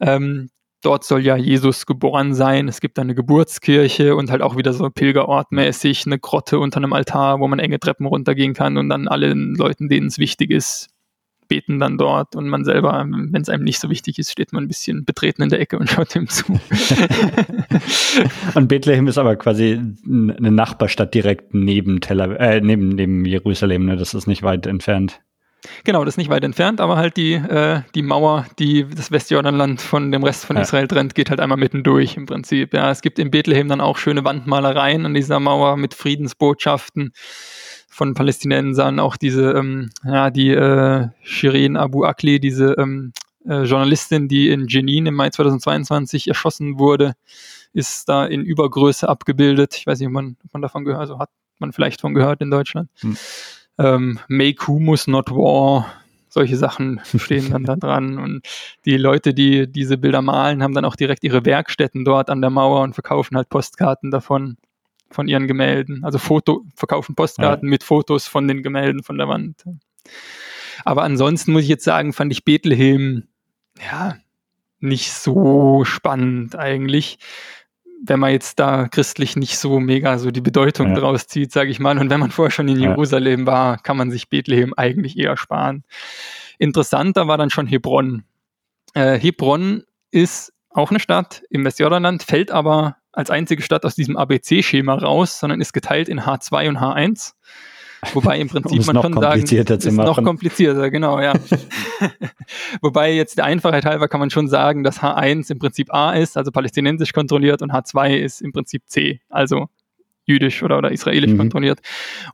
Ähm, dort soll ja Jesus geboren sein. Es gibt eine Geburtskirche und halt auch wieder so Pilgerortmäßig eine Grotte unter einem Altar, wo man enge Treppen runtergehen kann und dann allen Leuten, denen es wichtig ist, beten dann dort und man selber, wenn es einem nicht so wichtig ist, steht man ein bisschen betreten in der Ecke und schaut ihm zu. und Bethlehem ist aber quasi eine Nachbarstadt direkt neben Tel Aviv, äh, neben, neben Jerusalem, ne? Das ist nicht weit entfernt. Genau, das ist nicht weit entfernt, aber halt die, äh, die Mauer, die das Westjordanland von dem Rest von ja. Israel trennt, geht halt einmal mitten durch im Prinzip. Ja, es gibt in Bethlehem dann auch schöne Wandmalereien an dieser Mauer mit Friedensbotschaften von Palästinensern, auch diese, ähm, ja, die äh, Shirin Abu Akli, diese ähm, äh, Journalistin, die in Jenin im Mai 2022 erschossen wurde, ist da in Übergröße abgebildet. Ich weiß nicht, ob man, ob man davon gehört, also hat man vielleicht von gehört in Deutschland. Hm. Ähm, Make Humus Not War, solche Sachen stehen dann da dran. Und die Leute, die diese Bilder malen, haben dann auch direkt ihre Werkstätten dort an der Mauer und verkaufen halt Postkarten davon von ihren Gemälden. Also Foto, verkaufen Postkarten ja. mit Fotos von den Gemälden von der Wand. Aber ansonsten muss ich jetzt sagen, fand ich Bethlehem, ja, nicht so spannend eigentlich, wenn man jetzt da christlich nicht so mega so die Bedeutung ja. draus zieht, sage ich mal. Und wenn man vorher schon in Jerusalem ja. war, kann man sich Bethlehem eigentlich eher sparen. Interessanter war dann schon Hebron. Äh, Hebron ist auch eine Stadt im Westjordanland, fällt aber als einzige Stadt aus diesem ABC-Schema raus, sondern ist geteilt in H2 und H1. Wobei im Prinzip man schon sagen, ist noch komplizierter, genau, ja. Wobei jetzt der Einfachheit halber kann man schon sagen, dass H1 im Prinzip A ist, also palästinensisch kontrolliert, und H2 ist im Prinzip C, also jüdisch oder, oder israelisch mhm. kontrolliert.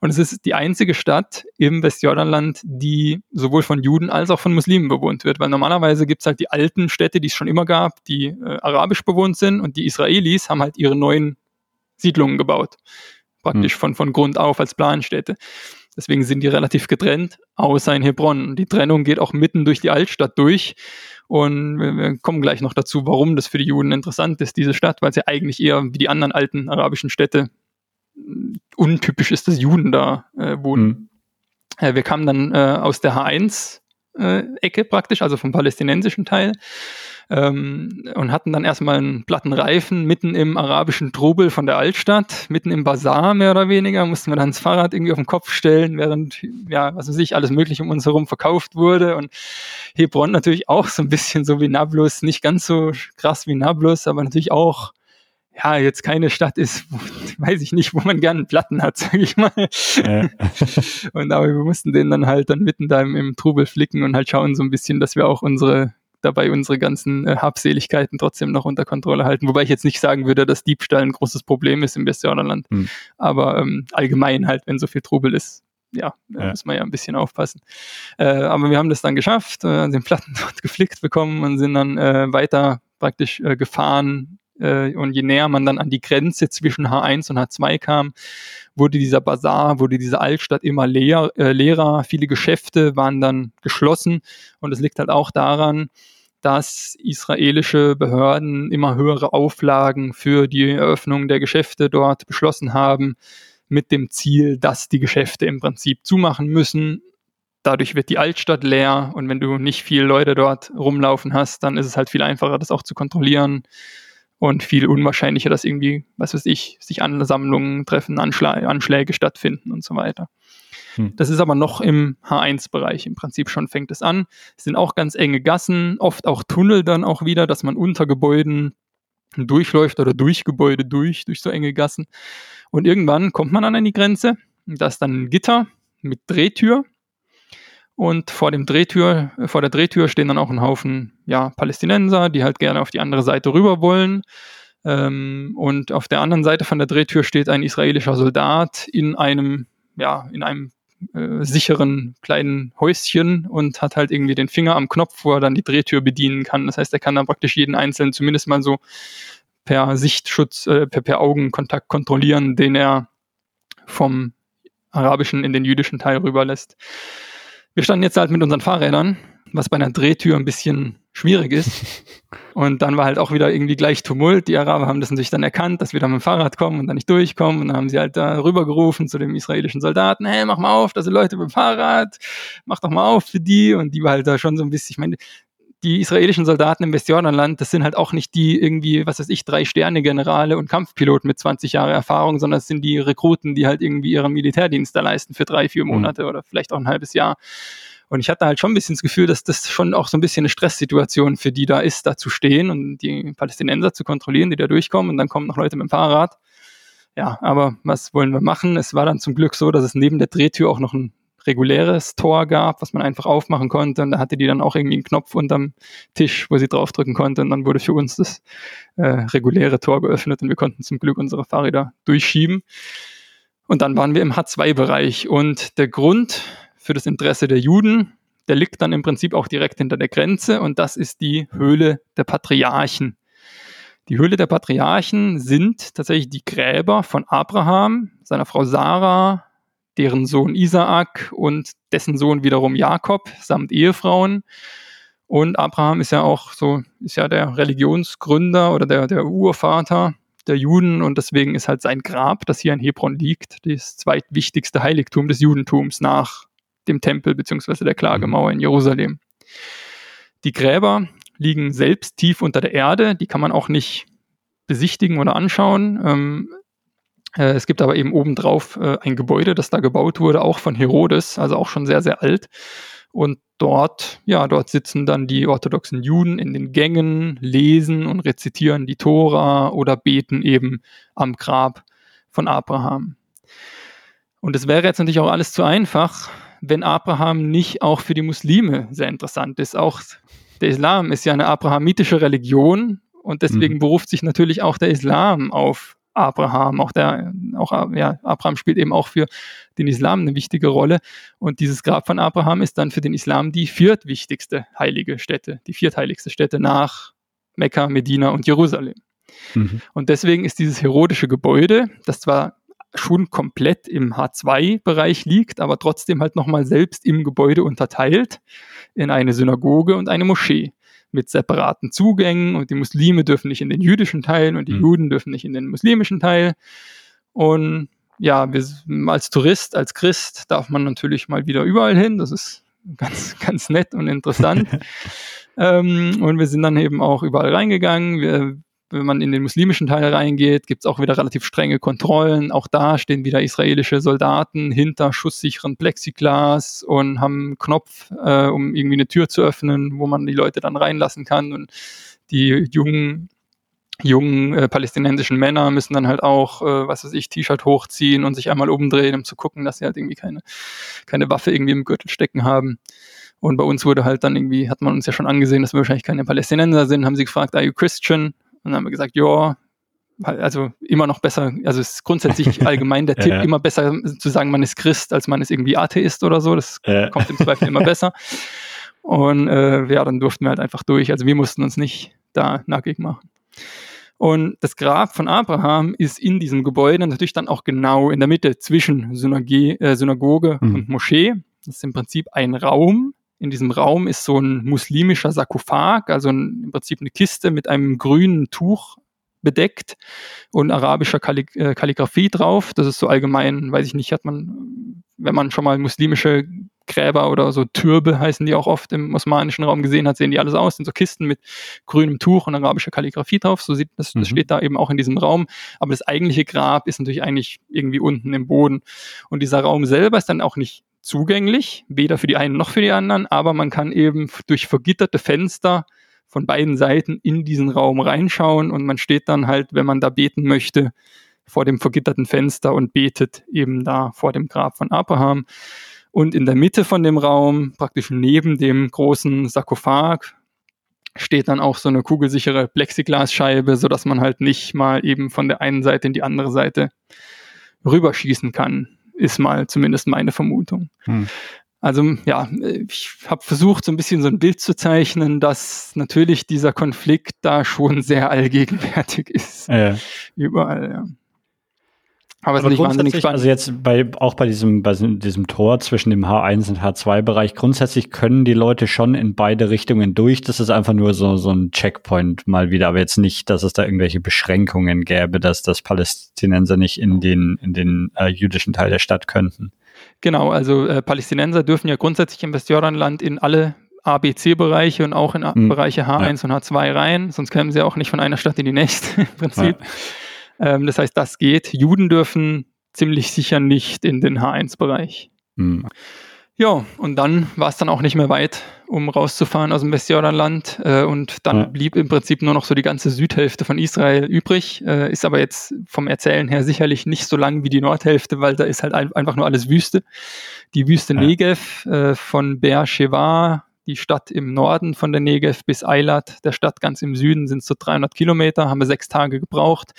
Und es ist die einzige Stadt im Westjordanland, die sowohl von Juden als auch von Muslimen bewohnt wird. Weil normalerweise gibt es halt die alten Städte, die es schon immer gab, die äh, arabisch bewohnt sind und die Israelis haben halt ihre neuen Siedlungen gebaut. Praktisch mhm. von, von Grund auf als Planstädte. Deswegen sind die relativ getrennt, außer in Hebron. Die Trennung geht auch mitten durch die Altstadt durch. Und wir kommen gleich noch dazu, warum das für die Juden interessant ist, diese Stadt, weil sie eigentlich eher wie die anderen alten arabischen Städte untypisch ist, dass Juden da äh, wohnen. Mhm. Wir kamen dann äh, aus der H1-Ecke äh, praktisch, also vom palästinensischen Teil, ähm, und hatten dann erstmal einen platten Reifen mitten im arabischen Trubel von der Altstadt, mitten im Bazar mehr oder weniger, mussten wir dann das Fahrrad irgendwie auf den Kopf stellen, während, ja, was weiß ich, alles Mögliche um uns herum verkauft wurde. Und Hebron natürlich auch so ein bisschen so wie Nablus, nicht ganz so krass wie Nablus, aber natürlich auch ja, jetzt keine Stadt ist, wo, weiß ich nicht, wo man gerne Platten hat, sage ich mal. Ja. und aber wir mussten den dann halt dann mitten da im, im, Trubel flicken und halt schauen so ein bisschen, dass wir auch unsere dabei unsere ganzen äh, Habseligkeiten trotzdem noch unter Kontrolle halten. Wobei ich jetzt nicht sagen würde, dass Diebstahl ein großes Problem ist im Westjordanland. Hm. Aber ähm, allgemein halt, wenn so viel Trubel ist, ja, da ja. muss man ja ein bisschen aufpassen. Äh, aber wir haben das dann geschafft, äh, den Platten dort geflickt bekommen und sind dann äh, weiter praktisch äh, gefahren äh, und je näher man dann an die Grenze zwischen H1 und H2 kam, wurde dieser Bazar, wurde diese Altstadt immer leer, äh, leerer. Viele Geschäfte waren dann geschlossen. Und es liegt halt auch daran, dass israelische Behörden immer höhere Auflagen für die Eröffnung der Geschäfte dort beschlossen haben, mit dem Ziel, dass die Geschäfte im Prinzip zumachen müssen, dadurch wird die Altstadt leer. Und wenn du nicht viele Leute dort rumlaufen hast, dann ist es halt viel einfacher, das auch zu kontrollieren und viel unwahrscheinlicher, dass irgendwie, was weiß ich, sich Ansammlungen treffen, Anschlä Anschläge stattfinden und so weiter. Hm. Das ist aber noch im H1-Bereich. Im Prinzip schon fängt es an. Es sind auch ganz enge Gassen, oft auch Tunnel dann auch wieder, dass man unter Gebäuden durchläuft oder durch Gebäude durch, durch so enge Gassen. Und irgendwann kommt man dann an die Grenze. Da ist dann ein Gitter mit Drehtür. Und vor dem Drehtür, vor der Drehtür stehen dann auch ein Haufen ja, Palästinenser, die halt gerne auf die andere Seite rüber wollen. Ähm, und auf der anderen Seite von der Drehtür steht ein israelischer Soldat in einem, ja, in einem äh, sicheren kleinen Häuschen und hat halt irgendwie den Finger am Knopf, wo er dann die Drehtür bedienen kann. Das heißt, er kann dann praktisch jeden einzelnen zumindest mal so per Sichtschutz, äh, per, per Augenkontakt kontrollieren, den er vom arabischen in den jüdischen Teil rüberlässt. Wir standen jetzt halt mit unseren Fahrrädern, was bei einer Drehtür ein bisschen schwierig ist. Und dann war halt auch wieder irgendwie gleich Tumult. Die Araber haben das natürlich dann erkannt, dass wir da mit dem Fahrrad kommen und dann nicht durchkommen. Und dann haben sie halt da rübergerufen zu dem israelischen Soldaten, hey, mach mal auf, da sind Leute mit dem Fahrrad, mach doch mal auf für die. Und die war halt da schon so ein bisschen, ich meine, die israelischen Soldaten im Westjordanland, das sind halt auch nicht die irgendwie, was weiß ich, drei Sterne Generale und Kampfpiloten mit 20 Jahre Erfahrung, sondern es sind die Rekruten, die halt irgendwie ihren Militärdienst da leisten für drei, vier mhm. Monate mhm. oder vielleicht auch ein halbes Jahr. Und ich hatte halt schon ein bisschen das Gefühl, dass das schon auch so ein bisschen eine Stresssituation für die da ist, da zu stehen und die Palästinenser zu kontrollieren, die da durchkommen und dann kommen noch Leute mit dem Fahrrad. Ja, aber was wollen wir machen? Es war dann zum Glück so, dass es neben der Drehtür auch noch ein reguläres Tor gab, was man einfach aufmachen konnte. Und da hatte die dann auch irgendwie einen Knopf unterm Tisch, wo sie draufdrücken konnte. Und dann wurde für uns das äh, reguläre Tor geöffnet und wir konnten zum Glück unsere Fahrräder durchschieben. Und dann waren wir im H2-Bereich. Und der Grund für das Interesse der Juden, der liegt dann im Prinzip auch direkt hinter der Grenze. Und das ist die Höhle der Patriarchen. Die Höhle der Patriarchen sind tatsächlich die Gräber von Abraham, seiner Frau Sarah, deren Sohn Isaak und dessen Sohn wiederum Jakob samt Ehefrauen. Und Abraham ist ja auch so, ist ja der Religionsgründer oder der, der Urvater der Juden und deswegen ist halt sein Grab, das hier in Hebron liegt, das zweitwichtigste Heiligtum des Judentums nach dem Tempel bzw. der Klagemauer in Jerusalem. Die Gräber liegen selbst tief unter der Erde, die kann man auch nicht besichtigen oder anschauen. Ähm, äh, es gibt aber eben obendrauf äh, ein Gebäude, das da gebaut wurde, auch von Herodes, also auch schon sehr, sehr alt. Und dort, ja, dort sitzen dann die orthodoxen Juden in den Gängen, lesen und rezitieren die Tora oder beten eben am Grab von Abraham. Und es wäre jetzt natürlich auch alles zu einfach, wenn Abraham nicht auch für die Muslime sehr interessant ist. Auch der Islam ist ja eine abrahamitische Religion und deswegen mhm. beruft sich natürlich auch der Islam auf Abraham. Auch der, auch ja, Abraham spielt eben auch für den Islam eine wichtige Rolle. Und dieses Grab von Abraham ist dann für den Islam die viertwichtigste heilige Stätte, die viertheiligste Stätte nach Mekka, Medina und Jerusalem. Mhm. Und deswegen ist dieses herodische Gebäude, das zwar schon komplett im H2-Bereich liegt, aber trotzdem halt nochmal selbst im Gebäude unterteilt in eine Synagoge und eine Moschee mit separaten Zugängen und die Muslime dürfen nicht in den jüdischen Teil und die mhm. Juden dürfen nicht in den muslimischen Teil. Und ja, wir, als Tourist, als Christ darf man natürlich mal wieder überall hin. Das ist ganz, ganz nett und interessant. ähm, und wir sind dann eben auch überall reingegangen. Wir wenn man in den muslimischen Teil reingeht, gibt es auch wieder relativ strenge Kontrollen. Auch da stehen wieder israelische Soldaten hinter schusssicheren Plexiglas und haben einen Knopf, äh, um irgendwie eine Tür zu öffnen, wo man die Leute dann reinlassen kann. Und die jungen jungen äh, palästinensischen Männer müssen dann halt auch, äh, was weiß ich, T-Shirt hochziehen und sich einmal umdrehen, um zu gucken, dass sie halt irgendwie keine, keine Waffe irgendwie im Gürtel stecken haben. Und bei uns wurde halt dann irgendwie, hat man uns ja schon angesehen, dass wir wahrscheinlich keine Palästinenser sind, haben sie gefragt, are you Christian? Und dann haben wir gesagt, ja, also immer noch besser, also es ist grundsätzlich allgemein der Tipp, ja. immer besser zu sagen, man ist Christ, als man ist irgendwie Atheist oder so. Das ja. kommt im Zweifel immer besser. Und äh, ja, dann durften wir halt einfach durch. Also wir mussten uns nicht da nackig machen. Und das Grab von Abraham ist in diesem Gebäude natürlich dann auch genau in der Mitte zwischen Synagoge, äh, Synagoge mhm. und Moschee. Das ist im Prinzip ein Raum, in diesem Raum ist so ein muslimischer Sarkophag, also ein, im Prinzip eine Kiste mit einem grünen Tuch bedeckt und arabischer Kallig äh, Kalligrafie drauf. Das ist so allgemein, weiß ich nicht, hat man, wenn man schon mal muslimische Gräber oder so Türbe heißen die auch oft im osmanischen Raum gesehen hat, sehen die alles aus, sind so Kisten mit grünem Tuch und arabischer Kalligrafie drauf, so sieht das, das mhm. steht da eben auch in diesem Raum, aber das eigentliche Grab ist natürlich eigentlich irgendwie unten im Boden und dieser Raum selber ist dann auch nicht zugänglich, weder für die einen noch für die anderen, aber man kann eben durch vergitterte Fenster von beiden Seiten in diesen Raum reinschauen und man steht dann halt, wenn man da beten möchte, vor dem vergitterten Fenster und betet eben da vor dem Grab von Abraham. Und in der Mitte von dem Raum, praktisch neben dem großen Sarkophag, steht dann auch so eine kugelsichere Plexiglasscheibe, sodass man halt nicht mal eben von der einen Seite in die andere Seite rüberschießen kann, ist mal zumindest meine Vermutung. Hm. Also ja, ich habe versucht, so ein bisschen so ein Bild zu zeichnen, dass natürlich dieser Konflikt da schon sehr allgegenwärtig ist. Ja. Überall, ja. Aber, Aber grundsätzlich, also jetzt bei, auch bei diesem, bei diesem Tor zwischen dem H1 und H2-Bereich, grundsätzlich können die Leute schon in beide Richtungen durch. Das ist einfach nur so, so ein Checkpoint mal wieder, aber jetzt nicht, dass es da irgendwelche Beschränkungen gäbe, dass das Palästinenser nicht in den, in den äh, jüdischen Teil der Stadt könnten. Genau, also äh, Palästinenser dürfen ja grundsätzlich im Westjordanland in alle ABC-Bereiche und auch in hm. Bereiche H1 ja. und H2 rein, sonst kämen sie auch nicht von einer Stadt in die nächste im Prinzip. Ja. Ähm, das heißt, das geht. Juden dürfen ziemlich sicher nicht in den H1-Bereich. Mhm. Ja, und dann war es dann auch nicht mehr weit, um rauszufahren aus dem Westjordanland. Äh, und dann ja. blieb im Prinzip nur noch so die ganze Südhälfte von Israel übrig. Äh, ist aber jetzt vom Erzählen her sicherlich nicht so lang wie die Nordhälfte, weil da ist halt ein, einfach nur alles Wüste. Die Wüste ja. Negev äh, von Beersheba die Stadt im Norden von der Negev bis Eilat, der Stadt ganz im Süden, sind so 300 Kilometer, haben wir sechs Tage gebraucht.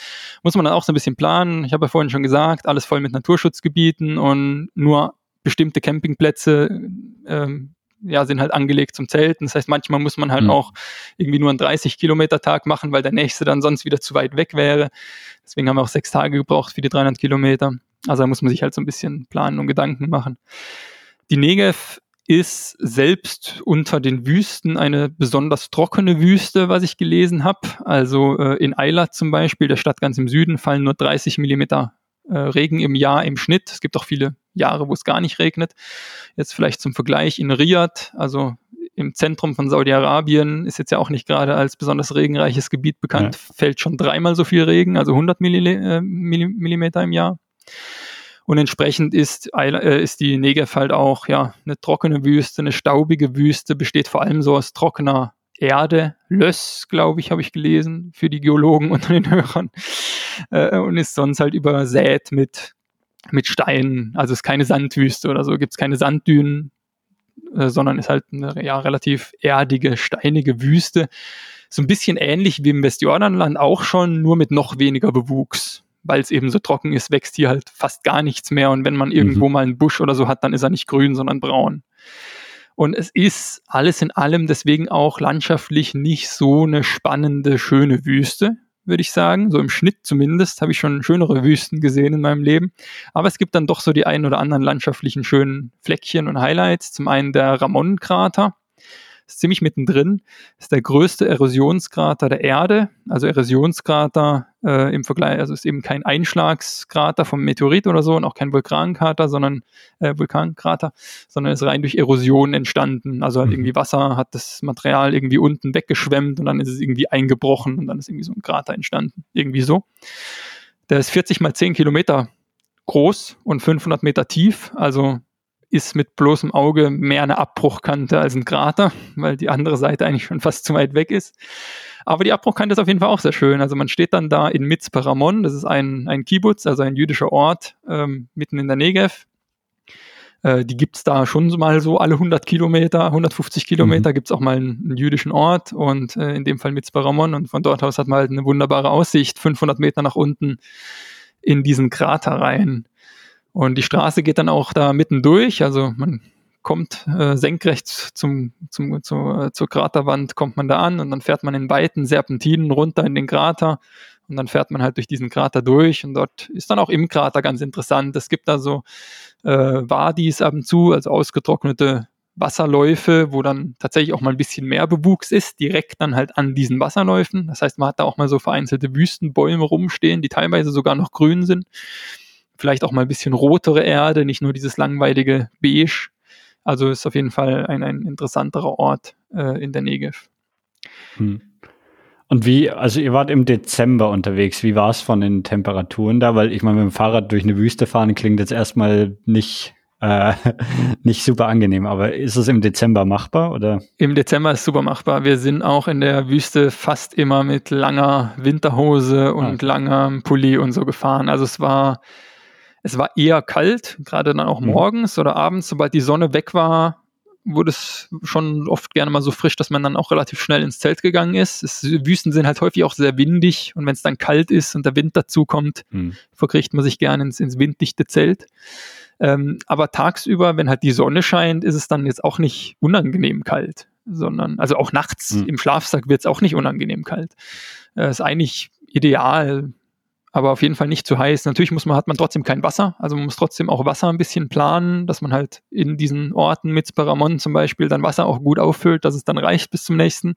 Muss man dann auch so ein bisschen planen. Ich habe ja vorhin schon gesagt, alles voll mit Naturschutzgebieten und nur bestimmte Campingplätze ähm, ja, sind halt angelegt zum Zelten. Das heißt, manchmal muss man halt mhm. auch irgendwie nur einen 30 Kilometer Tag machen, weil der nächste dann sonst wieder zu weit weg wäre. Deswegen haben wir auch sechs Tage gebraucht für die 300 Kilometer. Also da muss man sich halt so ein bisschen planen und Gedanken machen. Die Negev ist selbst unter den Wüsten eine besonders trockene Wüste, was ich gelesen habe. Also äh, in Eilat zum Beispiel, der Stadt ganz im Süden, fallen nur 30 Millimeter äh, Regen im Jahr im Schnitt. Es gibt auch viele Jahre, wo es gar nicht regnet. Jetzt vielleicht zum Vergleich in Riyadh, also im Zentrum von Saudi-Arabien, ist jetzt ja auch nicht gerade als besonders regenreiches Gebiet bekannt, ja. fällt schon dreimal so viel Regen, also 100 äh, Millimeter im Jahr. Und entsprechend ist, äh, ist die Negev halt auch ja, eine trockene Wüste, eine staubige Wüste, besteht vor allem so aus trockener Erde, Löss, glaube ich, habe ich gelesen, für die Geologen unter den Hörern. Äh, und ist sonst halt übersät mit, mit Steinen. Also ist keine Sandwüste oder so, gibt es keine Sanddünen, äh, sondern ist halt eine ja, relativ erdige, steinige Wüste. So ein bisschen ähnlich wie im Westjordanland auch schon, nur mit noch weniger Bewuchs weil es eben so trocken ist, wächst hier halt fast gar nichts mehr. Und wenn man irgendwo mhm. mal einen Busch oder so hat, dann ist er nicht grün, sondern braun. Und es ist alles in allem deswegen auch landschaftlich nicht so eine spannende, schöne Wüste, würde ich sagen. So im Schnitt zumindest habe ich schon schönere Wüsten gesehen in meinem Leben. Aber es gibt dann doch so die ein oder anderen landschaftlichen schönen Fleckchen und Highlights. Zum einen der Ramon-Krater ist ziemlich mittendrin, ist der größte Erosionskrater der Erde. Also Erosionskrater äh, im Vergleich, also ist eben kein Einschlagskrater vom Meteorit oder so und auch kein Vulkankrater, sondern äh, Vulkankrater, sondern ist rein durch Erosion entstanden. Also halt irgendwie Wasser hat das Material irgendwie unten weggeschwemmt und dann ist es irgendwie eingebrochen und dann ist irgendwie so ein Krater entstanden. Irgendwie so. Der ist 40 mal 10 Kilometer groß und 500 Meter tief, also ist mit bloßem Auge mehr eine Abbruchkante als ein Krater, weil die andere Seite eigentlich schon fast zu weit weg ist. Aber die Abbruchkante ist auf jeden Fall auch sehr schön. Also man steht dann da in Mitzperamon, das ist ein, ein Kibbutz, also ein jüdischer Ort ähm, mitten in der Negev. Äh, die gibt's da schon mal so alle 100 Kilometer, 150 Kilometer mhm. gibt's auch mal einen, einen, jüdischen Ort und äh, in dem Fall Mitzperamon und von dort aus hat man halt eine wunderbare Aussicht, 500 Meter nach unten in diesen Krater rein. Und die Straße geht dann auch da mitten durch, also man kommt äh, senkrecht zum, zum, zu, äh, zur Kraterwand, kommt man da an und dann fährt man in weiten Serpentinen runter in den Krater und dann fährt man halt durch diesen Krater durch und dort ist dann auch im Krater ganz interessant. Es gibt da so äh, Wadis ab und zu, also ausgetrocknete Wasserläufe, wo dann tatsächlich auch mal ein bisschen mehr Bewuchs ist, direkt dann halt an diesen Wasserläufen. Das heißt, man hat da auch mal so vereinzelte Wüstenbäume rumstehen, die teilweise sogar noch grün sind vielleicht auch mal ein bisschen rotere Erde, nicht nur dieses langweilige Beige. Also ist auf jeden Fall ein, ein interessanterer Ort äh, in der Negev. Hm. Und wie, also ihr wart im Dezember unterwegs, wie war es von den Temperaturen da? Weil ich meine, mit dem Fahrrad durch eine Wüste fahren klingt jetzt erstmal nicht, äh, nicht super angenehm, aber ist es im Dezember machbar oder? Im Dezember ist es super machbar. Wir sind auch in der Wüste fast immer mit langer Winterhose und ah. langer Pulli und so gefahren. Also es war, es war eher kalt, gerade dann auch mhm. morgens oder abends, sobald die Sonne weg war, wurde es schon oft gerne mal so frisch, dass man dann auch relativ schnell ins Zelt gegangen ist. Es, Wüsten sind halt häufig auch sehr windig und wenn es dann kalt ist und der Wind dazu kommt, hm. verkriecht man sich gerne ins, ins winddichte Zelt. Ähm, aber tagsüber, wenn halt die Sonne scheint, ist es dann jetzt auch nicht unangenehm kalt, sondern, also auch nachts hm. im Schlafsack wird es auch nicht unangenehm kalt. Äh, ist eigentlich ideal, aber auf jeden Fall nicht zu heiß. Natürlich muss man, hat man trotzdem kein Wasser, also man muss trotzdem auch Wasser ein bisschen planen, dass man halt in diesen Orten mit Sparamon zum Beispiel dann Wasser auch gut auffüllt, dass es dann reicht bis zum nächsten,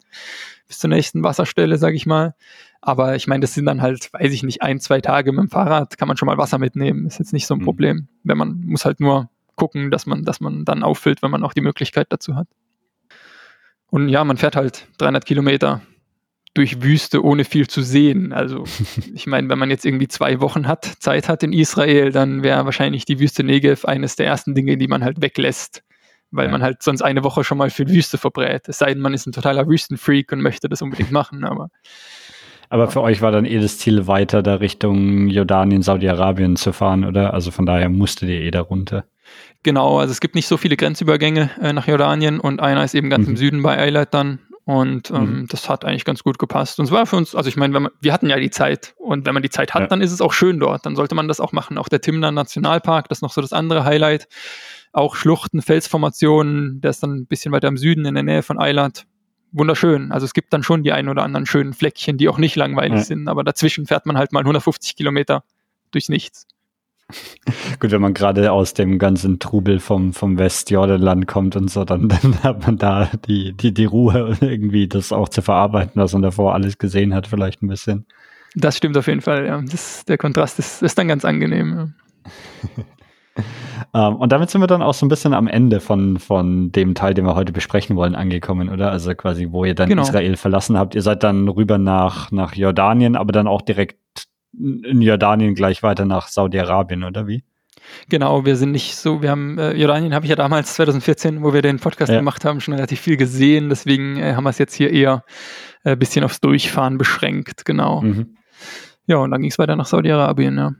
bis zur nächsten Wasserstelle, sag ich mal. Aber ich meine, das sind dann halt, weiß ich nicht, ein, zwei Tage mit dem Fahrrad, kann man schon mal Wasser mitnehmen. Ist jetzt nicht so ein mhm. Problem. Wenn man muss halt nur gucken, dass man, dass man dann auffüllt, wenn man auch die Möglichkeit dazu hat. Und ja, man fährt halt 300 Kilometer durch Wüste ohne viel zu sehen. Also ich meine, wenn man jetzt irgendwie zwei Wochen hat, Zeit hat in Israel, dann wäre wahrscheinlich die Wüste Negev eines der ersten Dinge, die man halt weglässt, weil ja. man halt sonst eine Woche schon mal für Wüste verbrät. Es sei denn, man ist ein totaler Wüstenfreak und möchte das unbedingt machen, aber aber für euch war dann eh das Ziel, weiter da Richtung Jordanien, Saudi-Arabien zu fahren, oder? Also von daher musstet ihr eh da runter. Genau, also es gibt nicht so viele Grenzübergänge äh, nach Jordanien und einer ist eben ganz mhm. im Süden bei Eilat dann und ähm, mhm. das hat eigentlich ganz gut gepasst. Und es war für uns, also ich meine, man, wir hatten ja die Zeit. Und wenn man die Zeit hat, ja. dann ist es auch schön dort. Dann sollte man das auch machen. Auch der Timner Nationalpark, das ist noch so das andere Highlight. Auch Schluchten, Felsformationen, der ist dann ein bisschen weiter im Süden in der Nähe von Eilat. Wunderschön. Also es gibt dann schon die ein oder anderen schönen Fleckchen, die auch nicht langweilig ja. sind. Aber dazwischen fährt man halt mal 150 Kilometer durchs Nichts. Gut, wenn man gerade aus dem ganzen Trubel vom, vom Westjordanland kommt und so, dann, dann hat man da die, die, die Ruhe irgendwie das auch zu verarbeiten, was man davor alles gesehen hat, vielleicht ein bisschen. Das stimmt auf jeden Fall, ja. Das, der Kontrast ist, ist dann ganz angenehm. Ja. um, ähm, und damit sind wir dann auch so ein bisschen am Ende von, von dem Teil, den wir heute besprechen wollen, angekommen, oder? Also quasi, wo ihr dann genau. Israel verlassen habt. Ihr seid dann rüber nach, nach Jordanien, aber dann auch direkt in Jordanien gleich weiter nach Saudi-Arabien, oder wie? Genau, wir sind nicht so, wir haben, äh, Jordanien habe ich ja damals 2014, wo wir den Podcast ja. gemacht haben, schon relativ viel gesehen, deswegen äh, haben wir es jetzt hier eher ein äh, bisschen aufs Durchfahren beschränkt, genau. Mhm. Ja, und dann ging es weiter nach Saudi-Arabien, ja.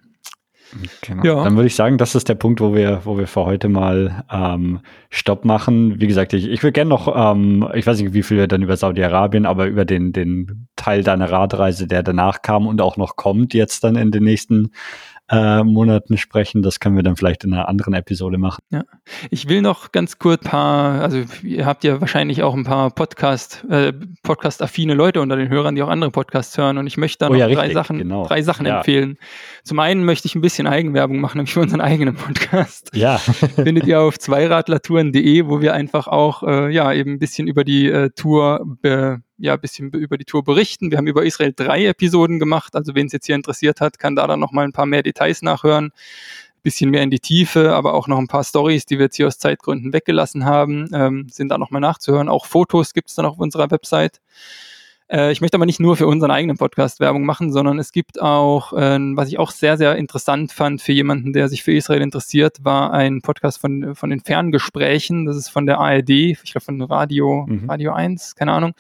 Genau. Ja. Dann würde ich sagen, das ist der Punkt, wo wir, wo wir für heute mal ähm, Stopp machen. Wie gesagt, ich, ich würde gerne noch, ähm, ich weiß nicht, wie viel wir dann über Saudi-Arabien, aber über den, den Teil deiner Radreise, der danach kam und auch noch kommt, jetzt dann in den nächsten äh, Monaten sprechen. Das können wir dann vielleicht in einer anderen Episode machen. Ja. Ich will noch ganz kurz paar, also ihr habt ja wahrscheinlich auch ein paar Podcast, äh, Podcast-affine Leute unter den Hörern, die auch andere Podcasts hören und ich möchte da oh, noch ja, drei richtig, Sachen, genau. drei Sachen ja. empfehlen. Zum einen möchte ich ein bisschen Eigenwerbung machen, nämlich für unseren eigenen Podcast. Ja. Findet ihr auf zweiradlertouren.de, wo wir einfach auch äh, ja eben ein bisschen über die äh, Tour be ja ein bisschen über die Tour berichten. Wir haben über Israel drei Episoden gemacht, also wen es jetzt hier interessiert hat, kann da dann noch mal ein paar mehr Details nachhören, bisschen mehr in die Tiefe, aber auch noch ein paar Stories, die wir jetzt hier aus Zeitgründen weggelassen haben, ähm, sind da noch mal nachzuhören. Auch Fotos gibt es dann auf unserer Website. Äh, ich möchte aber nicht nur für unseren eigenen Podcast Werbung machen, sondern es gibt auch, äh, was ich auch sehr, sehr interessant fand für jemanden, der sich für Israel interessiert, war ein Podcast von, von den Ferngesprächen. Das ist von der ARD, ich glaube von Radio, mhm. Radio 1, keine Ahnung,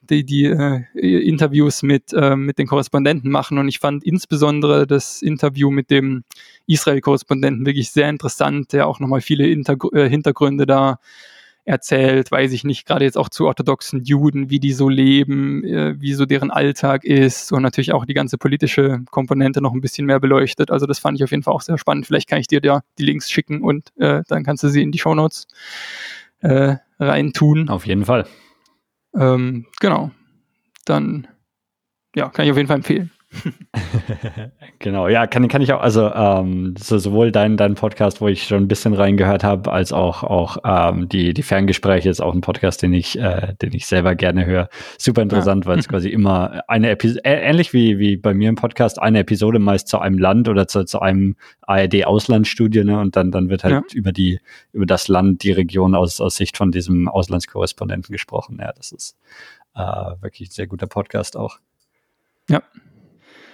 die, die äh, Interviews mit, äh, mit den Korrespondenten machen. Und ich fand insbesondere das Interview mit dem Israel-Korrespondenten wirklich sehr interessant, der auch nochmal viele Intergr äh, Hintergründe da erzählt, weiß ich nicht, gerade jetzt auch zu orthodoxen Juden, wie die so leben, äh, wie so deren Alltag ist und natürlich auch die ganze politische Komponente noch ein bisschen mehr beleuchtet. Also das fand ich auf jeden Fall auch sehr spannend. Vielleicht kann ich dir da die Links schicken und äh, dann kannst du sie in die Shownotes äh, reintun. Auf jeden Fall. Ähm, genau. Dann ja, kann ich auf jeden Fall empfehlen. genau, ja, kann, kann ich auch, also ähm, so, sowohl dein, dein Podcast, wo ich schon ein bisschen reingehört habe, als auch, auch ähm, die, die Ferngespräche ist auch ein Podcast, den ich, äh, den ich selber gerne höre. Super interessant, ja. weil es quasi immer eine Episode, ähnlich wie, wie bei mir im Podcast, eine Episode meist zu einem Land oder zu, zu einem ARD-Auslandsstudio, ne? Und dann, dann wird halt ja. über die, über das Land, die Region aus, aus Sicht von diesem Auslandskorrespondenten gesprochen. Ja, das ist äh, wirklich ein sehr guter Podcast auch. Ja,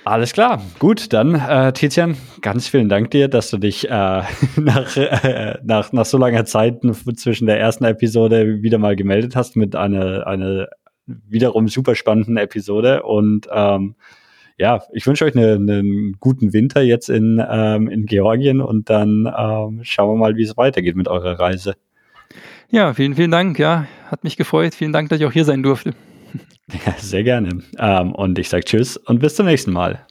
alles klar, gut, dann äh, Tizian, ganz vielen Dank dir, dass du dich äh, nach, äh, nach, nach so langer Zeit zwischen der ersten Episode wieder mal gemeldet hast mit einer, einer wiederum super spannenden Episode. Und ähm, ja, ich wünsche euch einen eine guten Winter jetzt in, ähm, in Georgien und dann ähm, schauen wir mal, wie es weitergeht mit eurer Reise. Ja, vielen, vielen Dank. Ja, hat mich gefreut. Vielen Dank, dass ich auch hier sein durfte. Ja, sehr gerne. Ähm, und ich sage Tschüss und bis zum nächsten Mal.